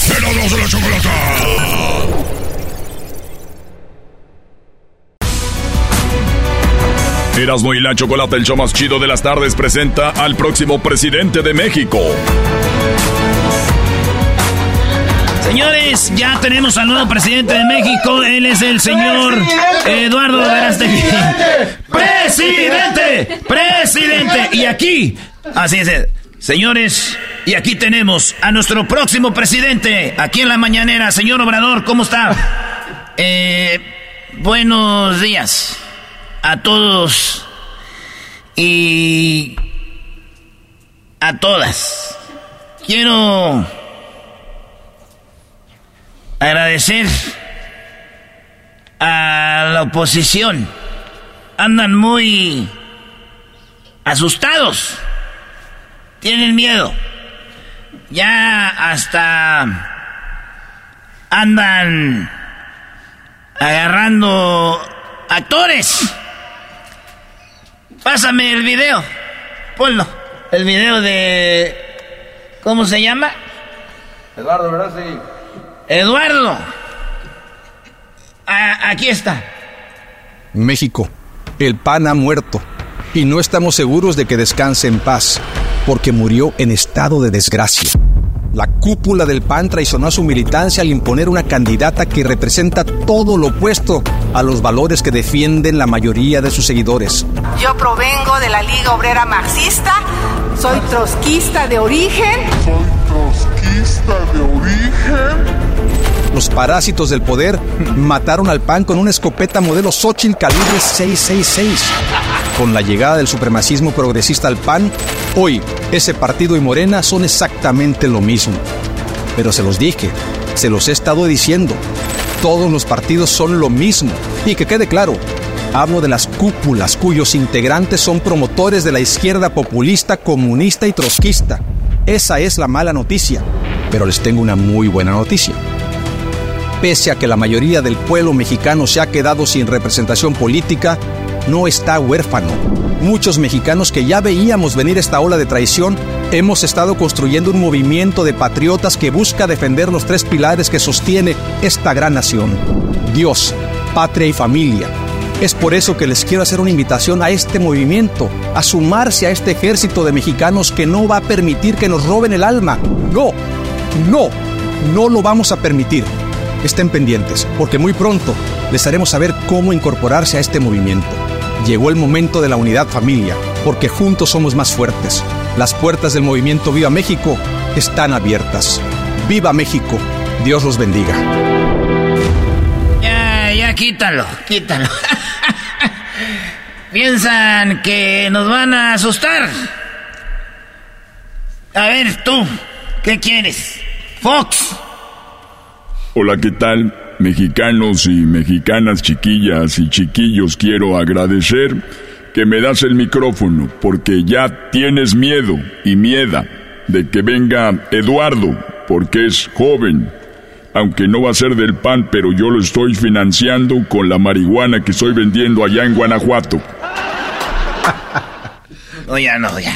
De la chocolata. Erasmo y la Chocolate, el show más chido de las tardes, presenta al próximo presidente de México. Señores, ya tenemos al nuevo presidente de México. Él es el señor Eduardo Verástegui. ¡Presidente! ¡Presidente! Y aquí, así es, señores, y aquí tenemos a nuestro próximo presidente, aquí en la mañanera. Señor Obrador, ¿cómo está? Eh, buenos días a todos y a todas. Quiero agradecer a la oposición. Andan muy asustados. Tienen miedo. Ya hasta andan agarrando actores. Pásame el video. Ponlo. El video de... ¿Cómo se llama? Eduardo, ¿verdad? Sí. Eduardo. aquí está. México. El PAN ha muerto. Y no estamos seguros de que descanse en paz, porque murió en estado de desgracia. La cúpula del PAN traicionó a su militancia al imponer una candidata que representa todo lo opuesto a los valores que defienden la mayoría de sus seguidores. Yo provengo de la Liga Obrera Marxista, soy trotskista de origen. Soy trotskista de origen los parásitos del poder mataron al PAN con una escopeta modelo Xochitl calibre 666. Con la llegada del supremacismo progresista al PAN, hoy ese partido y Morena son exactamente lo mismo. Pero se los dije, se los he estado diciendo. Todos los partidos son lo mismo. Y que quede claro, hablo de las cúpulas cuyos integrantes son promotores de la izquierda populista, comunista y trotskista. Esa es la mala noticia. Pero les tengo una muy buena noticia pese a que la mayoría del pueblo mexicano se ha quedado sin representación política, no está huérfano. Muchos mexicanos que ya veíamos venir esta ola de traición, hemos estado construyendo un movimiento de patriotas que busca defender los tres pilares que sostiene esta gran nación. Dios, patria y familia. Es por eso que les quiero hacer una invitación a este movimiento, a sumarse a este ejército de mexicanos que no va a permitir que nos roben el alma. No, no, no lo vamos a permitir. Estén pendientes, porque muy pronto les haremos saber cómo incorporarse a este movimiento. Llegó el momento de la unidad familia, porque juntos somos más fuertes. Las puertas del movimiento Viva México están abiertas. ¡Viva México! Dios los bendiga. Ya, ya, quítalo, quítalo. Piensan que nos van a asustar. A ver, tú, ¿qué quieres? Fox. Hola, ¿qué tal? Mexicanos y mexicanas, chiquillas y chiquillos, quiero agradecer que me das el micrófono porque ya tienes miedo y mieda de que venga Eduardo porque es joven. Aunque no va a ser del PAN, pero yo lo estoy financiando con la marihuana que estoy vendiendo allá en Guanajuato. No, ya no, ya.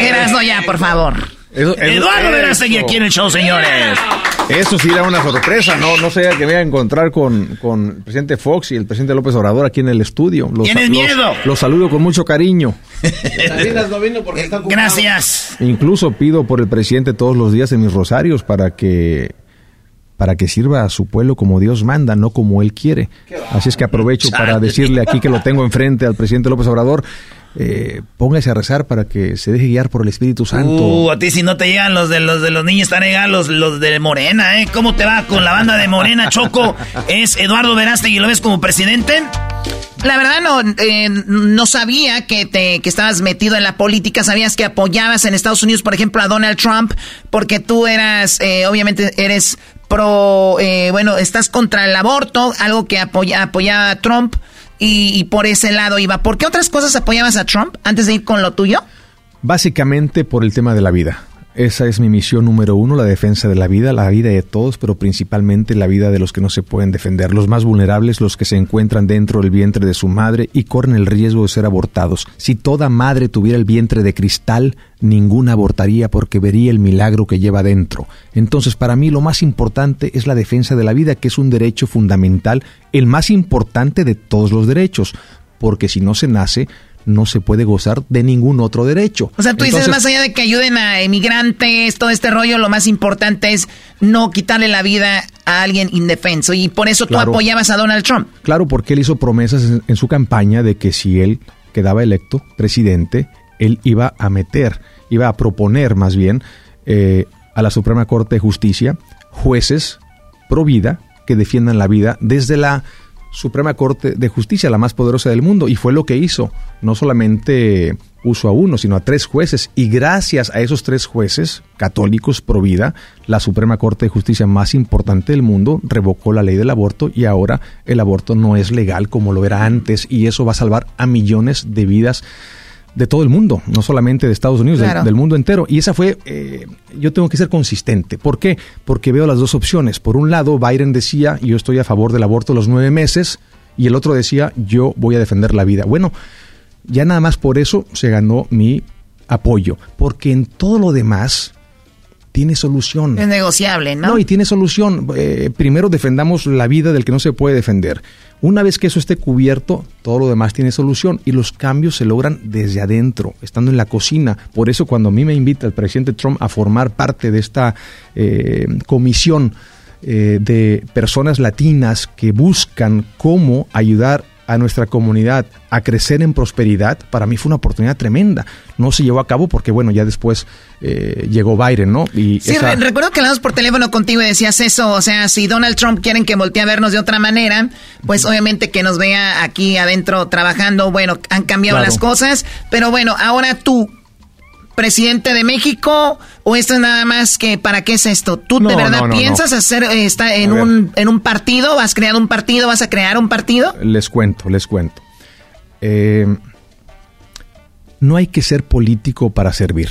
Eras no, ya, por favor. Eduardo Verástegui aquí en el show, señores. Eso sí era una sorpresa, no, no sé que me voy a encontrar con, con el presidente Fox y el presidente López Obrador aquí en el estudio. Los, ¿Tienes miedo? Los, saludo con mucho cariño. Gracias. Incluso pido por el presidente todos los días en mis rosarios para que para que sirva a su pueblo como Dios manda, no como él quiere. Así es que aprovecho para decirle aquí que lo tengo enfrente al presidente López Obrador eh, póngase a rezar para que se deje guiar por el Espíritu Santo. Uh, a ti si no te llegan los de los de los niños, están llegan los, los de Morena, ¿eh? ¿Cómo te va con la banda de Morena, Choco? ¿Es Eduardo Verástegui y lo ves como presidente? La verdad no, eh, no sabía que, te, que estabas metido en la política, sabías que apoyabas en Estados Unidos, por ejemplo, a Donald Trump, porque tú eras, eh, obviamente eres pro, eh, bueno, estás contra el aborto, algo que apoya, apoyaba a Trump y, por ese lado iba. ¿Por qué otras cosas apoyabas a Trump antes de ir con lo tuyo? Básicamente por el tema de la vida. Esa es mi misión número uno, la defensa de la vida, la vida de todos, pero principalmente la vida de los que no se pueden defender, los más vulnerables, los que se encuentran dentro del vientre de su madre y corren el riesgo de ser abortados. Si toda madre tuviera el vientre de cristal, ninguna abortaría porque vería el milagro que lleva dentro. Entonces, para mí lo más importante es la defensa de la vida, que es un derecho fundamental, el más importante de todos los derechos porque si no se nace, no se puede gozar de ningún otro derecho. O sea, tú dices, más allá de que ayuden a emigrantes, todo este rollo, lo más importante es no quitarle la vida a alguien indefenso. Y por eso tú apoyabas a Donald Trump. Claro, porque él hizo promesas en, su campaña de que si él quedaba electo presidente, él iba a meter, iba a proponer más bien eh, a la Suprema Corte de Justicia jueces pro vida que defiendan la vida desde la Suprema Corte de Justicia, la más poderosa del mundo, y fue lo que hizo. No solamente puso a uno, sino a tres jueces, y gracias a esos tres jueces católicos pro vida, la Suprema Corte de Justicia más importante del mundo revocó la ley del aborto y ahora el aborto no es legal como lo era antes, y eso va a salvar a millones de vidas de todo el mundo, no solamente de Estados Unidos, del, mundo entero. Y esa fue, eh, yo tengo que ser consistente. ¿Por qué? Porque veo las dos opciones. Por un lado, Biden decía, yo estoy a favor del aborto los nueve meses, y el otro decía, yo voy a defender la vida. Bueno, ya nada más por eso se ganó mi apoyo, porque en todo lo demás tiene solución. Es negociable, ¿no? No, y tiene solución. Eh, primero defendamos la vida del que no se puede defender. Una vez que eso esté cubierto, todo lo demás tiene solución y los cambios se logran desde adentro, estando en la cocina. Por eso cuando a mí me invita el presidente Trump a formar parte de esta eh, comisión eh, de personas latinas que buscan cómo ayudar a nuestra comunidad a crecer en prosperidad, para mí fue una oportunidad tremenda. No se llevó a cabo porque, bueno, ya después eh, llegó Biden, ¿no? Y sí, recuerdo que hablamos por teléfono contigo y decías eso, o sea, si Donald Trump quieren que voltee a vernos de otra manera, pues obviamente que nos vea aquí adentro trabajando, bueno, han cambiado las cosas, pero bueno, ahora tú, presidente de México o esto es nada más que para qué es esto? ¿Tú de verdad piensas hacer eh, está en un en un partido? ¿Vas a crear un partido? ¿Vas a crear un partido? Les cuento, les cuento. Eh, no hay que ser político para servir.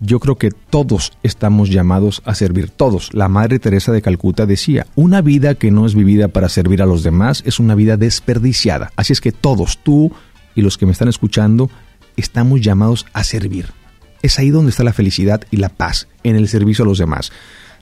Yo creo que todos estamos llamados a servir, todos. La Madre Teresa de Calcuta decía, una vida que no es vivida para servir a los demás es una vida desperdiciada. Así es que todos, tú y los que me están escuchando, estamos llamados a servir. Es ahí donde está la felicidad y la paz, en el servicio a los demás.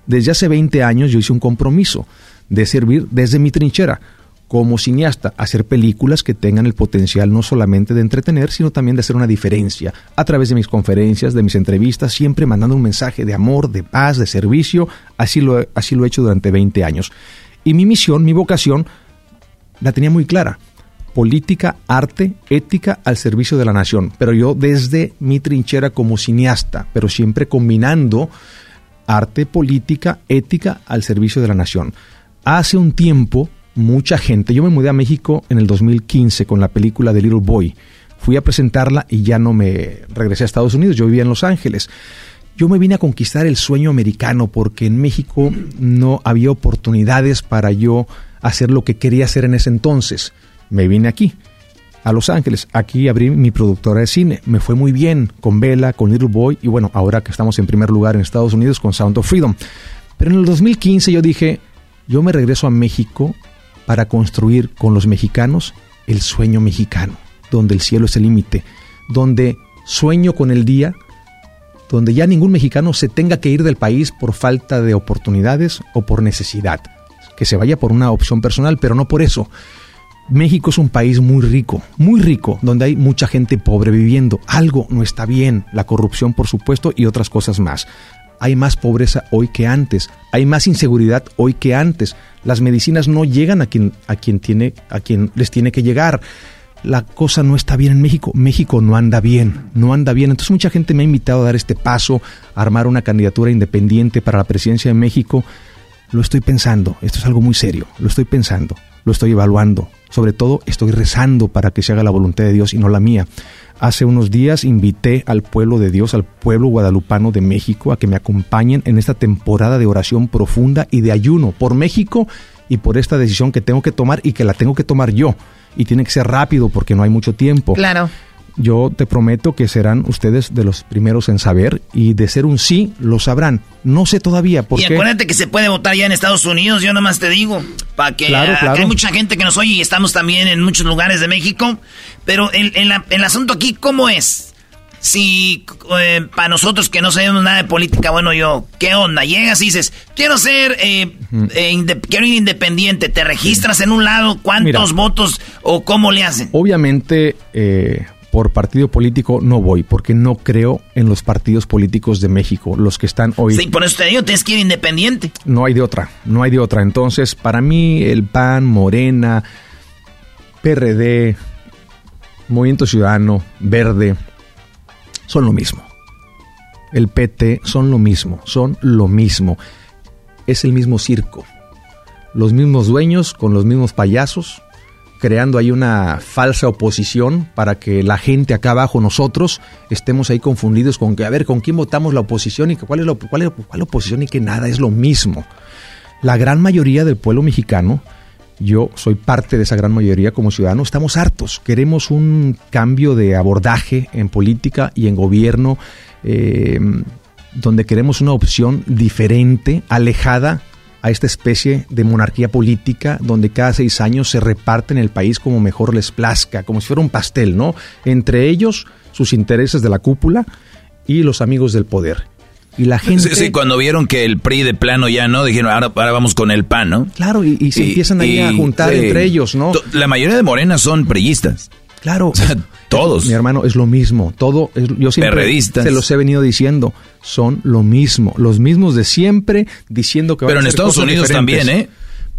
Desde hace 20 años yo hice un compromiso de servir desde mi trinchera como cineasta, hacer películas que tengan el potencial no solamente de entretener, sino también de hacer una diferencia a través de mis conferencias, de mis entrevistas, siempre mandando un mensaje de amor, de paz, de servicio. Así lo, así lo he hecho durante 20 años. Y mi misión, mi vocación, la tenía muy clara política, arte, ética al servicio de la nación. Pero yo desde mi trinchera como cineasta, pero siempre combinando arte, política, ética al servicio de la nación. Hace un tiempo, mucha gente, yo me mudé a México en el 2015 con la película de Little Boy. Fui a presentarla y ya no me regresé a Estados Unidos, yo vivía en Los Ángeles. Yo me vine a conquistar el sueño americano porque en México no había oportunidades para yo hacer lo que quería hacer en ese entonces me vine aquí, a Los Ángeles. Aquí abrí mi productora de cine. Me fue muy bien con Bella, con Little Boy y bueno, ahora que estamos en primer lugar en Estados Unidos con Sound of Freedom. Pero en el 2015 yo dije, yo me regreso a México para construir con los mexicanos el sueño mexicano, donde el cielo es el límite, donde sueño con el día donde ya ningún mexicano se tenga que ir del país por falta de oportunidades o por necesidad. Que se vaya por una opción personal, pero no por eso. México es un país muy rico, muy rico, donde hay mucha gente pobre viviendo. Algo no está bien, la corrupción por supuesto y otras cosas más. Hay más pobreza hoy que antes, hay más inseguridad hoy que antes. Las medicinas no llegan a quien, a quien, tiene, a quien les tiene que llegar. La cosa no está bien en México. México no anda bien, no anda bien. Entonces mucha gente me ha invitado a dar este paso, a armar una candidatura independiente para la presidencia de México. Lo estoy pensando, esto es algo muy serio, lo estoy pensando, lo estoy evaluando, sobre todo estoy rezando para que se haga la voluntad de Dios y no la mía. Hace unos días invité al pueblo de Dios, al pueblo guadalupano de México, a que me acompañen en esta temporada de oración profunda y de ayuno por México y por esta decisión que tengo que tomar y que la tengo que tomar yo. Y tiene que ser rápido porque no hay mucho tiempo. Claro yo te prometo que serán ustedes de los primeros en saber y de ser un sí, lo sabrán. No sé todavía por y qué. Y acuérdate que se puede votar ya en Estados Unidos, yo nomás te digo, para que hay mucha gente que nos oye y estamos también en muchos lugares de México, pero el, el, el asunto aquí, ¿cómo es? si eh, para nosotros que no sabemos nada de política, bueno, yo, ¿qué onda? Llegas y dices, quiero ser, eh, eh, quiero ir independiente, te registras en un lado, ¿cuántos votos o cómo le hacen? Obviamente, por partido político no voy, porque no creo en los partidos políticos de México, los que están hoy. Sí, por eso te digo, tienes que ir independiente. No hay de otra, no hay de otra. Entonces, para mí, el PAN, Morena, PRD, Movimiento Ciudadano, Verde, son lo mismo. El PT son lo mismo, son lo mismo. Es el mismo circo. Los mismos dueños con los mismos payasos, creando ahí una falsa oposición para que la gente acá abajo, nosotros, estemos ahí confundidos con que, a ver, ¿con quién votamos la oposición y cuál es la, cuál es, cuál oposición y que nada es lo mismo? La gran mayoría del pueblo mexicano yo soy parte de esa gran mayoría como ciudadano, estamos hartos, queremos un cambio de abordaje en política y en gobierno, eh, donde queremos una opción diferente, alejada a esta especie de monarquía política donde cada seis años se reparten el país como mejor les plazca, como si fuera un pastel, ¿no? Entre ellos, sus intereses de la cúpula y los amigos del poder. Y la gente... Sí, sí, cuando vieron que el PRI de plano ya no, dijeron, ahora, ahora vamos con el PAN, ¿no? Claro, y, se empiezan ahí a juntar entre ellos, ¿no? La mayoría de morenas son priistas. Claro. Todos. Mi hermano, es lo mismo. Todo, yo siempre se los he venido diciendo. Son lo mismo. Los mismos de siempre diciendo que Pero en Estados Unidos también, ¿eh?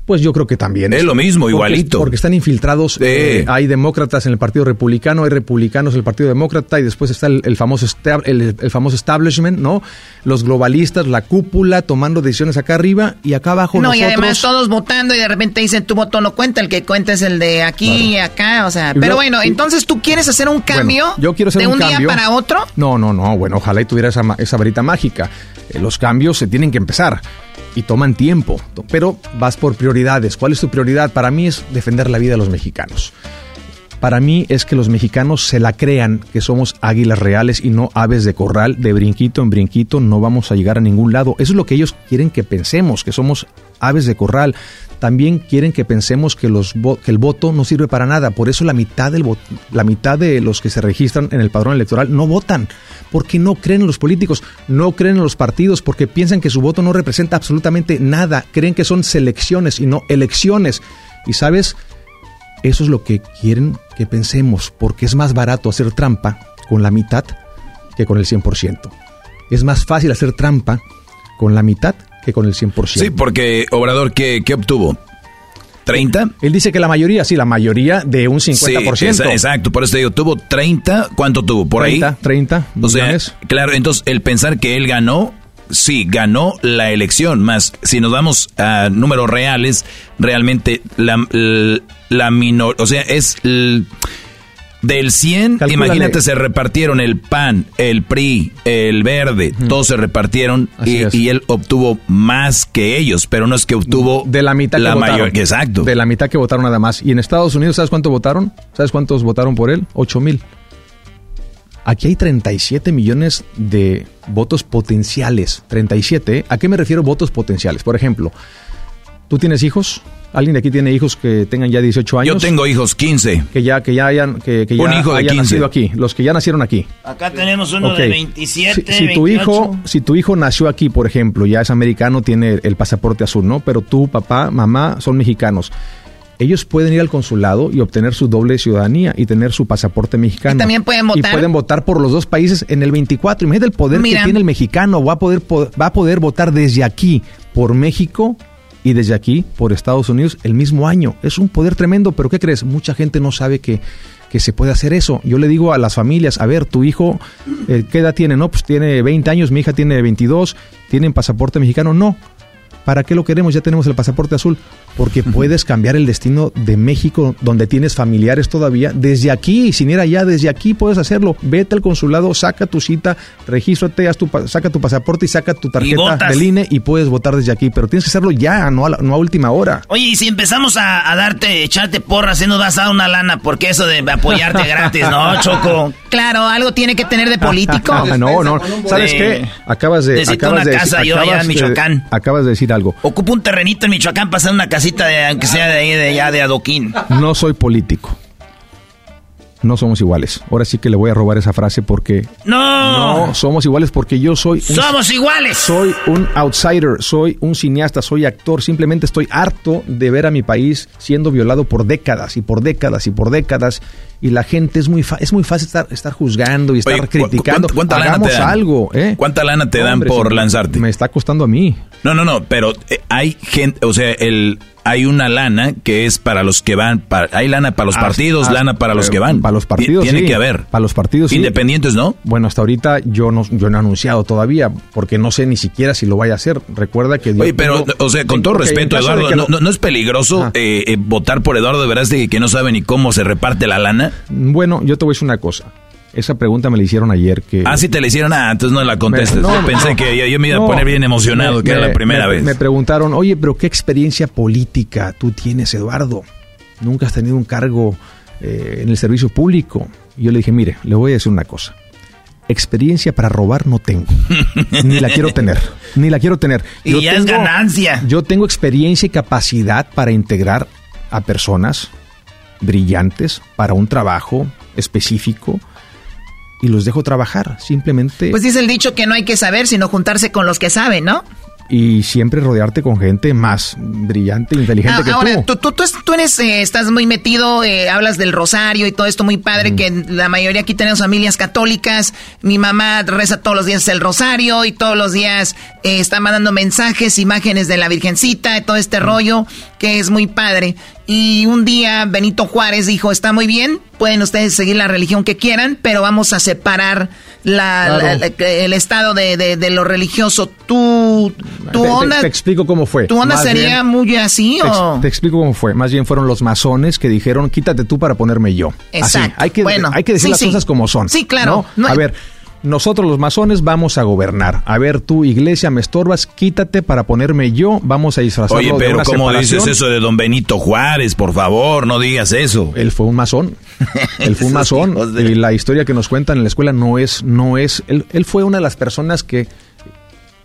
Pues yo creo que también. Es lo mismo, igualito. Porque están infiltrados. Eh, hay demócratas en el Partido Republicano, hay republicanos en el Partido Demócrata y después está el, famoso el, famoso establishment, ¿no? Los globalistas, la cúpula tomando decisiones acá arriba y acá abajo no, y además todos votando y de repente dicen tu voto no cuenta, el que cuenta es el de aquí y acá, o sea. Pero bueno, entonces tú quieres hacer un cambio yo quiero hacer de un, día para otro. No, no, no. Bueno, ojalá y tuviera esa, esa varita mágica. Eh, los cambios se tienen que empezar y toman tiempo, pero vas por prioridades. ¿Cuál es tu prioridad? Para mí es defender la vida de los mexicanos. Para mí es que los mexicanos se la crean que somos águilas reales y no aves de corral, de brinquito en brinquito, no vamos a llegar a ningún lado. Eso es lo que ellos quieren que pensemos, que somos aves de corral. También quieren que pensemos que, el voto no sirve para nada. Por eso la mitad, la mitad de los que se registran en el padrón electoral no votan. Porque no creen en los políticos, no creen en los partidos, porque piensan que su voto no representa absolutamente nada. Creen que son selecciones y no elecciones. Y sabes, eso es lo que quieren que pensemos, porque es más barato hacer trampa con la mitad que con el 100%. Es más fácil hacer trampa con la mitad que con el 100%. Sí, porque Obrador, ¿qué, qué obtuvo? ¿30? Él dice que la mayoría, sí, la mayoría de un 50%. Sí, exacto, por eso te digo, tuvo 30, ¿cuánto tuvo? ¿Por 30, ahí? 30, o sea, claro, entonces el pensar que él ganó sí, ganó la elección, más si nos vamos a números reales, realmente la, la, menor, o sea, es del 100, imagínate, se repartieron el PAN, el PRI, el Verde, todos se repartieron y, él obtuvo más que ellos, pero no es que obtuvo de la mitad la mayor, exacto. De la mitad que votaron nada más. Y en Estados Unidos, ¿sabes cuánto votaron? ¿Sabes cuántos votaron por él? 8 mil. Aquí hay 37 millones de votos potenciales. 37. ¿eh? ¿A qué me refiero votos potenciales? Por ejemplo, ¿tú tienes hijos? ¿Alguien de aquí tiene hijos que tengan ya 18 años? Yo tengo hijos, 15. Que ya, que ya hayan, que, Un hijo hayan nacido aquí, los que ya nacieron aquí. Acá tenemos uno de 27, si, tu hijo, si tu hijo nació aquí, por ejemplo, ya es americano, tiene el pasaporte azul, ¿no? Pero tú, papá, mamá son mexicanos ellos pueden ir al consulado y obtener su doble ciudadanía y tener su pasaporte mexicano. Y también pueden votar. Y pueden votar por los dos países en el 24. Imagínate el poder que tiene el mexicano. Va a, poder, va a poder votar desde aquí por México y desde aquí por Estados Unidos el mismo año. Es un poder tremendo, pero ¿qué crees? Mucha gente no sabe que, que se puede hacer eso. Yo le digo a las familias, a ver, tu hijo, eh, ¿qué edad tiene? No, pues tiene 20 años, mi hija tiene 22, ¿tienen pasaporte mexicano? No. ¿Para qué lo queremos? Ya tenemos el pasaporte azul porque puedes cambiar el destino de México, donde tienes familiares todavía, desde aquí, sin ir allá, desde aquí puedes hacerlo. Vete al consulado, saca tu cita, regístrate, haz tu, saca tu pasaporte y saca tu tarjeta del INE y puedes votar desde aquí, pero tienes que hacerlo ya, no a, no a última hora. Oye, y si empezamos a, darte, echarte porras, y nos vas a dar una lana, porque eso de apoyarte gratis, ¿no, Choco? Claro, algo tiene que tener de político. no, no, ¿sabes qué? Acabas de... Necesito acabas una de casa yo allá en Michoacán. acabas de decir algo. Ocupo un terrenito en Michoacán para una casita de, aunque sea de ahí, de allá, de adoquín. No soy político. no somos iguales. Ahora sí que le voy a robar esa frase porque... No. No, somos iguales porque yo soy... un- Somos iguales. Soy un outsider, soy un cineasta, soy actor. Simplemente estoy harto de ver a mi país siendo violado por décadas y por décadas y por décadas. Y la gente es muy, fa- es muy fácil estar, estar juzgando y estar Oye, ¿cu- criticando. cuánta- cuánta lana Hagamos te dan? algo, ¿eh? ¿Cuánta lana te dan por lanzarte? Me está costando a mí. No, no, no, pero eh, hay gente, o sea, el hay una lana que es para los que van, para- hay lana para los Ah, partidos, ah, lana para los eh, que van. Para los Ti- partidos, Tiene sí. que haber. Para los partidos, sí. Independientes, ¿no? Bueno, hasta ahorita yo no, yo no he anunciado todavía, porque no sé ni siquiera si lo vaya a hacer. Recuerda que... Oye, pero, o sea, con todo respeto, de Eduardo, ¿no, no- no es peligroso eh, eh, votar por Eduardo Verástegui que no sabe ni cómo se reparte la lana? Bueno, yo te voy a decir una cosa. Esa pregunta me la hicieron ayer que... Ah, sí te la hicieron, ah, entonces no la contestes. Me- no, Yo pensé no. que yo, yo me iba No. a poner bien emocionado, Me- que era la primera me- vez. Me preguntaron, oye, pero ¿qué experiencia política tú tienes, Eduardo? Nunca has tenido un cargo eh, en el servicio público. Y yo le dije, mire, le voy a decir una cosa. Experiencia para robar no tengo. Ni la quiero tener. Ni la quiero tener. Y ya es ganancia. Yo tengo experiencia y capacidad para integrar a personas brillantes para un trabajo específico y los dejo trabajar. Simplemente Pues dice el dicho que no hay que saber, sino juntarse con los que saben, ¿no? Y siempre rodearte con gente más brillante, inteligente Ah, que ahora, tú. tú, tú, tú, tú eres, eh, estás muy metido, eh, hablas del rosario y todo esto muy padre, Mm. que la mayoría aquí tenemos familias católicas. Mi mamá reza todos los días el rosario y todos los días eh, está mandando mensajes, imágenes de la Virgencita, y todo este Mm. rollo, que es muy padre. Y un día Benito Juárez dijo, está muy bien, pueden ustedes seguir la religión que quieran, pero vamos a separar la, Claro. la- la- el estado de, de- de lo religioso. ¿Tu, tu te- onda, te, explico cómo fue. tu onda Más sería bien, muy así te, o...? te explico cómo fue. Más bien fueron los masones que dijeron, quítate tú para ponerme yo. Así. Exacto. Hay que, Bueno, hay que decir sí, las sí. cosas como son. Sí, claro. ¿no? No A ver, nosotros los masones vamos a gobernar. A ver, tú, iglesia, me estorbas, quítate para ponerme yo. Vamos a disfrazarlo Oye, de pero una ¿cómo separación. dices eso de don Benito Juárez? Por favor, no digas eso. Él fue un masón. Él fue un masón. de- Y la historia que nos cuentan en la escuela no es, no es. Él, él fue una de las personas que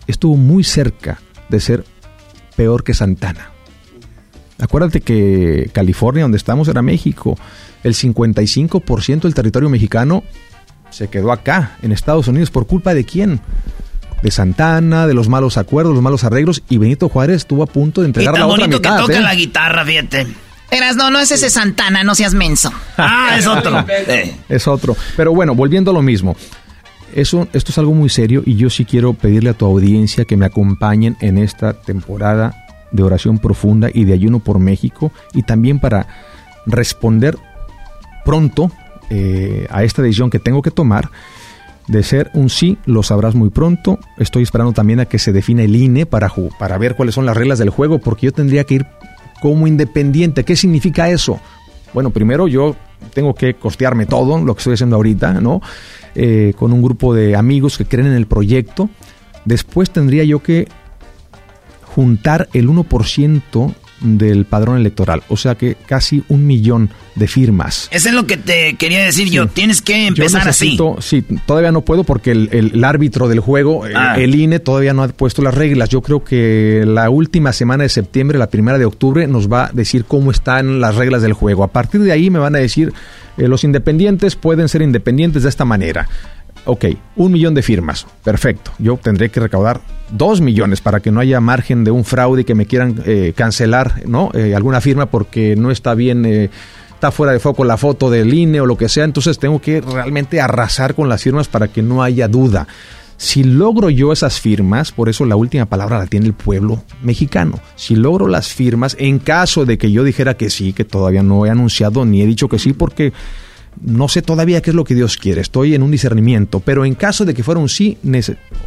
estuvo muy cerca de ser peor que Santana. Acuérdate que California, donde estamos, era México. El 55% del territorio mexicano se quedó acá, en Estados Unidos. ¿Por culpa de quién? De Santana, de los malos acuerdos, los malos arreglos. Y Benito Juárez estuvo a punto de Y entregar tan la otra bonito que mitad. toca ¿eh? la guitarra, fíjate. Eras, no, no es ese Santana, no seas menso. Ah, es otro. Eh. es otro. Pero bueno, volviendo a lo mismo. Eso, esto es algo muy serio y yo sí quiero pedirle a tu audiencia que me acompañen en esta temporada de oración profunda y de ayuno por México y también para responder pronto eh, a esta decisión que tengo que tomar de ser un sí, lo sabrás muy pronto. Estoy esperando también a que se define el INE para, para ver cuáles son las reglas del juego, porque yo tendría que ir como independiente. ¿Qué significa eso? Bueno, primero yo tengo que costearme todo lo que estoy haciendo ahorita, ¿no? Eh, con un grupo de amigos que creen en el proyecto. Después tendría yo que juntar el 1% del padrón electoral, o sea que casi un millón de firmas. Eso es lo que te quería decir yo. Tienes que empezar Yo así. Sí, todavía no puedo porque el, el- el árbitro del juego, eh, Ah. el INE, todavía no ha puesto las reglas. Yo creo que la última semana de septiembre, la primera de octubre, nos va a decir cómo están las reglas del juego. A partir de ahí me van a decir, eh, los independientes pueden ser independientes de esta manera. Ok, un millón de firmas, perfecto. Yo tendré que recaudar dos millones para que no haya margen de un fraude y que me quieran eh, cancelar ¿no? Eh, alguna firma porque no está bien, eh, está fuera de foco la foto del INE o lo que sea. Entonces tengo que realmente arrasar con las firmas para que no haya duda. Si logro yo esas firmas, por eso la última palabra la tiene el pueblo mexicano. Si logro las firmas, en caso de que yo dijera que sí, que todavía no he anunciado ni he dicho que sí, porque no sé todavía qué es lo que Dios quiere, estoy en un discernimiento, pero en caso de que fuera un sí,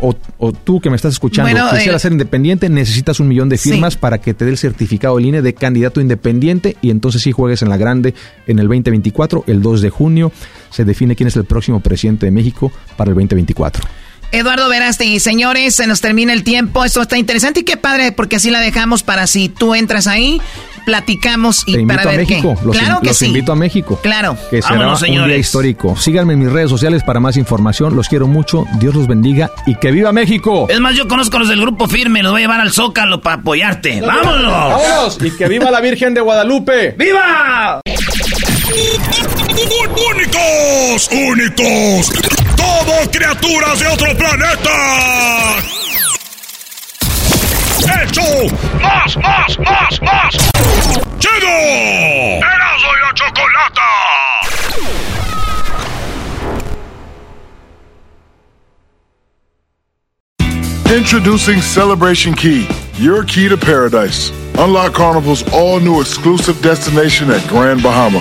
o, o tú que me estás escuchando Bueno, quisieras eh, ser independiente, necesitas un millón de firmas para que te dé el certificado de línea de candidato independiente y entonces sí juegues en la grande en el 2024, el 2 de junio, se define quién es el próximo presidente de México para el 2024. Eduardo Verástegui, señores, se nos termina el tiempo. Esto está interesante y qué padre, porque así la dejamos para si tú entras ahí, platicamos y Te invito para a ver México, qué. los, claro in- que los sí. invito a México. Claro. Que será Vámonos, un día señores. histórico. Síganme en mis redes sociales para más información. Los quiero mucho. Dios los bendiga y que viva México. Es más, yo conozco a los del grupo firme, los voy a llevar al Zócalo para apoyarte. ¡Vámonos! ¡Vámonos! Y que viva la Virgen de Guadalupe. ¡Viva! Únicos, únicos, criaturas de otro planeta. ¡Hecho! ¡Más, más, más, más! ¡Chido! ¡Erasmo y la Chocolata! Introducing Celebration Key, your key to paradise. Unlock Carnival's all new exclusive destination at Grand Bahama,